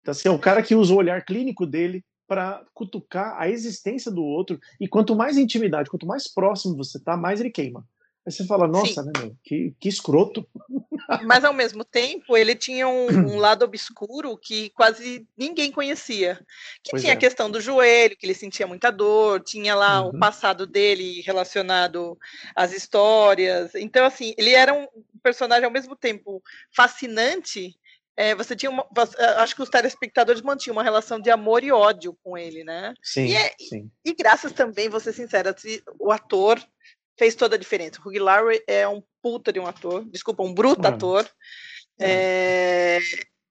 Então, assim, é o cara que usa o olhar clínico dele para cutucar a existência do outro, e quanto mais intimidade, quanto mais próximo você tá, mais ele queima. Aí você fala, nossa, né, meu, que, que escroto. [LAUGHS] Mas ao mesmo tempo, ele tinha um, [CLEARS THROAT] um, lado obscuro que quase ninguém conhecia. Que Pois tinha é. a questão do joelho, que ele sentia muita dor, tinha lá Uhum. o passado dele relacionado às histórias. Então, assim, ele era um personagem ao mesmo tempo fascinante. É, você tinha uma, você- acho que os telespectadores mantinham uma relação de amor e ódio com ele, né? Sim, E é- sim. E graças também, vou ser sincera, o ator fez toda a diferença. O Hugh Laurie é um puta de um ator, desculpa, um bruto Ah. ator. É,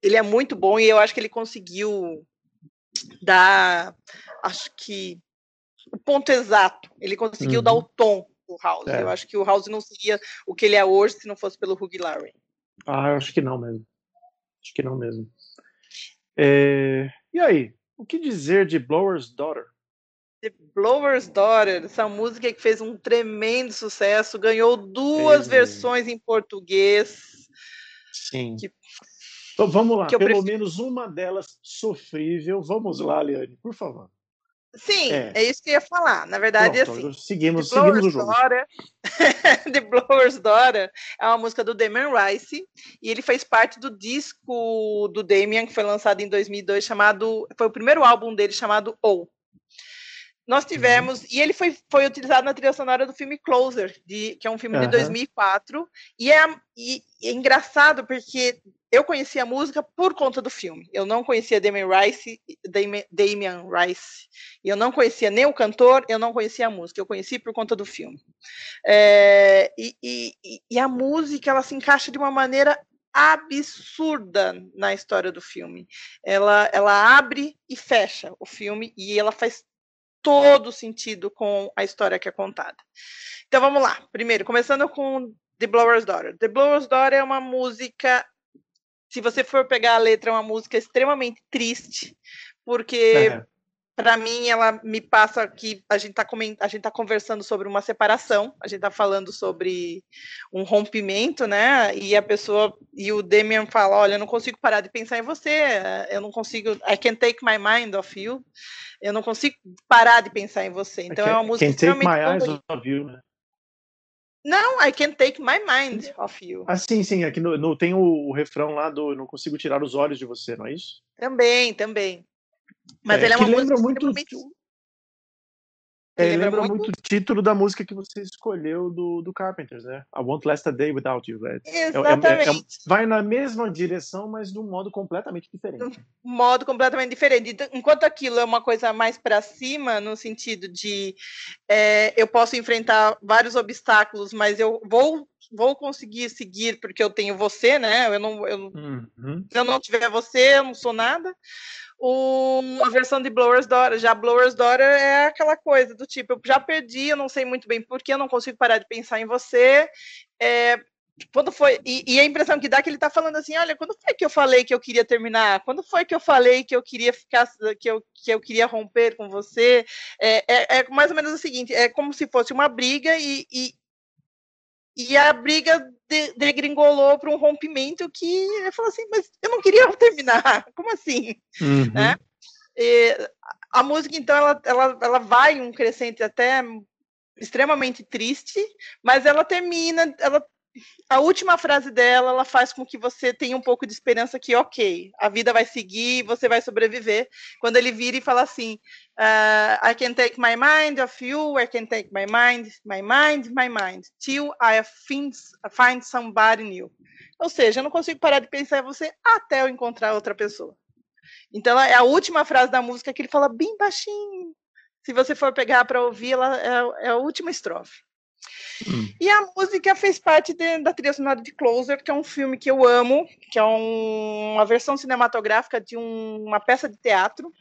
ele é muito bom e eu acho que ele conseguiu dar, acho que o ponto exato. Ele conseguiu Uhum. dar o tom do House. É. Eu acho que o House não seria o que ele é hoje se não fosse pelo Hugh Laurie. Ah, eu acho que não mesmo. Acho que não mesmo. É, E aí, o que dizer de Blower's Daughter? The Blower's Daughter, essa música que fez um tremendo sucesso, ganhou duas versões em português. Sim. Que- Então vamos lá, pelo prefiro- menos uma delas sofrível. Vamos lá, Liane, por favor. Sim, É. é. isso que eu ia falar. Na verdade, Pronto, assim, seguimos, The seguimos o Blower's jogo. Daughter, The Blower's Daughter é uma música do Damian Rice e ele fez parte do disco do Damian que foi lançado em 2002 chamado, foi o primeiro álbum dele chamado O. Nós Uhum. tivemos e ele foi, foi utilizado na trilha sonora do filme Closer, de, que é um filme de Aham. 2004 e é, e é engraçado porque eu conheci a música por conta do filme. Eu não conhecia Damian Rice, Damian Rice eu não conhecia nem o cantor, eu não conhecia a música, eu conheci por conta do filme. É, e- e- e a música ela se encaixa de uma maneira absurda na história do filme. Ela, ela abre e fecha o filme e ela faz todo sentido com a história que é contada. Então vamos lá. Primeiro, começando com The Blower's Daughter. The Blower's Daughter é uma música, se você for pegar a letra, é uma música extremamente triste, porque É, para mim, ela me passa que a gente, tá a gente tá conversando sobre uma separação, a gente tá falando sobre um rompimento, né? E a pessoa, e o Damian fala: Olha, eu não consigo parar de pensar em você, eu não consigo, I can't take my mind off you, eu não consigo parar de pensar em você. Então é uma música Can't take extremamente my eyes off you, né? Não, I can't take my mind off you. Ah, sim, sim. Aqui no, no- tem o, o refrão lá do Não consigo tirar os olhos de você, não é isso? Também, também. Mas É, ela é uma lembra música muito- extremamente- É, Lembra muito? muito o título da música que você escolheu do, do Carpenters, né? I Won't Last a Day Without You. É, é- é- Exatamente. vai na mesma direção, mas de um modo completamente diferente. modo completamente diferente. Então, Enquanto aquilo é uma coisa mais para cima, no sentido de é, eu posso enfrentar vários obstáculos, mas eu vou vou conseguir seguir porque eu tenho você, né? Eu não, eu, Uhum. se eu não tiver você, eu não sou nada. O, a versão de Blower's Daughter, já Blower's Daughter é aquela coisa do tipo, eu já perdi, eu não sei muito bem por que, eu não consigo parar de pensar em você. É, quando foi e, e a impressão que dá é que ele tá falando assim, olha, quando foi que eu falei que eu queria terminar? Quando foi que eu falei que eu queria ficar, que eu, que eu queria romper com você? É, é, é mais ou menos o seguinte, é como se fosse uma briga e, e, e a briga de- degringolou para um rompimento que ele falou assim, mas eu não queria terminar, [LAUGHS] como assim? Uhum. Né? E a música, então, ela, ela, ela vai um crescente até extremamente triste, mas ela termina, ela, a última frase dela, ela faz com que você tenha um pouco de esperança que, ok, a vida vai seguir, você vai sobreviver. Quando ele vira e fala assim, ah, I can take my mind of you, I can take my mind, my mind, my mind, till I find, find somebody new. Ou seja, eu não consigo parar de pensar em você até eu encontrar outra pessoa. Então é a última frase da música que ele fala bem baixinho. Se você for pegar para ouvir, ela é, é a última estrofe. Hum. E a música fez parte de- da trilha sonora de Closer, que é um filme que eu amo, que é um- uma versão cinematográfica de um- uma peça de teatro.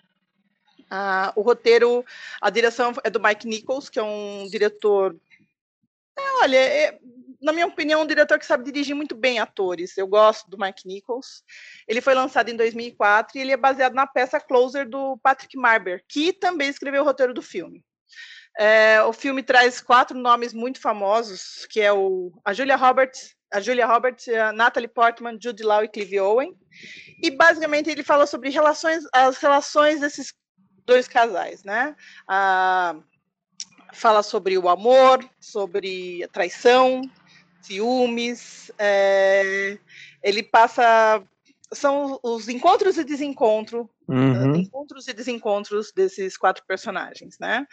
Ah, o roteiro, a direção é do Mike Nichols, que é um diretor. É, olha, é- na minha opinião, um diretor que sabe dirigir muito bem atores. Eu gosto do Mike Nichols. Ele foi lançado em 2004 e ele é baseado na peça Closer do Patrick Marber, que também escreveu o roteiro do filme. É, o filme traz quatro nomes muito famosos, que é o, a Julia Roberts, a Julia Roberts, a Natalie Portman, Jude Law e Clive Owen. E basicamente ele fala sobre relações, as relações desses dois casais, né? Ah, fala sobre o amor, sobre a traição, ciúmes. é, ele passa são os encontros e desencontros Uhum. encontros e desencontros desses quatro personagens, né?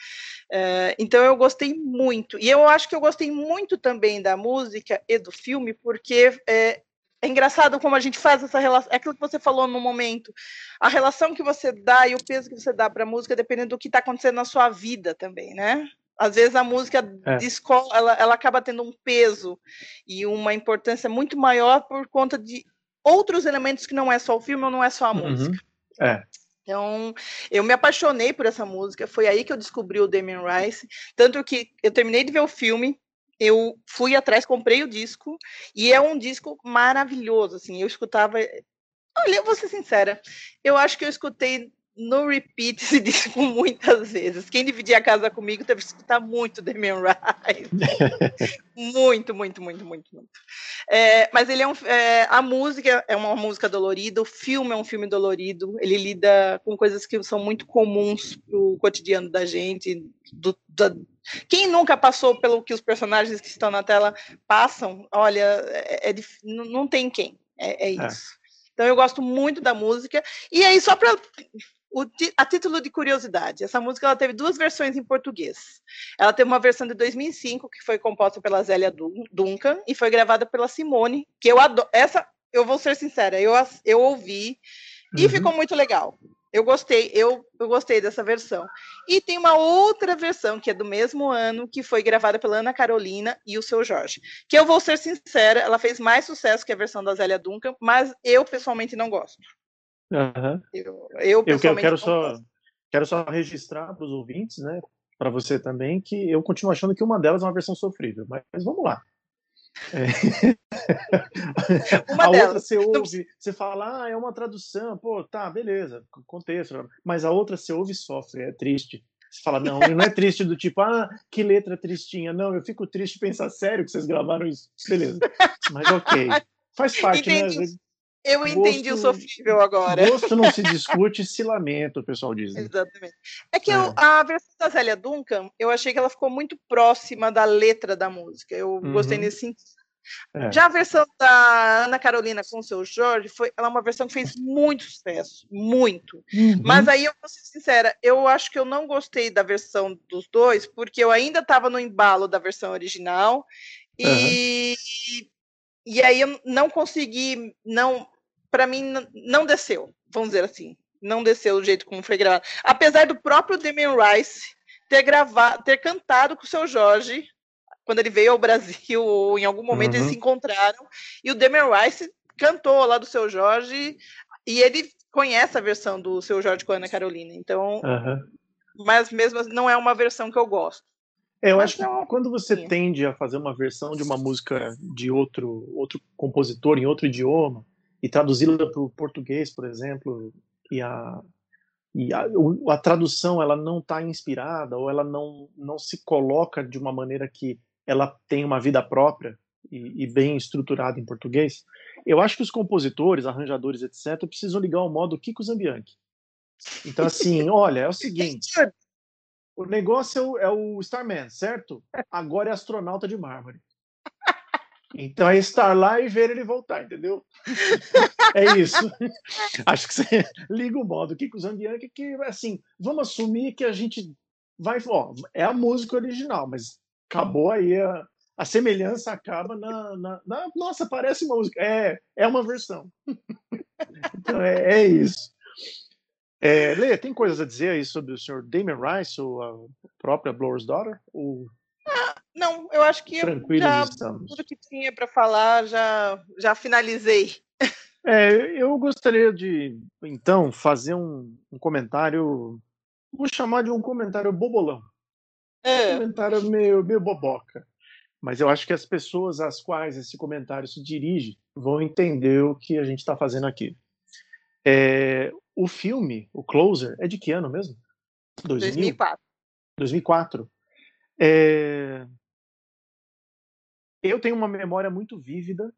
É, então eu gostei muito. E eu acho que eu gostei muito também da música e do filme, porque é, é engraçado como a gente faz essa relação. É aquilo que você falou no momento. A relação que você dá e o peso que você dá para a música, dependendo do que está acontecendo na sua vida também, né? Às vezes a música É. de escola, ela, ela acaba tendo um peso e uma importância muito maior por conta de outros elementos que não é só o filme ou não é só a música. Uhum. É. Então, eu me apaixonei por essa música. Foi aí que eu descobri o Damien Rice. Tanto que eu terminei de ver o filme, eu fui atrás, comprei o disco, e é um disco maravilhoso. Assim, eu escutava. Olha, eu vou ser sincera, eu acho que eu escutei no repeat esse [LAUGHS] disco muitas vezes. Quem dividia a casa comigo teve que escutar muito Damien Rice. [LAUGHS] muito, muito, muito, muito, muito. É, mas ele é um. é, a música é uma música dolorida, o filme é um filme dolorido, ele lida com coisas que são muito comuns pro cotidiano da gente. Do, da- quem nunca passou pelo que os personagens que estão na tela passam, olha, é, é não tem quem. É, é É. isso. Então eu gosto muito da música. E aí, só para o a título de curiosidade, essa música ela teve duas versões em português. Ela teve uma versão de 2005 que foi composta pela Zélia Dun- Duncan e foi gravada pela Simone, que eu adoro. Essa, eu vou ser sincera, eu, eu ouvi e Uhum. ficou muito legal. Eu gostei, eu, eu gostei dessa versão. E tem uma outra versão que é do mesmo ano, que foi gravada pela Ana Carolina e o seu Jorge. Que eu vou ser sincera, ela fez mais sucesso que a versão da Zélia Duncan, mas eu pessoalmente não gosto. Aham. Eu, eu Eu quero, quero só, quero só registrar para os ouvintes, né? Para você também, que eu continuo achando que uma delas é uma versão sofrível, mas, mas vamos lá. É. [LAUGHS] A outra delas. você ouve, você fala, ah, é uma tradução, pô, tá, beleza, contexto. Mas a outra você ouve e sofre, é triste. Você fala, não, não é triste do tipo, ah, que letra tristinha. Não, eu fico triste pensar sério que vocês gravaram isso. Beleza. Mas ok. Faz [LAUGHS] parte, Entendi. né? Eu entendi o Gosto- sofrível agora. Gosto não se [LAUGHS] discute, se lamenta, o pessoal diz. né? Exatamente. É que É. eu- a versão da Zélia Duncan, eu achei que ela ficou muito próxima da letra da música. Eu gostei Uhum. nesse sentido. É. Já a versão da Ana Carolina com o seu Jorge, foi, ela é uma versão que fez muito sucesso, muito. Uhum. Mas aí eu vou ser sincera, eu acho que eu não gostei da versão dos dois, porque eu ainda estava no embalo da versão original e, e aí eu não consegui, não, para mim não, desceu, vamos dizer assim, não desceu do jeito como foi gravado. Apesar do próprio Damien Rice ter gravado, ter cantado com o seu Jorge quando ele veio ao Brasil, [LAUGHS] ou em algum momento eles Uhum. se encontraram e o Damien Rice cantou lá do seu Jorge e ele conhece a versão do seu Jorge com a Ana Carolina, então, Aham. mas mesmo assim, não é uma versão que eu gosto. É, eu Mas acho que é quando você tende a fazer uma versão de uma música de outro, outro compositor em outro idioma e traduzi-la para o português, por exemplo, e a, e a, a tradução ela não está inspirada ou ela não, não se coloca de uma maneira que ela tem uma vida própria e, e bem estruturada em português, eu acho que os compositores, arranjadores, etc., precisam ligar o modo Kiko Zambianchi. Então, assim, [LAUGHS] olha, é o seguinte, o negócio é o, é o Starman, certo? Agora é astronauta de mármore. Então é estar lá e ver ele voltar, entendeu? [LAUGHS] É isso. Acho que você [LAUGHS] liga o modo Kiko Zambianchi que, assim, vamos assumir que a gente vai... Ó, é a música original, mas acabou aí a, a semelhança acaba na, na, na- Nossa, parece uma música. É, é uma versão. [LAUGHS] Então é, é isso. É, Lê, tem coisas a dizer aí sobre o senhor Damien Rice ou a própria Blower's Daughter? Ou Não, eu acho que eu tranquilos já estamos? tudo que tinha para falar já já finalizei. É, eu gostaria de, então, fazer um, um comentário, vou chamar de um comentário bobolão, um É, comentário meio, meio boboca. Mas eu acho que as pessoas às quais esse comentário se dirige vão entender o que a gente está fazendo aqui. É, o filme, o Closer, é de que ano mesmo? 2000? 2004. 2004. É, Eu tenho uma memória muito vívida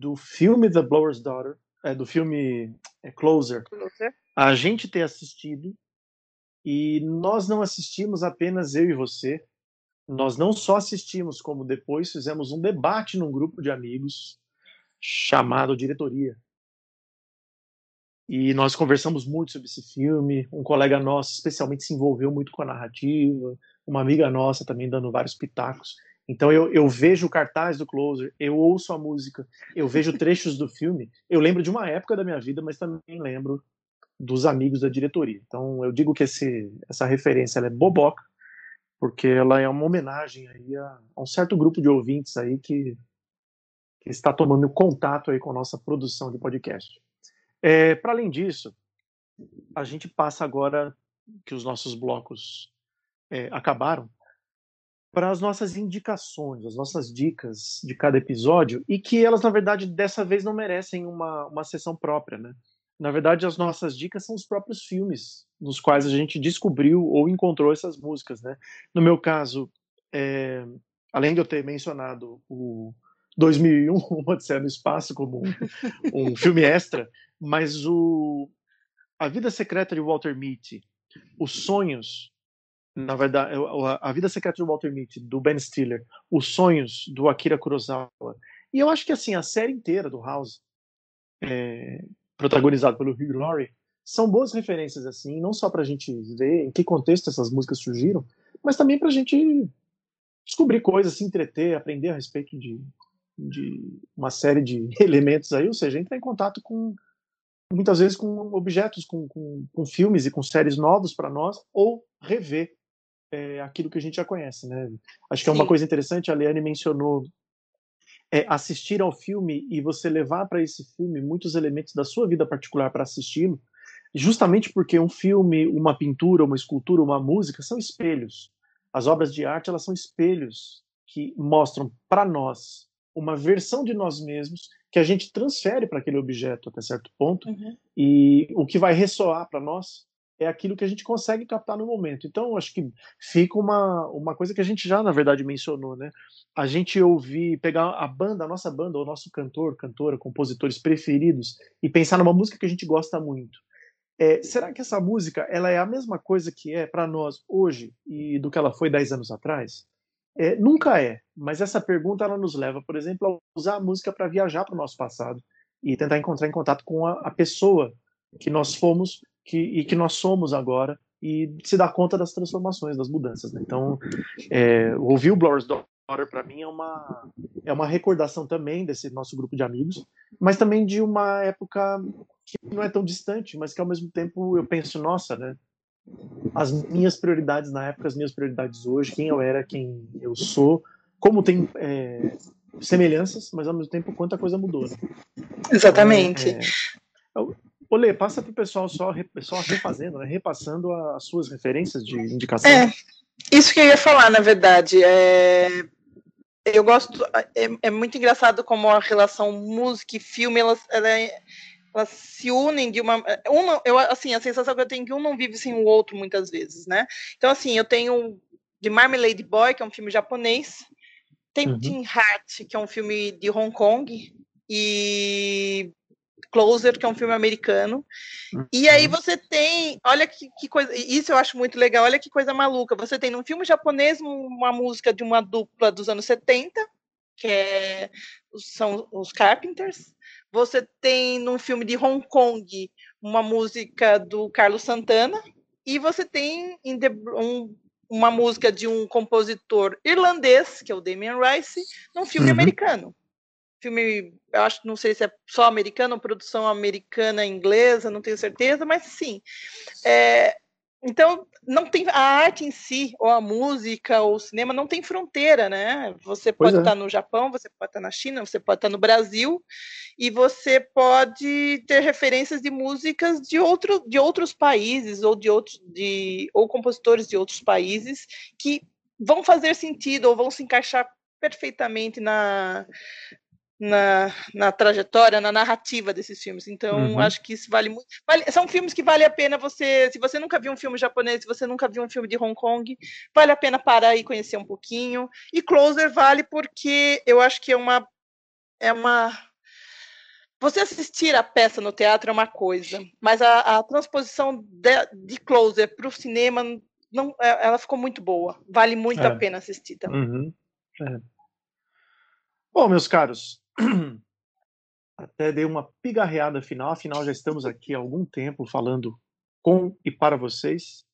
do filme The Blower's Daughter, é, do filme é, Closer, a gente ter assistido e nós não assistimos apenas eu e você. Nós não só assistimos, como depois fizemos um debate num grupo de amigos chamado Diretoria. E nós conversamos muito sobre esse filme. Um colega nosso, especialmente, se envolveu muito com a narrativa. Uma amiga nossa também dando vários pitacos. Então eu, eu vejo o cartaz do Closer, eu ouço a música, eu vejo [LAUGHS] trechos do filme. Eu lembro de uma época da minha vida, mas também lembro dos amigos da diretoria. Então eu digo que esse, essa referência é boboca, porque ela é uma homenagem aí a, a um certo grupo de ouvintes aí que, que está tomando contato aí com a nossa produção de podcast. É, Para além disso, a gente passa agora que os nossos blocos é, acabaram para as nossas indicações, as nossas dicas de cada episódio e que elas na verdade dessa vez não merecem uma, uma sessão própria, né? Na verdade, as nossas dicas são os próprios filmes nos quais a gente descobriu ou encontrou essas músicas, né? No meu caso, é, além de eu ter mencionado o 2001, [LAUGHS] Uma Odisseia no Espaço como um, um filme extra, mas o A Vida Secreta de Walter Mitty, Os Sonhos, na verdade, a Vida Secreta de Walter Mitty, do Ben Stiller, Os Sonhos, do Akira Kurosawa, e eu acho que assim, a série inteira do House, é, protagonizado pelo Hugh Laurie, são boas referências assim, não só para a gente ver em que contexto essas músicas surgiram, mas também para a gente descobrir coisas, se entreter, aprender a respeito de, de uma série de [LAUGHS] elementos aí, ou seja, entrar em contato com muitas vezes com objetos, com, com, com filmes e com séries novos para nós, ou rever é, aquilo que a gente já conhece, né? Acho que é uma Sim. coisa interessante, a Leane mencionou é, assistir ao filme e você levar para esse filme muitos elementos da sua vida particular para assisti-lo, justamente porque um filme, uma pintura, uma escultura, uma música são espelhos. As obras de arte elas são espelhos que mostram para nós uma versão de nós mesmos que a gente transfere para aquele objeto até certo ponto Uhum. e o que vai ressoar para nós é aquilo que a gente consegue captar no momento. Então, acho que fica uma, uma coisa que a gente já, na verdade, mencionou, né? A gente ouvir, pegar a banda, a nossa banda, o nosso cantor, cantora, compositores preferidos e pensar numa música que a gente gosta muito. É, será que essa música ela é a mesma coisa que é para nós hoje e do que ela foi 10 anos atrás? É, nunca é, mas essa pergunta ela nos leva, por exemplo, a usar a música para viajar para o nosso passado e tentar encontrar em contato com a, a pessoa que nós fomos que, e que nós somos agora e se dar conta das transformações, das mudanças. Né? Então, é, ouvir o Blower's Daughter para mim é uma é uma recordação também desse nosso grupo de amigos, mas também de uma época que não é tão distante, mas que ao mesmo tempo eu penso, nossa, né? As minhas prioridades na época, as minhas prioridades hoje, quem eu era, quem eu sou, como tem é, semelhanças, mas ao mesmo tempo quanta coisa mudou. Né? Exatamente. É, é, Olê, passa para o pessoal só, só refazendo, né? repassando as suas referências de indicação. É, isso que eu ia falar, na verdade. É, eu gosto. É, é muito engraçado como a relação música e filme elas, ela é- elas se unem de uma. Um, não- eu, assim, a sensação que eu tenho é que um não vive sem o outro muitas vezes, né? Então, assim, eu tenho The Marmalade Boy, que é um filme japonês. Tem Uhum. Tin Heart, que é um filme de Hong Kong. E Closer, que é um filme americano. E aí você tem, olha que, que coisa, isso eu acho muito legal, olha que coisa maluca. Você tem num filme japonês uma música de uma dupla dos anos 70, que é, são os Carpenters. Você tem num filme de Hong Kong uma música do Carlos Santana. E você tem em The- um- uma música de um compositor irlandês, que é o Damien Rice, num filme Uhum. americano. Filme, eu acho, não sei se é só americano ou produção americana inglesa, não tenho certeza, mas sim. É, então, não tem a arte em si, ou a música, ou o cinema, não tem fronteira, né? Você pode é. estar no Japão, você pode estar na China, você pode estar no Brasil, e você pode ter referências de músicas de, outro, de outros países, ou de outros, de, ou compositores de outros países, que vão fazer sentido, ou vão se encaixar perfeitamente na, na, na trajetória, na narrativa desses filmes. Então, Uhum. acho que isso vale muito. vale- são filmes que vale a pena você. Se você nunca viu um filme japonês, se você nunca viu um filme de Hong Kong, vale a pena parar e conhecer um pouquinho. E Closer vale porque eu acho que é uma. É uma você assistir a peça no teatro é uma coisa, mas a, a transposição de, de Closer para o cinema não, é- ela ficou muito boa. Vale muito É. a pena assistir também. Uhum. É. Bom, meus caros, até dei uma pigarreada final, afinal já estamos aqui há algum tempo falando com e para vocês.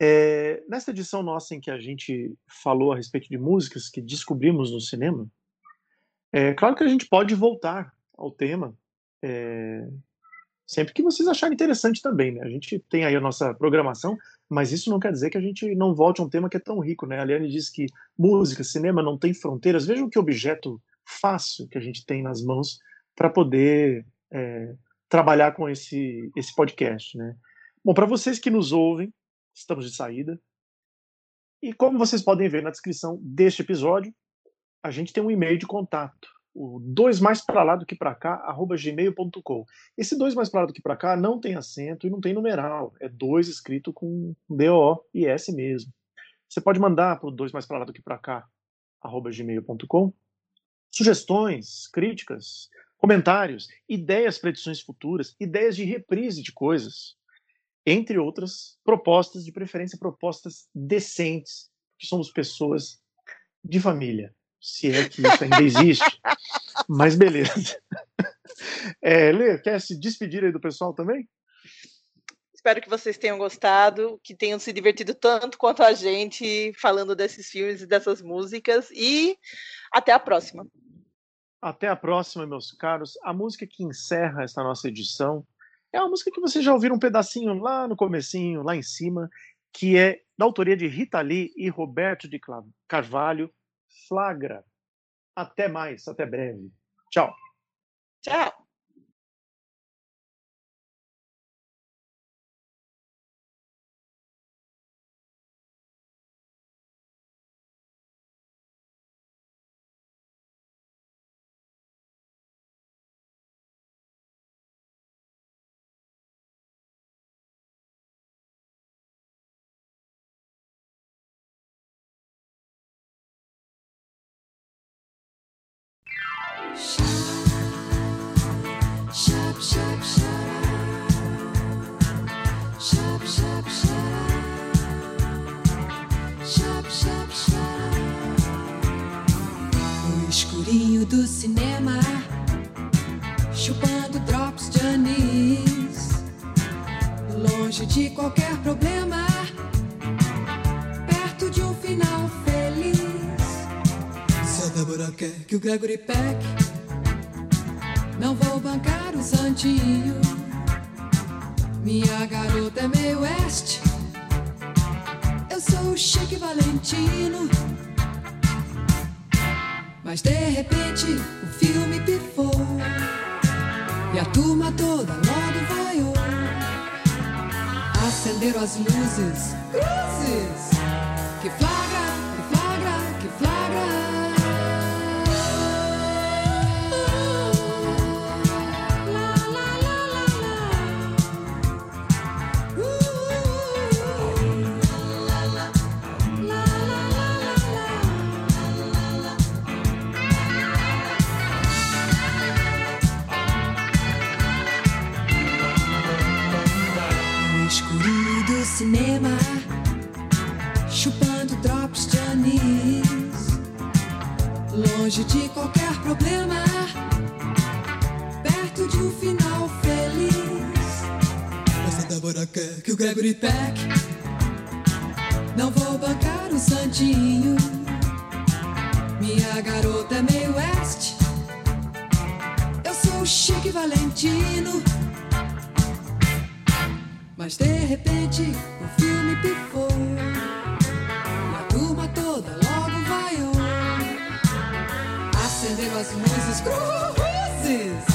É, nesta edição nossa em que a gente falou a respeito de músicas que descobrimos no cinema, é claro que a gente pode voltar ao tema é, sempre que vocês acharem interessante também, né? A gente tem aí a nossa programação, mas isso não quer dizer que a gente não volte a um tema que é tão rico, né? A Liane disse que música, cinema não tem fronteiras. Vejam que objeto fácil que a gente tem nas mãos para poder é, trabalhar com esse, esse podcast, né? Bom, para vocês que nos ouvem, estamos de saída. E como vocês podem ver na descrição deste episódio, a gente tem um e-mail de contato, o dois mais para lá do que para cá, arroba gmail.com. Esse dois mais para lá do que para cá não tem acento e não tem numeral, é dois escrito com D-O e S mesmo. Você pode mandar para o dois mais para lá do que para cá, arroba gmail.com, sugestões, críticas, comentários, ideias para edições futuras, ideias de reprise de coisas, entre outras propostas, de preferência propostas decentes, que somos pessoas de família, se é que isso ainda existe. [LAUGHS] Mas beleza. [LAUGHS] É, Lê, quer se despedir aí do pessoal também? Espero que vocês tenham gostado, que tenham se divertido tanto quanto a gente falando desses filmes e dessas músicas. E até a próxima. Até a próxima, meus caros. A música que encerra essa nossa edição é uma música que vocês já ouviram um pedacinho lá no comecinho, lá em cima, que é da autoria de Rita Lee e Roberto de Carvalho, Flagra. Até mais, até breve. Tchau. Tchau. Qualquer problema, perto de um final feliz. Se a Débora quer que o Gregory Peck não vou bancar o santinho. Minha garota é meio oeste. Eu sou o Chique Valentino. Mas de repente o filme pifou. E a turma toda logo vaiou. Acenderam as luzes. Cruzes! Que flagra, longe de qualquer problema, perto de um final feliz. Mas a Débora quer que o Gregory Peck não vou bancar o santinho. Minha garota é meio oeste. o Chique Valentino. Mas de repente o filme pifou. As luzes cruzes